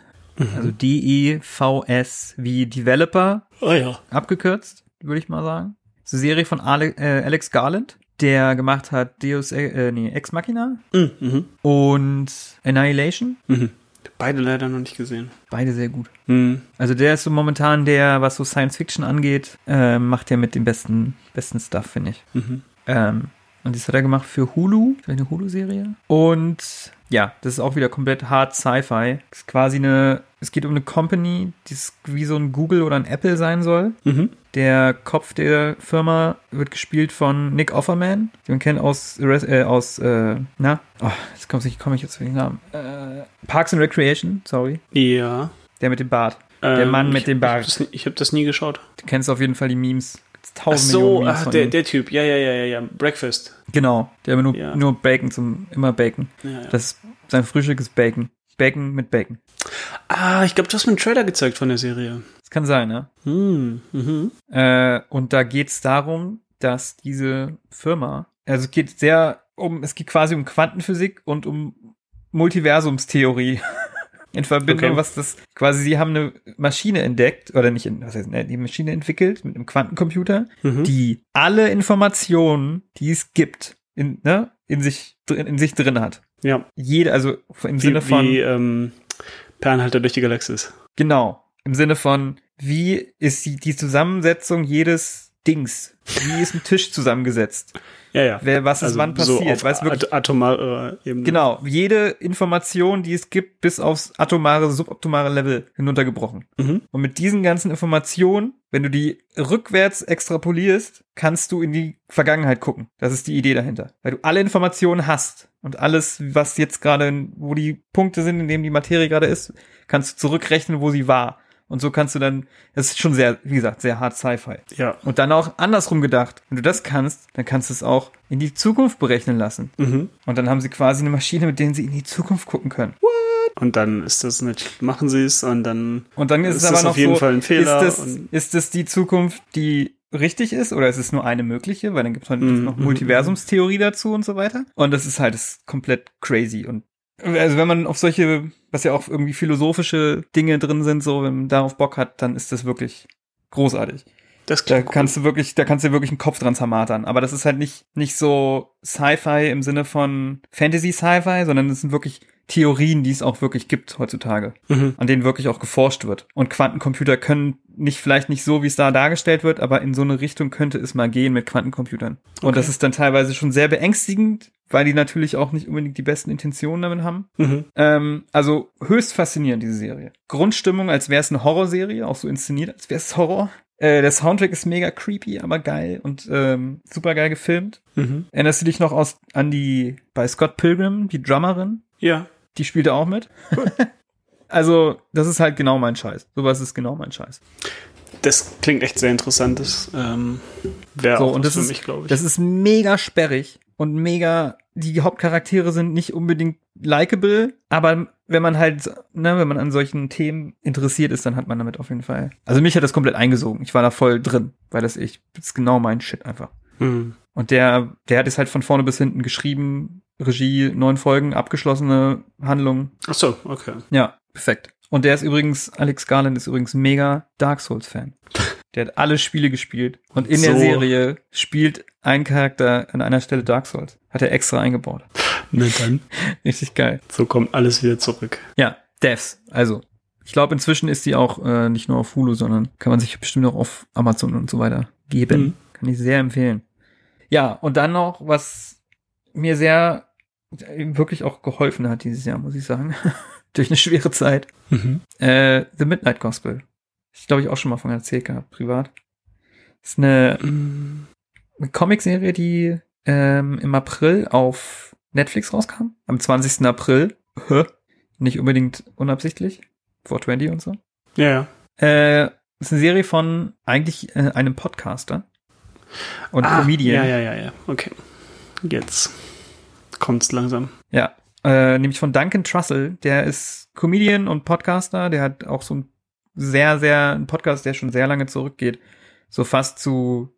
Also D-E-V-S wie Developer oh ja. abgekürzt, würde ich mal sagen. Das ist eine Serie von Ale äh, Alex Garland, der gemacht hat Deus äh, nee, Ex Machina Mhm, mhm, und Annihilation. mhm. Beide leider noch nicht gesehen. Beide sehr gut. Mhm. Also der ist so momentan der, was so Science Fiction angeht, äh, macht der mit dem besten, besten Stuff, finde ich. Mhm. Ähm, und das hat er gemacht für Hulu, für eine Hulu-Serie. Und ja, das ist auch wieder komplett hart Sci-Fi. Ist quasi eine, es geht um eine Company, die wie so ein Google oder ein Apple sein soll. Mhm. Der Kopf der Firma wird gespielt von Nick Offerman, den man kennt aus, äh, aus äh, na, oh, jetzt komme ich, komm ich jetzt für den Namen. Äh, Parks and Recreation, sorry. Ja. Der mit dem Bart. Der Ähm, Mann mit ich, dem Ich Bart. habe das, ich hab das nie geschaut. Du kennst auf jeden Fall die Memes. Ach Tausend so, Millionen Memes ach, der, der Typ. Ja, ja, ja, ja, ja. Breakfast. Genau, der nur, Ja. nur Bacon zum, immer Bacon. Ja, ja. Das sein Frühstück ist Bacon. Bacon mit Bacon. Ah, ich glaube, du hast mir einen Trailer gezeigt von der Serie. Das kann sein, ne? Hm, mhm. Äh, und da geht's darum, dass diese Firma, also es geht sehr um, es geht quasi um Quantenphysik und um Multiversumstheorie. In Verbindung, Okay. was das quasi, sie haben eine Maschine entdeckt, oder nicht, in- was heißt, ne, die Maschine entwickelt mit einem Quantencomputer, Mhm. die alle Informationen, die es gibt, in, ne, in sich, drin- in sich drin hat. Ja, Jede, also im wie, Sinne von, wie ähm, Per Anhalter durch die Galaxis. genau, im Sinne von, wie ist die, die Zusammensetzung jedes Dings? Wie ist ein Tisch zusammengesetzt? Ja, ja. Wer, was ist wann so passiert? auf Weißt du wirklich, at atomarer Ebene. Genau, jede Information, die es gibt, bis aufs atomare, suboptimale Level hinuntergebrochen. Mhm. Und mit diesen ganzen Informationen, wenn du die rückwärts extrapolierst, kannst du in die Vergangenheit gucken. Das ist die Idee dahinter. Weil du alle Informationen hast und alles, was jetzt gerade, wo die Punkte sind, in denen die Materie gerade ist, kannst du zurückrechnen, wo sie war. Und so kannst du dann, das ist schon sehr, wie gesagt, sehr hart Sci-Fi. Ja. Und dann auch andersrum gedacht. Wenn du das kannst, dann kannst du es auch in die Zukunft berechnen lassen. Mhm. Und dann haben sie quasi eine Maschine, mit der sie in die Zukunft gucken können. Und dann ist das nicht, machen sie es und dann Und dann ist, Ist es aber das noch auf jeden so, Fall ein Fehler Ist das, ist das die Zukunft, die richtig ist oder ist es nur eine mögliche? Weil dann gibt es halt Mhm, noch mhm, Multiversumstheorie dazu und so weiter. Und das ist halt das komplett crazy. Und also wenn man auf solche, was ja auch irgendwie philosophische Dinge drin sind, so wenn man darauf Bock hat, dann ist das wirklich großartig. das Da kannst du wirklich, da kannst du wirklich einen Kopf dran zermatern. Aber das ist halt nicht, nicht so Sci-Fi im Sinne von Fantasy-Sci-Fi, sondern es sind wirklich Theorien, die es auch wirklich gibt heutzutage Mhm. an denen wirklich auch geforscht wird. Und Quantencomputer können nicht, vielleicht nicht so, wie es da dargestellt wird, aber in so eine Richtung könnte es mal gehen mit Quantencomputern. Und Okay. das ist dann teilweise schon sehr beängstigend, weil die natürlich auch nicht unbedingt die besten Intentionen damit haben. Mhm. Ähm, also höchst faszinierend, diese Serie. Grundstimmung, als wäre es eine Horrorserie, auch so inszeniert, als wäre es Horror. Äh, der Soundtrack ist mega creepy, aber geil und ähm, super geil gefilmt. Mhm. Erinnerst du dich noch aus, an die, bei Scott Pilgrim, die Drummerin? Ja. Die spielte auch mit. also, das ist halt genau mein Scheiß. Sowas ist genau mein Scheiß. Das klingt echt sehr interessant. Das ähm, wäre So, auch und das für ist, mich, glaube ich. das ist mega sperrig und mega, die Hauptcharaktere sind nicht unbedingt likable, aber wenn man halt, ne, wenn man an solchen Themen interessiert ist, dann hat man damit auf jeden Fall. Also mich hat das komplett eingesogen. Ich war da voll drin, weil das ich, das ist genau mein Shit einfach. mhm. Und der, der hat es halt von vorne bis hinten geschrieben, Regie, neun Folgen, abgeschlossene Handlung. Ach so, okay. Ja, perfekt. Und der ist übrigens, Alex Garland ist übrigens mega Dark Souls-Fan. Der hat alle Spiele gespielt. Und in der So. Serie spielt ein Charakter an einer Stelle Dark Souls. Hat er extra eingebaut. Na dann. Richtig geil. So kommt alles wieder zurück. Ja, Devs. Also, ich glaube, inzwischen ist die auch äh, nicht nur auf Hulu, sondern kann man sich bestimmt auch auf Amazon und so weiter geben. Mhm. Kann ich sehr empfehlen. Ja, und dann noch, was mir sehr äh, wirklich auch geholfen hat dieses Jahr, muss ich sagen. Durch eine schwere Zeit. Mhm. Äh, The Midnight Gospel. Ich glaube, ich auch schon mal von erzählt gehabt, privat. Ist eine, Mhm. eine Comicserie, die ähm, im April auf Netflix rauskam. Am 20. April. Nicht unbedingt unabsichtlich. 420 und so. Ja, ja. Äh, ist eine Serie von eigentlich äh, einem Podcaster und Comedian. Ah, Ja, ja, ja, ja. Okay. Jetzt kommt's langsam. Ja, äh, nämlich von Duncan Trussell. Der ist Comedian und Podcaster. Der hat auch so ein sehr, sehr, ein Podcast, der schon sehr lange zurückgeht. So fast zu,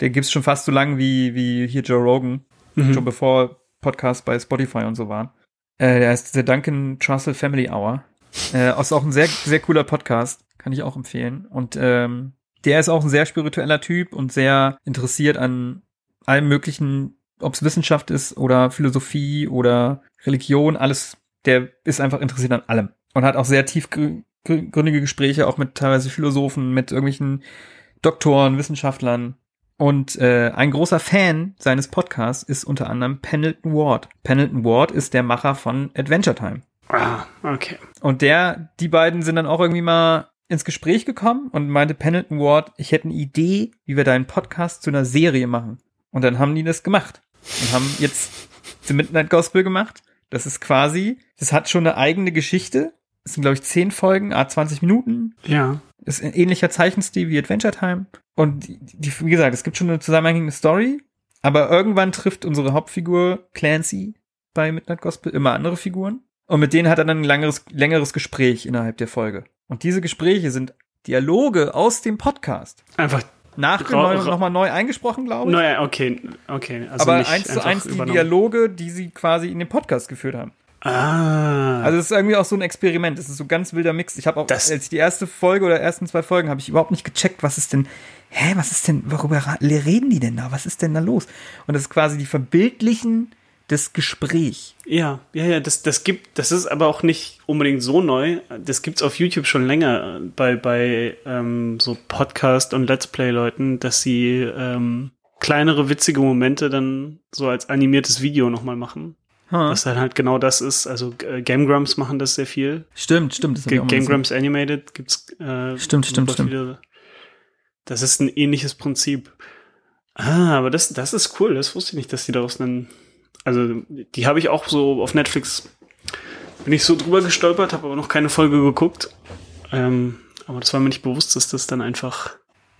der gibt's schon fast so lang wie, wie hier Joe Rogan. Mhm. Schon bevor Podcasts bei Spotify und so waren. Äh, der ist der Duncan Trussell Family Hour. Äh, ist auch ein sehr, sehr cooler Podcast. Kann ich auch empfehlen. Und ähm, der ist auch ein sehr spiritueller Typ und sehr interessiert an allem möglichen, ob es Wissenschaft ist oder Philosophie oder Religion, alles. Der ist einfach interessiert an allem und hat auch sehr tiefgründige Gespräche, auch mit teilweise Philosophen, mit irgendwelchen Doktoren, Wissenschaftlern. Und äh, ein großer Fan seines Podcasts ist unter anderem Pendleton Ward. Pendleton Ward ist der Macher von Adventure Time. Ah, okay. Und der, die beiden sind dann auch irgendwie mal ins Gespräch gekommen und meinte Pendleton Ward, ich hätte eine Idee, wie wir deinen Podcast zu einer Serie machen. Und dann haben die das gemacht und haben jetzt The Midnight Gospel gemacht. Das ist quasi, das hat schon eine eigene Geschichte. Das sind, glaube ich, zehn Folgen, a 20 Minuten. Ja. ist ein ähnlicher Zeichenstil wie Adventure Time. Und die, die, wie gesagt, es gibt schon eine zusammenhängende Story, aber irgendwann trifft unsere Hauptfigur Clancy bei Midnight Gospel immer andere Figuren. Und mit denen hat er dann ein längeres, längeres Gespräch innerhalb der Folge. Und diese Gespräche sind Dialoge aus dem Podcast. Einfach nachgenommen, Ra- ra- nochmal neu eingesprochen, glaube ich. Naja, okay, okay. Also aber eins zu eins die. Dialoge, die sie quasi in dem Podcast geführt haben. Ah. Also es ist irgendwie auch so ein Experiment. Es ist so ein ganz wilder Mix. Ich habe auch, Das- als ich die erste Folge oder ersten zwei Folgen, habe ich überhaupt nicht gecheckt, was ist denn, hä, was ist denn, worüber reden die denn da? Was ist denn da los? Und das ist quasi die Verbildlichen des Gespräch. Ja, ja, ja, das, das gibt, das ist aber auch nicht unbedingt so neu. Das gibt's auf YouTube schon länger bei, bei ähm, so Podcast- und Let's Play-Leuten, dass sie ähm, kleinere, witzige Momente dann so als animiertes Video nochmal machen. Ha. Was dann halt genau das ist. Also äh, Game Grumps machen das sehr viel. Stimmt, stimmt. Das G Game. Grumps Animated gibt's äh, Stimmt, stimmt, stimmt. viele. Das ist ein ähnliches Prinzip. Ah, aber das, das ist cool. Das wusste ich nicht, dass die daraus einen. Also, die habe ich auch so auf Netflix. Bin ich so drüber gestolpert, habe aber noch keine Folge geguckt. Ähm, aber das war mir nicht bewusst, dass das dann einfach.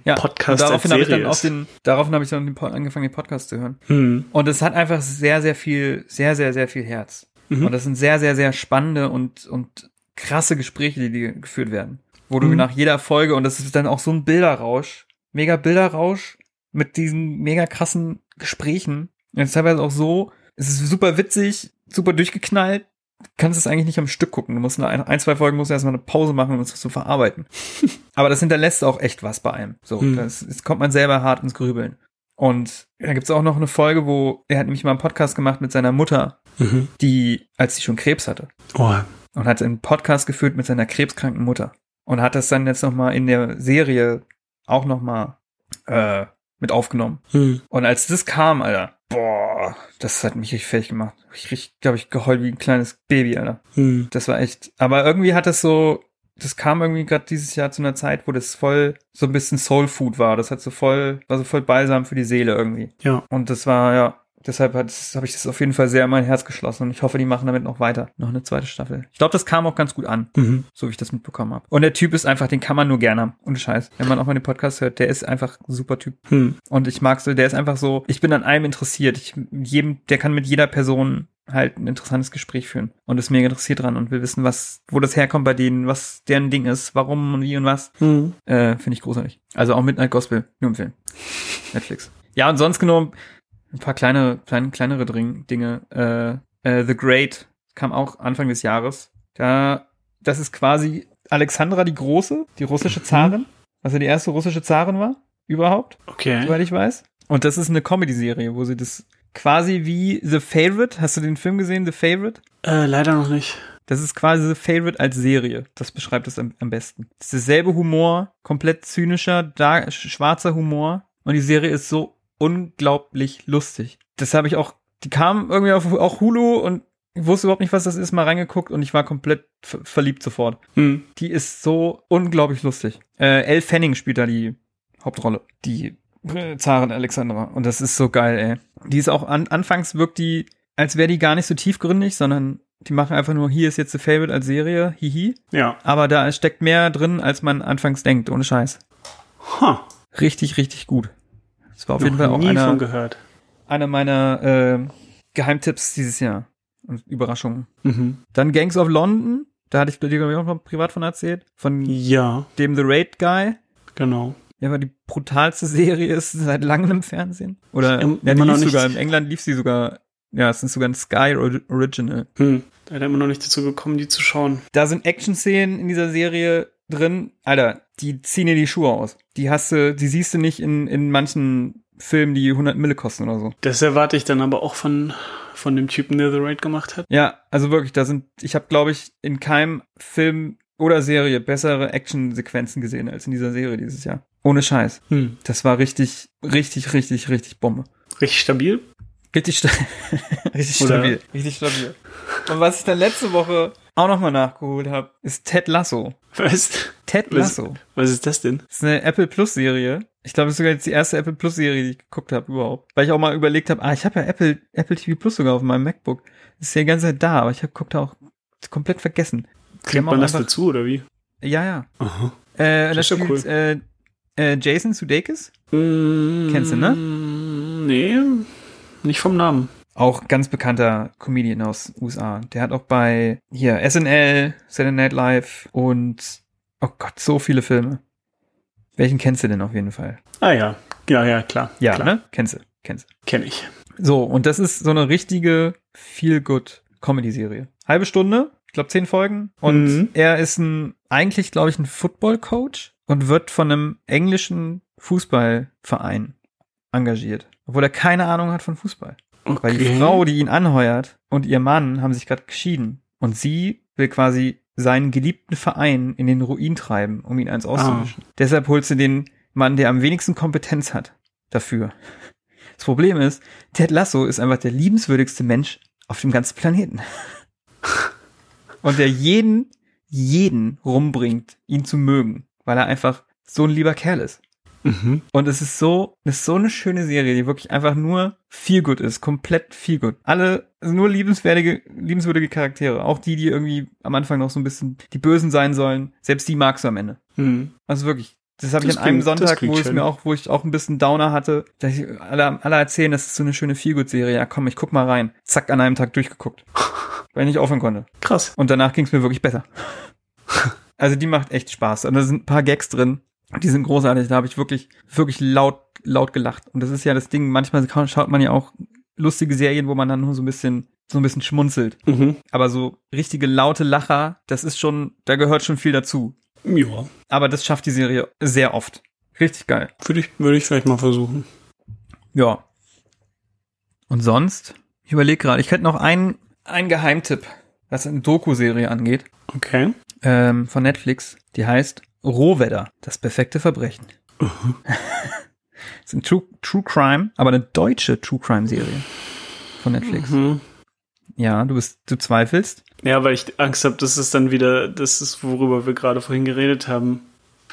Ja. Podcast daraufhin als ich dann Serie ist. den, daraufhin habe ich dann angefangen, den Podcast zu hören. Hm. Und es hat einfach sehr, sehr viel, sehr, sehr, sehr viel Herz. Mhm. Und das sind sehr, sehr, sehr spannende und, und krasse Gespräche, die, die geführt werden. Wo du Mhm. nach jeder Folge, und das ist dann auch so ein Bilderrausch, mega Bilderrausch mit diesen mega krassen Gesprächen. Und es ist teilweise auch so, es ist super witzig, super durchgeknallt. Du kannst es eigentlich nicht am Stück gucken. Du musst nach ein, zwei Folgen musst du erstmal eine Pause machen, um es zu verarbeiten. Aber das hinterlässt auch echt was bei einem. So, Mhm. das, das kommt man selber hart ins Grübeln. Und da gibt's auch noch eine Folge, wo er hat nämlich mal einen Podcast gemacht mit seiner Mutter, Mhm. die, als sie schon Krebs hatte. Oh. Und hat einen Podcast geführt mit seiner krebskranken Mutter. Und hat das dann jetzt nochmal in der Serie auch nochmal äh, mit aufgenommen. Hm. Und als das kam, Alter, boah, das hat mich richtig fertig gemacht. Ich richtig, glaube ich, geheult wie ein kleines Baby, Alter. Hm. Das war echt. Aber irgendwie hat das so, das kam irgendwie gerade dieses Jahr zu einer Zeit, wo das voll so ein bisschen Soul Food war. Das hat so voll, war so voll balsam für die Seele irgendwie. Ja. Und das war, ja, deshalb habe ich das auf jeden Fall sehr in mein Herz geschlossen und ich hoffe, die machen damit noch weiter. Noch eine zweite Staffel. Ich glaube, das kam auch ganz gut an, Mhm. so wie ich das mitbekommen habe. Und der Typ ist einfach, den kann man nur gerne haben. Ohne Scheiß. Wenn man auch mal den Podcast hört, der ist einfach ein super Typ. Hm. Und ich mag so, der ist einfach so, ich bin an allem interessiert. Ich, jedem, der kann mit jeder Person halt ein interessantes Gespräch führen und ist mega interessiert dran und will wissen, was, wo das herkommt bei denen, was deren Ding ist, warum und wie und was. Hm. Äh, Finde ich großartig. Also auch Midnight Gospel, nur empfehlen. Netflix. Ja, und sonst genommen ein paar kleine, kleine kleinere Dring, Dinge. Äh, äh, The Great kam auch Anfang des Jahres. Da, das ist quasi Alexandra die Große, die russische Zarin, was ja die erste russische Zarin war, überhaupt, Okay. soweit ich weiß. Und das ist eine Comedy-Serie, wo sie das quasi wie The Favorite, hast du den Film gesehen, The Favorite? Äh, leider noch nicht. Das ist quasi The Favorite als Serie. Das beschreibt es am, am besten. Das ist derselbe Humor, komplett zynischer, schwarzer Humor. Und die Serie ist so unglaublich lustig. Das habe ich auch, die kam irgendwie auf auch Hulu und ich wusste überhaupt nicht, was das ist, mal reingeguckt und ich war komplett ver verliebt sofort. Hm. Die ist so unglaublich lustig. Äh, Elle Fanning spielt da die Hauptrolle. Die äh, Zarin Alexandra. Und das ist so geil, ey. Die ist auch an, anfangs wirkt die, als wäre die gar nicht so tiefgründig, sondern die machen einfach nur, hier ist jetzt The Favorite als Serie, hihi. Ja. Aber da steckt mehr drin, als man anfangs denkt, ohne Scheiß. Huh. Richtig, richtig gut. Das war auf jeden Noch Fall auch nie einer, von gehört. einer meiner äh, Geheimtipps dieses Jahr. Und Überraschungen. Mhm. Dann Gangs of London. Da hatte ich dir, auch noch privat von erzählt. Von Ja, dem The Raid Guy. genau. Ja, aber die brutalste Serie ist seit langem im Fernsehen. Oder ja, die lief sogar, in England lief sie sogar, ja, es ist sogar ein Sky Ori- Original. Hm. Da ist immer noch nicht dazu gekommen, die zu schauen. Da sind Action-Szenen in dieser Serie drin. Alter, die ziehen dir die Schuhe aus. Die hast du, die siehst du nicht in, in manchen Filmen, die 100 Mille kosten oder so. Das erwarte ich dann aber auch von, von dem Typen, der The Raid gemacht hat. Ja, also wirklich, da sind, ich habe, glaube ich, in keinem Film oder Serie bessere Action-Sequenzen gesehen als in dieser Serie dieses Jahr. Ohne Scheiß. Hm. Das war richtig, richtig, richtig, richtig Bombe. Richtig stabil. Richtig, sta richtig Oder- stabil. Richtig stabil. Und was ich dann letzte Woche auch nochmal nachgeholt habe, ist Ted Lasso. Was? Ted Was? Lasso. Was ist das denn? Das ist eine Apple Plus Serie. Ich glaube, es ist sogar jetzt die erste Apple Plus Serie, die ich geguckt habe überhaupt. Weil ich auch mal überlegt habe, ah, ich habe ja Apple, Apple TV Plus sogar auf meinem MacBook. Das ist ja die ganze Zeit da, aber ich habe guckt auch komplett vergessen. Kriegt man das dazu, oder wie? Ja, ja. Aha. Äh, da Das ist spielt äh, äh, Jason Sudeikis. Kennst du, ne? Nee, nicht vom Namen. Auch ganz bekannter Comedian aus USA. Der hat auch bei hier SNL, Saturday Night Live und oh Gott, so viele Filme. Welchen kennst du denn auf jeden Fall? Ah ja, ja, ja, klar. Ja, klar. ne? Kennst du, kennst du. Kenn ich. So, und das ist so eine richtige Feel-Good-Comedy-Serie. Halbe Stunde, ich glaube zehn Folgen. Und Mhm. er ist ein, eigentlich, glaube ich, ein Football-Coach und wird von einem englischen Fußballverein engagiert. Obwohl er keine Ahnung hat von Fußball. Weil die Okay. Frau, die ihn anheuert und ihr Mann haben sich gerade geschieden. Und sie will quasi seinen geliebten Verein in den Ruin treiben, um ihn eins auszumischen. Deshalb holt sie den Mann, der am wenigsten Kompetenz hat, dafür. Das Problem ist, Ted Lasso ist einfach der liebenswürdigste Mensch auf dem ganzen Planeten. Und der jeden, jeden rumbringt, ihn zu mögen, weil er einfach so ein lieber Kerl ist. Mhm. Und es ist so, es ist so eine schöne Serie, die wirklich einfach nur viel gut ist, komplett viel gut. Alle also nur liebenswürdige, liebenswürdige Charaktere, auch die, die irgendwie am Anfang noch so ein bisschen die Bösen sein sollen, selbst die magst du am Ende. Mhm. Also wirklich. Das habe ich an einem klingt- Sonntag, wo es schön. mir auch, wo ich auch ein bisschen Downer hatte, dass ich, alle, alle erzählen, das ist so eine schöne Feelgood-Serie. Ja, komm, ich guck mal rein. Zack, an einem Tag durchgeguckt. Weil ich nicht aufhören konnte. Krass. Und danach ging es mir wirklich besser. Also die macht echt Spaß. Und da sind ein paar Gags drin. Die sind großartig. Da habe ich wirklich, wirklich laut, laut gelacht. Und das ist ja das Ding. Manchmal schaut man ja auch lustige Serien, wo man dann nur so ein bisschen, so ein bisschen schmunzelt. Mhm. Aber so richtige laute Lacher, das ist schon, da gehört schon viel dazu. Ja, Aber das schafft die Serie sehr oft. Richtig geil. würde ich, würde ich vielleicht mal versuchen. Ja. Und sonst? Ich überlege gerade, ich hätte noch einen, einen Geheimtipp, was eine Doku-Serie angeht. Okay. ähm, von Netflix, die heißt Rohwedder, das perfekte Verbrechen. ist ein True, True Crime, aber eine deutsche True Crime Serie von Netflix. Mhm. Ja, du bist, du zweifelst. Ja, weil ich Angst habe, dass es dann wieder, das ist, worüber wir gerade vorhin geredet haben,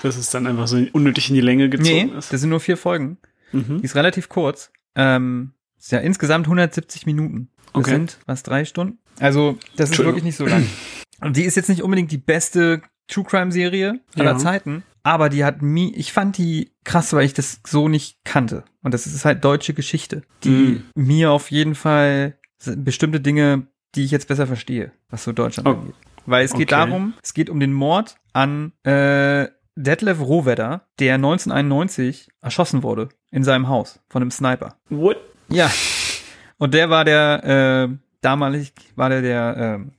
dass es dann einfach so unnötig in die Länge gezogen Nee, ist. das sind nur vier Folgen. Mhm. Die ist relativ kurz. Ähm, ist ja insgesamt 170 Minuten. Das Okay. sind, was, drei Stunden? Also, das ist wirklich nicht so lang. Und die ist jetzt nicht unbedingt die beste True Crime Serie aller Ja. Zeiten, aber die hat mi, ich fand die krass, weil ich das so nicht kannte. Und das ist halt deutsche Geschichte, die Mhm. mir auf jeden Fall bestimmte Dinge, die ich jetzt besser verstehe, was so Deutschland Oh. angeht. Weil es geht Okay. darum, es geht um den Mord an äh, Detlef Rohwedder, der 1991 erschossen wurde in seinem Haus von einem Sniper. What? Ja. Und der war der, äh, damalig war der der ähm,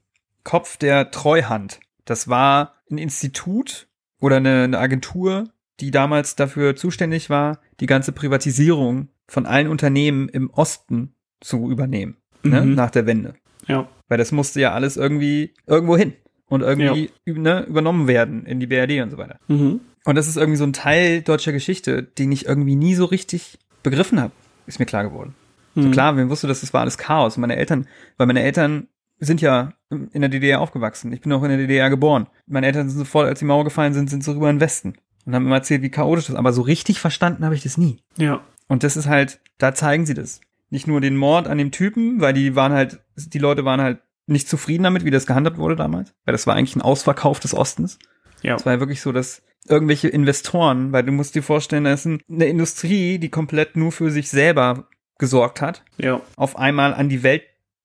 Kopf der Treuhand. Das war ein Institut oder eine, eine Agentur, die damals dafür zuständig war, die ganze Privatisierung von allen Unternehmen im Osten zu übernehmen, ne, Mhm. nach der Wende. Ja. Weil das musste ja alles irgendwie irgendwo hin und irgendwie üb- ne, übernommen werden in die BRD und so weiter. Mhm. Und das ist irgendwie so ein Teil deutscher Geschichte, den ich irgendwie nie so richtig begriffen habe, ist mir klar geworden. So Mhm. klar, wir wussten, dass das war alles Chaos. Und meine Eltern, weil meine Eltern sind ja in der DDR aufgewachsen. Ich bin auch in der DDR geboren. Meine Eltern sind sofort, als die Mauer gefallen sind, sind so rüber in den Westen und haben immer erzählt, wie chaotisch das ist. Aber so richtig verstanden habe ich das nie. Ja. Und das ist halt, da zeigen sie das. Nicht nur den Mord an dem Typen, weil die waren halt, die Leute waren halt nicht zufrieden damit, wie das gehandhabt wurde damals. Weil das war eigentlich ein Ausverkauf des Ostens. Ja. Es war ja wirklich so, dass irgendwelche Investoren, weil du musst dir vorstellen, das ist eine Industrie, die komplett nur für sich selber gesorgt hat, Ja. auf einmal an die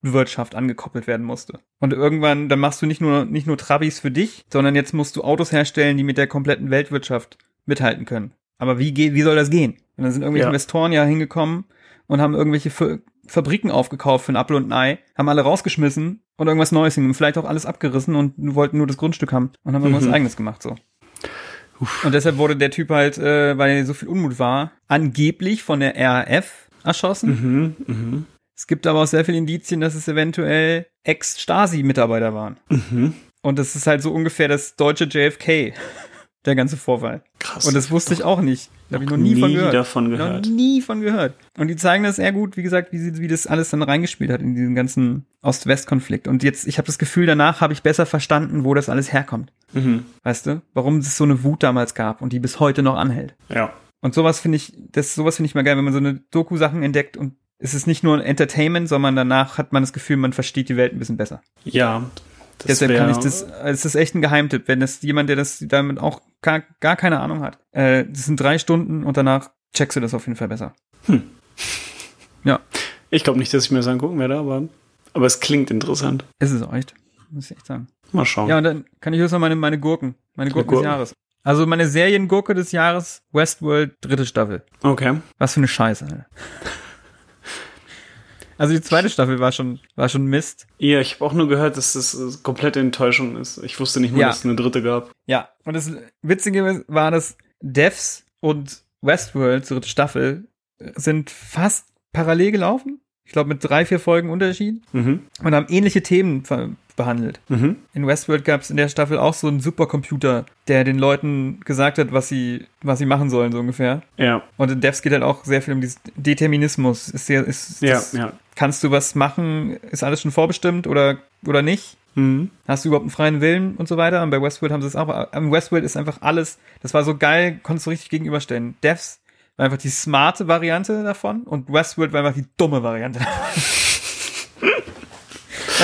Weltwirtschaft angekoppelt werden musste. Und irgendwann, dann machst du nicht nur, nicht nur Trabis für dich, sondern jetzt musst du Autos herstellen, die mit der kompletten Weltwirtschaft mithalten können. Aber wie geht, wie soll das gehen? Und dann sind irgendwelche Ja. Investoren ja hingekommen und haben irgendwelche Fa- Fabriken aufgekauft für ein Apfel und ein Ei, haben alle rausgeschmissen und irgendwas Neues hin, vielleicht auch alles abgerissen und wollten nur das Grundstück haben und haben irgendwas Mhm. eigenes gemacht, so. Und deshalb wurde der Typ halt, äh, weil so viel Unmut war, angeblich von der RAF erschossen. Mhm. Mhm. Es gibt aber auch sehr viele Indizien, dass es eventuell Ex-Stasi-Mitarbeiter waren. Mhm. Und das ist halt so ungefähr das deutsche JFK, der ganze Vorfall. Krass. Und das wusste ich auch nicht. Da habe ich noch Noch nie von nie gehört. davon gehört. Noch nie von gehört. Und die zeigen das sehr gut, wie gesagt, wie, sie, wie das alles dann reingespielt hat in diesen ganzen Ost-West-Konflikt. Und jetzt, ich habe das Gefühl, danach habe ich besser verstanden, wo das alles herkommt. Mhm. Weißt du? Warum es so eine Wut damals gab und die bis heute noch anhält. Ja. Und sowas finde ich, das sowas finde ich mal geil, wenn man so eine Doku-Sachen entdeckt und es ist nicht nur ein Entertainment, sondern danach hat man das Gefühl, man versteht die Welt ein bisschen besser. Ja. Das Deshalb kann ich das, es ist echt ein Geheimtipp, wenn das jemand, der das damit auch gar, gar keine Ahnung hat. Äh, das sind drei Stunden und danach checkst du das auf jeden Fall besser. Ja, Ich glaube nicht, dass ich mir das angucken werde, aber, aber es klingt interessant. ist es auch echt. Muss ich echt sagen. Mal schauen. Ja, und dann kann ich höchstens meine, meine Gurken, meine Gurken des Gurken. Jahres. Also meine Seriengurke des Jahres, Westworld, dritte Staffel. Okay. Was für eine Scheiße. Alter. Also die zweite Staffel war schon, war schon Mist. Ja, ich habe auch nur gehört, dass das äh, komplette Enttäuschung ist. Ich wusste nicht mal, Ja. dass es eine dritte gab. Ja. Und das Witzige war, dass Devs und Westworld, dritte Staffel, sind fast parallel gelaufen. Ich glaube mit drei, vier Folgen Unterschied. Mhm. Und haben ähnliche Themen behandelt. Mhm. In Westworld gab es in der Staffel auch so einen Supercomputer, der den Leuten gesagt hat, was sie, was sie machen sollen, so ungefähr. Ja, Und in Devs geht halt auch sehr viel um diesen Determinismus. Ist sehr, ist, ja, das, ja. Kannst du was machen? Ist alles schon vorbestimmt oder, oder nicht? Mhm. Hast du überhaupt einen freien Willen und so weiter? Und bei Westworld haben sie es auch. Am Westworld ist einfach alles, das war so geil, konntest du richtig gegenüberstellen. Devs war einfach die smarte Variante davon und Westworld war einfach die dumme Variante davon.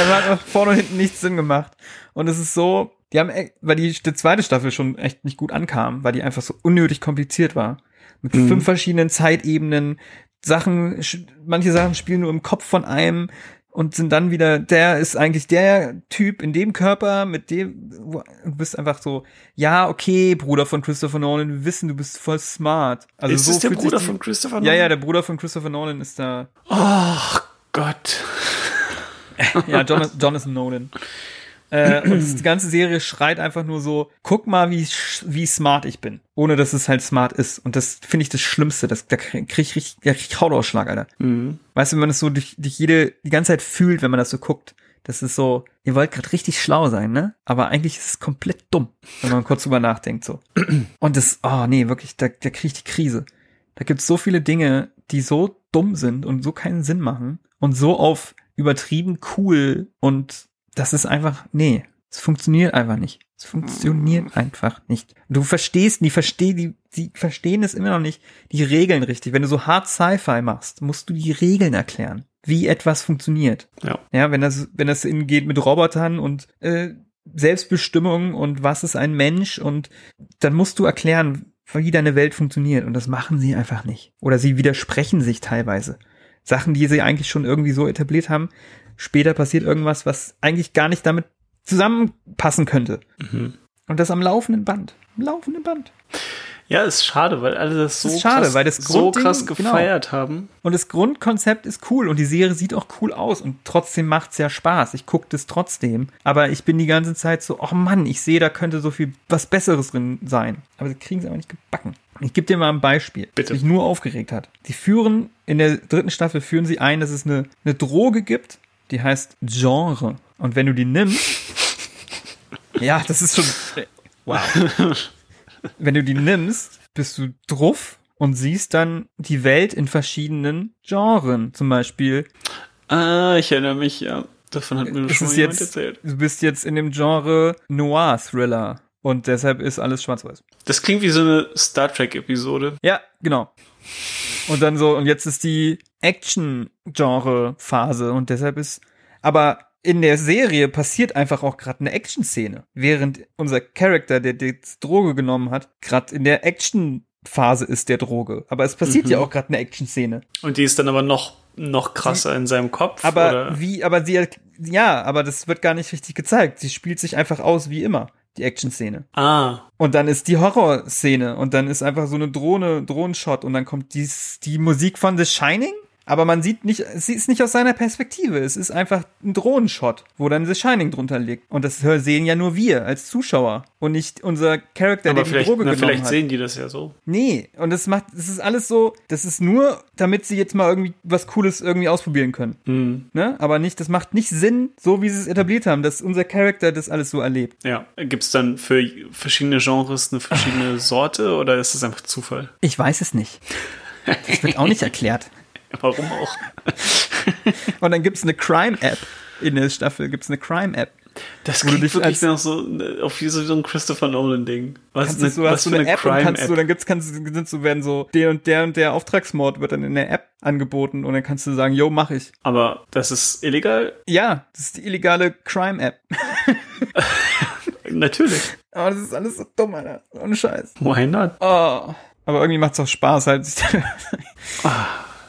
da hat vorne und hinten nichts Sinn gemacht. Und es ist so, die haben, weil die, die zweite Staffel schon echt nicht gut ankam, weil die einfach so unnötig kompliziert war. Mit fünf verschiedenen Zeitebenen, Sachen, manche Sachen spielen nur im Kopf von einem und sind dann wieder, der ist eigentlich der Typ in dem Körper, mit dem, du bist einfach so, ja, okay, Bruder von Christopher Nolan, wir wissen, du bist voll smart. Also ist so das der Bruder von Christopher Ja, Nolan? ja, der Bruder von Christopher Nolan ist da, Ach Gott. ja, Jonathan, Jonathan Nolan. Äh, und die ganze Serie schreit einfach nur so, guck mal, wie, wie smart ich bin. Ohne dass es halt smart ist. Und das finde ich das Schlimmste. Das, da krieg ich richtig, da krieg ich Hautausschlag, Alter. Mhm. Weißt du, wenn man das so durch, durch jede, die ganze Zeit fühlt, wenn man das so guckt. Das ist so, ihr wollt gerade richtig schlau sein, ne? Aber eigentlich ist es komplett dumm, wenn man kurz drüber nachdenkt, so. Und das, oh nee, wirklich, da, da krieg ich die Krise. Da gibt's so viele Dinge, die so dumm sind und so keinen Sinn machen und so auf übertrieben cool und das ist einfach, nee, es funktioniert einfach nicht. Es funktioniert einfach nicht. Du verstehst, die verstehen, die, die verstehen es immer noch nicht, die Regeln richtig. Wenn du so hart Sci-Fi machst, musst du die Regeln erklären, wie etwas funktioniert. Ja. Ja, wenn das, wenn das in- geht mit Robotern und äh, Selbstbestimmung und was ist ein Mensch und dann musst du erklären, wie deine Welt funktioniert und das machen sie einfach nicht. Oder sie widersprechen sich teilweise. Sachen, die sie eigentlich schon irgendwie so etabliert haben, später passiert irgendwas, was eigentlich gar nicht damit zusammenpassen könnte. Und das am laufenden Band. Am laufenden Band. Ja, ist schade, weil alle das so ist schade, krass, weil das so krass genau. gefeiert haben. Und das Grundkonzept ist cool und die Serie sieht auch cool aus und trotzdem macht's ja Spaß. Ich gucke das trotzdem. Aber ich bin die ganze Zeit so, oh Mann, ich sehe, da könnte so viel was Besseres drin sein. Aber sie kriegen es aber nicht gebacken. Ich gebe dir mal ein Beispiel, Bitte. das mich nur aufgeregt hat. Die führen, in der dritten Staffel führen sie ein, dass es eine, eine Droge gibt, die heißt Genre. Und wenn du die nimmst, ja, das ist schon, wow. wenn du die nimmst, bist du druff und siehst dann die Welt in verschiedenen Genren. Zum Beispiel, Ah, ich erinnere mich, ja. Davon hat mir es schon jemand jetzt, erzählt. du bist jetzt in dem Genre Noir-Thriller. Und deshalb ist alles schwarz-weiß. Das klingt wie so eine Star Trek-Episode. Ja, genau. Und dann so, und jetzt ist die Action-Genre-Phase und deshalb ist, aber in der Serie passiert einfach auch gerade eine Action-Szene, während unser Charakter, der die Droge genommen hat, gerade in der Action-Phase ist der Droge. Aber es passiert ja auch gerade eine Action-Szene. Und die ist dann aber noch, noch krasser in seinem Kopf. Aber oder? wie, aber sie, ja, aber das wird gar nicht richtig gezeigt. Sie spielt sich einfach aus wie immer, die Action-Szene. Ah, Und dann ist die Horrorszene und dann ist einfach so eine Drohne, Drohnenshot und dann kommt dies, die Musik von The Shining. Aber man sieht nicht, sie ist nicht aus seiner Perspektive. Es ist einfach ein Drohnenshot, wo dann The Shining drunter liegt. Und das sehen ja nur wir als Zuschauer und nicht unser Charakter, aber der die vielleicht, Droge na, genommen vielleicht hat. sehen die das ja so. Nee, und das macht, das ist alles so, das ist nur, damit sie jetzt mal irgendwie was Cooles irgendwie ausprobieren können. Hm. Ne? Aber nicht, das macht nicht Sinn, so wie sie es etabliert haben, dass unser Charakter das alles so erlebt. Ja. Gibt's dann für verschiedene Genres eine verschiedene Sorte oder ist das einfach Zufall? Ich weiß es nicht. Das wird auch nicht erklärt. Warum auch? Und dann gibt's eine Crime-App. In der Staffel gibt's eine Crime-App. Das du klingt wirklich als- nach so, auf wie so so ein Christopher Nolan-Ding. Was, Kannst eine, du, hast was du für eine eine App und kannst du, Crime-App? dann gibt's, kannst du, sind so, werden so, der und der und der Auftragsmord wird dann in der App angeboten und dann kannst du sagen, yo, mach ich. Aber das ist illegal? Ja, das ist die illegale Crime-App. Natürlich. Aber das ist alles so dumm, Alter. Ohne Scheiß. Why not? Oh. Aber irgendwie macht's auch Spaß halt.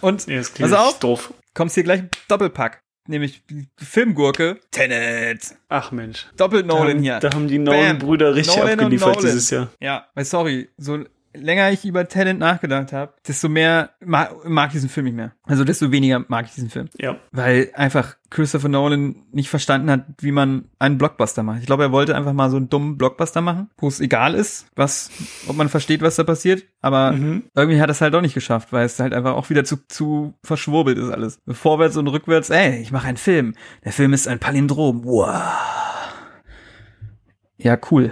Und, Nee, das pass auf, doof. kommst hier gleich Doppelpack. nämlich die Filmgurke. Tenet. Ach Mensch. Doppelt Da Nolan haben, hier. da haben die. Nolan-Brüder richtig Nolan abgeliefert Nolan. dieses Jahr. Ja, weil sorry, so länger ich über Tenet nachgedacht habe, desto mehr ma mag ich diesen Film nicht mehr. Also desto weniger mag ich diesen Film. Ja. Weil einfach Christopher Nolan nicht verstanden hat, wie man einen Blockbuster macht. Ich glaube, er wollte einfach mal so einen dummen Blockbuster machen, wo es egal ist, was, ob man versteht, was da passiert. Aber Mhm. irgendwie hat er es halt doch nicht geschafft, weil es halt einfach auch wieder zu, zu verschwurbelt ist alles. Vorwärts und rückwärts, ey, ich mache einen Film. Der Film ist ein Palindrom. Wow. Ja, cool.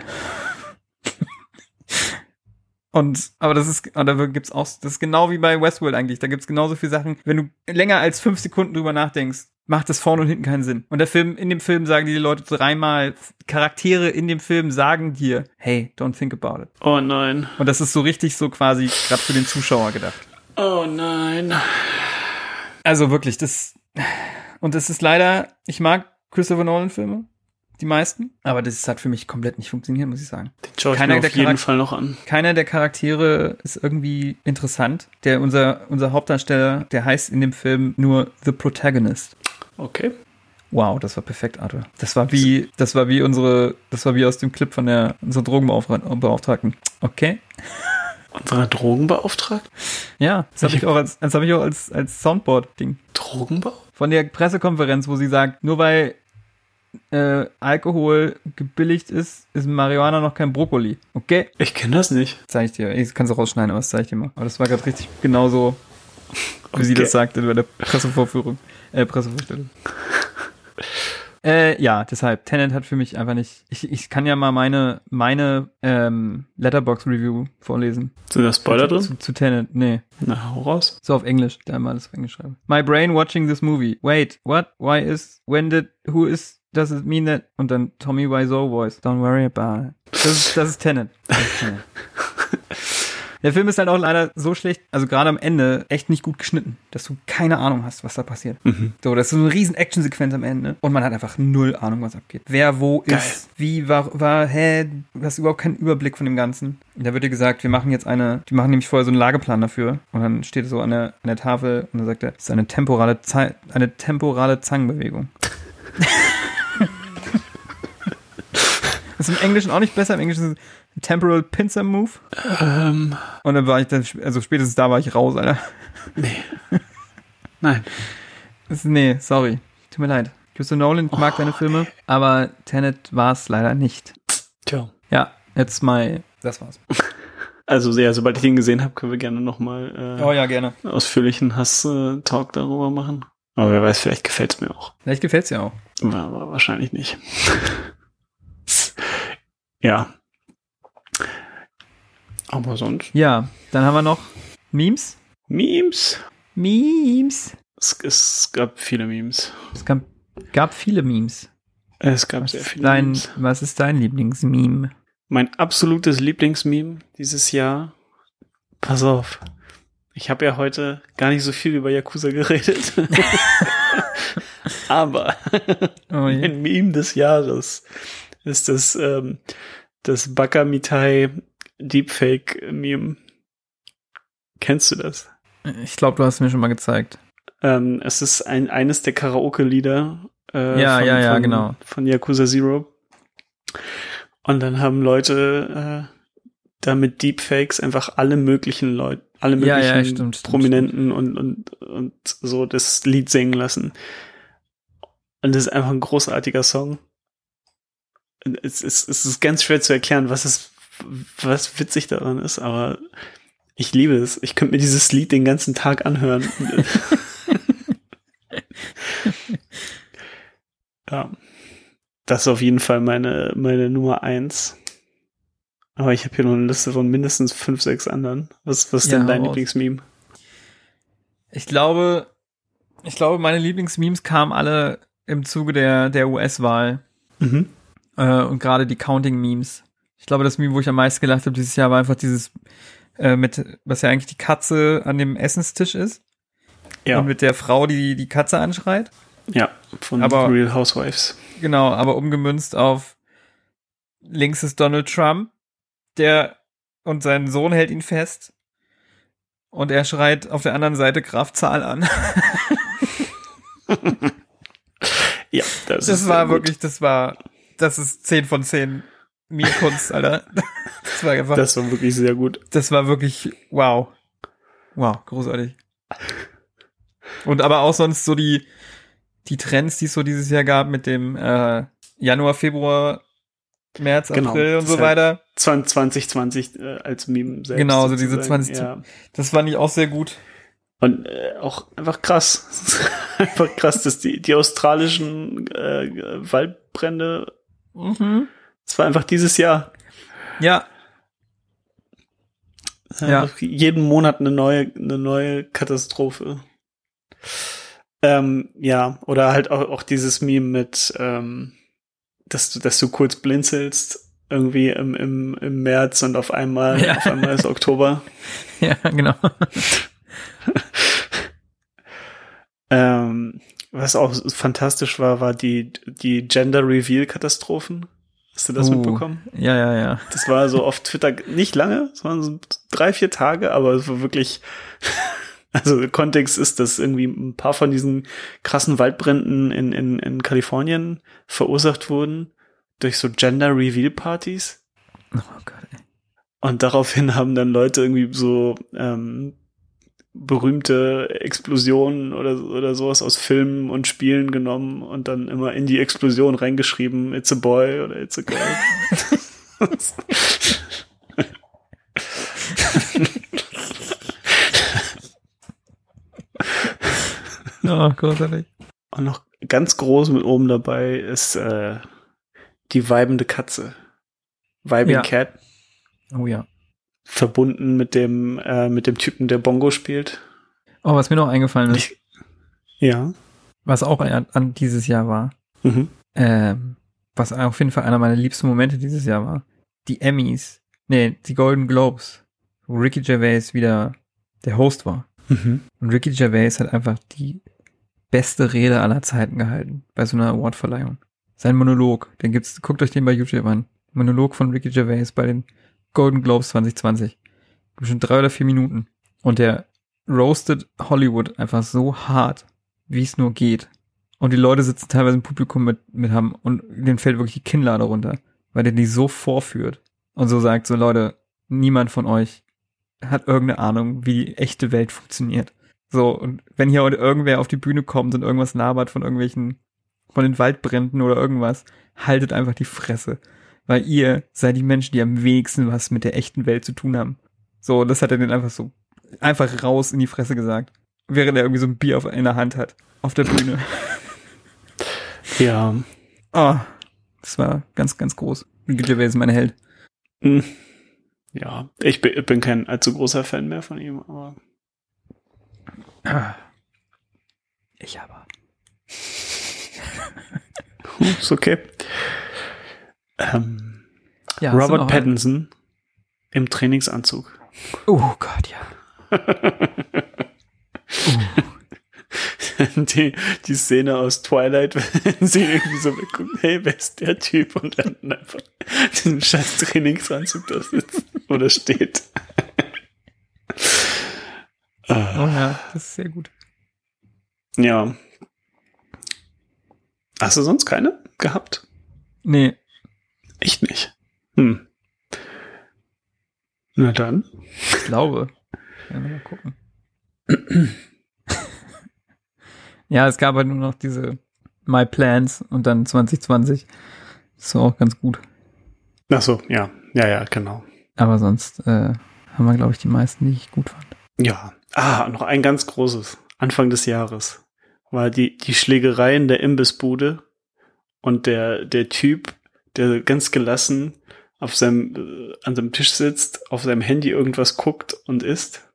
Und, aber das ist, da gibt's auch, das ist genau wie bei Westworld eigentlich. Da gibt's genauso viele Sachen. Wenn du länger als fünf Sekunden drüber nachdenkst, macht das vorne und hinten keinen Sinn. Und der Film, in dem Film sagen die Leute dreimal, Charaktere in dem Film sagen dir, hey, don't think about it. Oh nein. Und das ist so richtig so quasi gerade für den Zuschauer gedacht. Oh nein. Also wirklich, das, und das ist leider, ich mag Christopher Nolan Filme, die meisten, aber das hat für mich komplett nicht funktioniert, muss ich sagen. Den schaue ich Keiner mir der auf jeden Charakter- Fall noch an. Keiner der Charaktere ist irgendwie interessant. Der, unser, unser Hauptdarsteller, der heißt in dem Film nur The Protagonist. Okay. Wow, das war perfekt, Arthur. Das war wie, das war wie unsere, das war wie aus dem Clip von der, unserer Drogenbeauftragten. Okay. Unserer Drogenbeauftragten? Ja, das habe ich auch als, das habe ich auch als, als Soundboard-Ding. Drogenbau? Von der Pressekonferenz, wo sie sagt, nur weil äh, Alkohol gebilligt ist, ist Marihuana noch kein Brokkoli. Okay? Ich kenne das nicht. Zeig ich dir. Ich kann es rausschneiden, aber das zeige ich dir mal. Aber das war gerade richtig genauso, wie sie Okay. das sagte bei der Pressevorführung. Äh, Pressevorstellung. äh, ja, deshalb, Tenet hat für mich einfach nicht. Ich, ich kann ja mal meine, meine ähm, Letterbox-Review vorlesen. Sind da Spoiler drin? Zu, zu Tenet, nee. Na, hau raus. So auf Englisch, da mal das auf Englisch schreiben. My brain watching this movie. Wait, what? Why is, when did, who is, does it mean that? Und dann Tommy Wiseau voice. Don't worry about it. Das ist, das ist Tenet. Das ist Tenet. Der Film ist halt auch leider so schlecht, also gerade am Ende, echt nicht gut geschnitten, dass du keine Ahnung hast, was da passiert. So, das ist so eine riesen Actionsequenz am Ende und man hat einfach null Ahnung, was abgeht. Wer wo Geil. ist, wie war, war, hä, du hast überhaupt keinen Überblick von dem Ganzen. Und da wird dir gesagt, wir machen jetzt eine, die machen nämlich vorher so einen Lageplan dafür und dann steht so an der, an der Tafel und dann sagt er, es ist eine temporale, Zei eine temporale Zangenbewegung. Das ist im Englischen auch nicht besser. Im Englischen ist es Temporal Pincer Move. Ähm, Und dann war ich dann, also spätestens da war ich raus, Alter. nein. Das, nee, sorry. Tut mir leid. Christopher Nolan, ich mag deine Filme, aber Tenet war es leider nicht. Tja. Ja, jetzt mal, das war's. Also, ja, sobald ich den gesehen habe, können wir gerne nochmal äh, Oh ja, gerne. ausführlichen Hass-Talk darüber machen. Aber wer weiß, vielleicht gefällt's mir auch. Vielleicht gefällt's dir auch. Aber, aber wahrscheinlich nicht. ja. Aber sonst. Ja, dann haben wir noch Memes. Memes. Memes. Es, es gab viele Memes. Es gab, gab viele Memes. Es gab Was sehr viele dein, Memes. was ist dein Lieblingsmeme? Mein absolutes Lieblingsmeme dieses Jahr. Pass auf. Ich habe ja heute gar nicht so viel über Yakuza geredet. Aber Oh, je. mein Meme des Jahres ist das, ähm, das Baka Mitai Deepfake Meme. Kennst du das? Ich glaube, du hast mir schon mal gezeigt. Ähm, es ist ein, eines der Karaoke-Lieder äh, Ja, ja, ja, von, genau. von Yakuza Zero. Und dann haben Leute äh, da mit Deepfakes einfach alle möglichen Leute, alle Ja, möglichen ja, stimmt, stimmt, Prominenten Und, und, und so das Lied singen lassen. Und das ist einfach ein großartiger Song. Es ist, es ist ganz schwer zu erklären, was es, was witzig daran ist, aber ich liebe es. Ich könnte mir dieses Lied den ganzen Tag anhören. ja. Das ist auf jeden Fall meine, meine Nummer eins. Aber ich habe hier noch eine Liste von mindestens fünf, sechs anderen. Was, was ist Ja, denn dein. Lieblingsmeme? Ich glaube, ich glaube, meine Lieblingsmemes kamen alle im Zuge der, der US-Wahl. Mhm. Äh, und gerade die Counting-Memes. Ich glaube, das Meme, wo ich am meisten gelacht habe dieses Jahr, war einfach dieses äh, mit, was ja eigentlich die Katze an dem Essenstisch ist. Ja, Und mit der Frau, die die Katze anschreit. ja, von Aber- Real Housewives. Genau, aber umgemünzt auf links ist Donald Trump, der und sein Sohn hält ihn fest. Und er schreit auf der anderen Seite Graf Zahl an. Ja, das, Das ist war wirklich, das war, das ist 10 von 10 Meme-Kunst, Alter. Das war einfach, das, Das war wirklich sehr gut. war wirklich, wow. Wow, großartig. Und aber auch sonst so die, die Trends, die es so dieses Jahr gab mit dem äh, Januar, Februar, März, Genau, April und das so halt- weiter. 2020 äh, als Meme selbst. Genau, so diese sozusagen, 20 Ja. Das fand ich auch sehr gut. Und äh, auch einfach krass. einfach krass, dass die, die australischen äh, Waldbrände, Mhm. das war einfach dieses Jahr. Ja, Ja. Jeden Monat eine neue, eine neue Katastrophe. Ähm, ja, oder halt auch, auch dieses Meme mit, ähm, dass du, dass du kurz blinzelst, irgendwie im, im, im März und auf einmal, Ja. auf einmal ist Oktober. ja, genau. Ähm, was auch fantastisch war, war die, die Gender Reveal Katastrophen. Hast du das Uh, mitbekommen? Ja, ja, ja. Das war so auf Twitter nicht lange, sondern so drei, vier Tage, aber es war wirklich, also der Kontext ist, dass irgendwie ein paar von diesen krassen Waldbränden in, in, in Kalifornien verursacht wurden durch so Gender Reveal Partys. Oh Gott, ey. Und daraufhin haben dann Leute irgendwie so ähm, berühmte Explosionen oder, oder sowas aus Filmen und Spielen genommen und dann immer in die Explosion reingeschrieben, it's a boy oder it's a girl. Oh, großartig. und noch ganz groß mit oben dabei ist äh, die weibende Katze. Vibing Ja. Cat, Oh ja. Verbunden mit dem, äh, mit dem Typen, der Bongo spielt. Oh, was mir noch eingefallen ist, Ich, ja. was auch an, an dieses Jahr war, Mhm. ähm, was auf jeden Fall einer meiner liebsten Momente dieses Jahr war, die Emmys, nee, die Golden Globes, wo Ricky Gervais wieder der Host war. Mhm. Und Ricky Gervais hat einfach die beste Rede aller Zeiten gehalten bei so einer Awardverleihung. Sein Monolog, den gibt's, guckt euch den bei YouTube an. Monolog von Ricky Gervais bei den Golden Globes 2020. Bestimmt drei oder vier Minuten. Und der roasted Hollywood einfach so hart, wie es nur geht. Und die Leute sitzen teilweise im Publikum mit, mit haben und denen fällt wirklich die Kinnlade runter, weil der die so vorführt und so sagt, so Leute, niemand von euch hat irgendeine Ahnung, wie die echte Welt funktioniert. So, und wenn hier heute irgendwer auf die Bühne kommt und irgendwas labert von irgendwelchen, von den Waldbränden oder irgendwas, haltet einfach die Fresse. Weil ihr seid die Menschen, die am wenigsten was mit der echten Welt zu tun haben. So, das hat er dann einfach so, einfach raus in die Fresse gesagt. Während er irgendwie so ein Bier auf, in der Hand hat. Auf der Bühne. Ja. Oh, das war ganz, ganz groß. Ricky Gervais ist mein Held. Hm. Ja, ich bin, kein allzu großer Fan mehr von ihm, aber Ich aber. ist okay. Ähm, Ja, Robert noch Pattinson im Trainingsanzug. Oh Gott, ja. die, die Szene aus Twilight, wenn sie irgendwie so gucken, hey, wer ist der Typ? Und dann einfach diesen scheiß Trainingsanzug da sitzt oder steht. Oh ja, das ist sehr gut. Ja. Hast du sonst keine gehabt? Nee, Echt nicht. Hm. Na dann. ich glaube. Ja, mal gucken. ja, es gab halt nur noch diese My Plans und dann 2020. Das war auch ganz gut. Ach so, ja. Ja, ja, genau. Aber sonst äh, haben wir, glaube ich, die meisten, die ich gut fand. Ja. Ah, noch ein ganz großes. Anfang des Jahres war die, die Schlägerei in der Imbissbude und der, der Typ, der ganz gelassen auf seinem, äh, an seinem Tisch sitzt, auf seinem Handy irgendwas guckt und isst.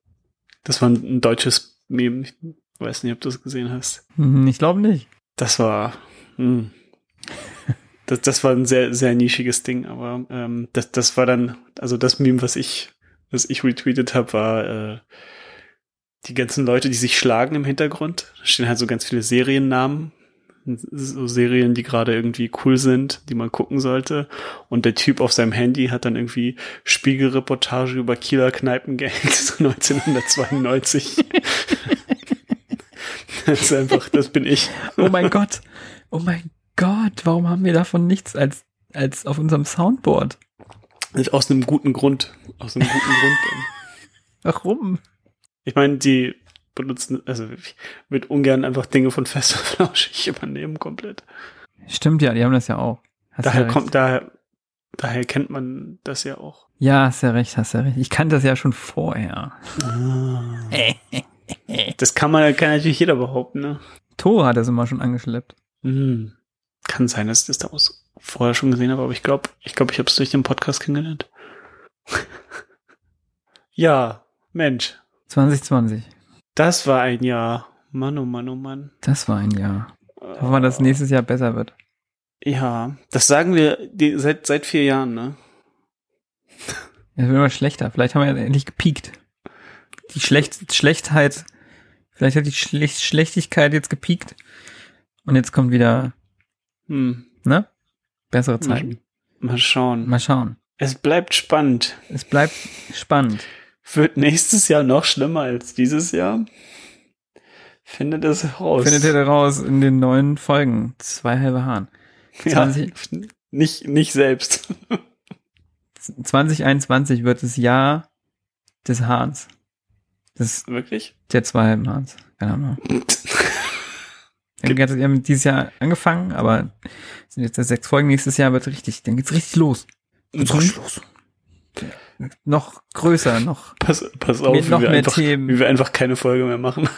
Das war ein, deutsches Meme. Ich weiß nicht, ob du es gesehen hast. Hm, Ich glaube nicht. Das war, hm. das, das war ein sehr, sehr nischiges Ding, aber ähm, das, das war dann, also das Meme, was ich, was ich retweetet habe, war äh, die ganzen Leute, die sich schlagen im Hintergrund. Da stehen halt so ganz viele Seriennamen, so Serien, die gerade irgendwie cool sind, die man gucken sollte. Und der Typ auf seinem Handy hat dann irgendwie Spiegelreportage über Kieler Kneipengangs 1992. das ist einfach, das bin ich. Oh mein Gott. Oh mein Gott, warum haben wir davon nichts als, als auf unserem Soundboard? Aus einem guten Grund. Aus einem guten Grund. Warum? Ich meine, die benutzen, also ich würde ungern einfach Dinge von Fest und Flauschig übernehmen komplett. Stimmt ja, die haben das ja auch. Hast daher ja kommt, daher, daher kennt man das ja auch. Ja, hast ja recht, hast ja recht. Ich kannte das ja schon vorher. Das kann man, kann natürlich jeder behaupten, ne? Tore hat das immer schon angeschleppt. Hm. Kann sein, dass ich das daraus vorher schon gesehen habe, aber ich glaube, ich glaube, ich habe es durch den Podcast kennengelernt. ja, Mensch, 2020. das war ein Jahr. Mann, oh Mann, oh Mann. Das war ein Jahr. Hoffen wir, dass nächstes Jahr besser wird. Ja, das sagen wir die, seit seit vier Jahren, ne? Es wird immer schlechter. Vielleicht haben wir ja endlich gepiekt. Die Schlecht Schlechtheit, vielleicht hat die Schlecht Schlechtigkeit jetzt gepiekt. Und jetzt kommt wieder, Hm. ne? Bessere Zeiten. Mal schauen. Mal schauen. Es bleibt spannend. Es bleibt spannend. Wird nächstes Jahr noch schlimmer als dieses Jahr? Findet es heraus. Findet ihr daraus in den neuen Folgen. Zwei halbe Hahn. ja, 20 nicht, nicht selbst. 2021 wird das Jahr des Hahns. Das, Wirklich? der zwei halben Hahns. Keine Ahnung. Wir haben dieses Jahr angefangen, aber es sind jetzt sechs Folgen. Nächstes Jahr wird richtig, dann geht's richtig los. Geht's richtig los. Noch größer, noch, Pass, pass auf, Mit wie noch wir, mehr einfach, Themen. wie wir einfach keine Folge mehr machen.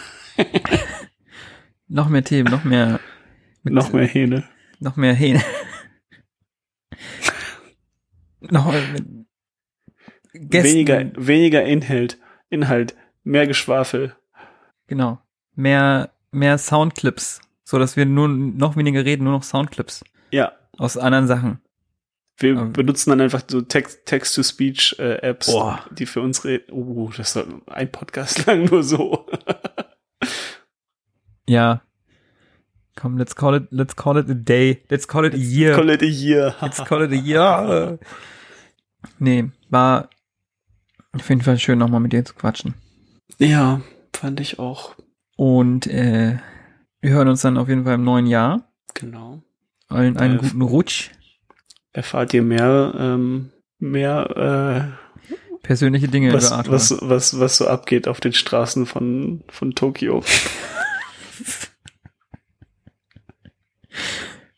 noch mehr Themen, noch mehr, noch mehr Hähne. noch mehr Hähne. noch. Weniger, weniger Inhalt, Inhalt, mehr Geschwafel. Genau. Mehr, mehr Soundclips. So dass wir nur noch weniger reden, nur noch Soundclips Ja, aus anderen Sachen. Wir Ähm. benutzen dann einfach so Text- Text-to-Speech-Apps, Boah. die für uns reden. Uh, das war ein Podcast lang nur so. Ja. Komm, let's call it, let's call it a day. Let's call it a year. Call it a year. Let's call it a year. Nee, war auf jeden Fall schön, nochmal mit dir zu quatschen. ja, fand ich auch. Und äh, wir hören uns dann auf jeden Fall im neuen Jahr. Genau. Allen einen Äh, guten Rutsch. Erfahrt ihr mehr, ähm, mehr, Persönliche Dinge äh, was, über Arthur. was, was, was so abgeht auf den Straßen von, von Tokio.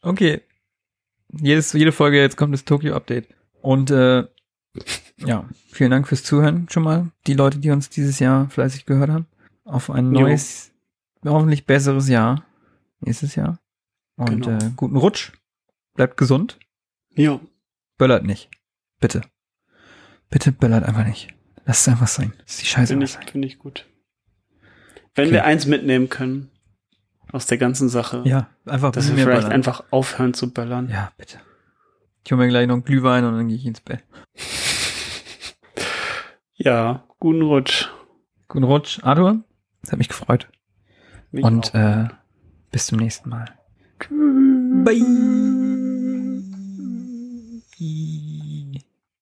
Okay. Jedes, jede Folge, jetzt kommt das Tokio-Update. Und äh, ja, vielen Dank fürs Zuhören schon mal. Die Leute, die uns dieses Jahr fleißig gehört haben. Auf ein Jo. neues, hoffentlich besseres Jahr. Nächstes Jahr. Und Genau. äh, guten Rutsch. Bleibt gesund. Jo. Böllert nicht. Bitte. Bitte böllert einfach nicht. Lasst es einfach sein. Das ist die Scheiße. Finde ich, sein. finde ich gut. Wenn Okay. wir eins mitnehmen können aus der ganzen Sache, Ja, einfach dass wir vielleicht böllern. einfach aufhören zu böllern. Ja, bitte. Ich hole mir gleich noch einen Glühwein und dann gehe ich ins Bett. Ja, guten Rutsch. Guten Rutsch, Arthur. Das hat mich gefreut. Mich Und auch. äh, bis zum nächsten Mal. Bye. E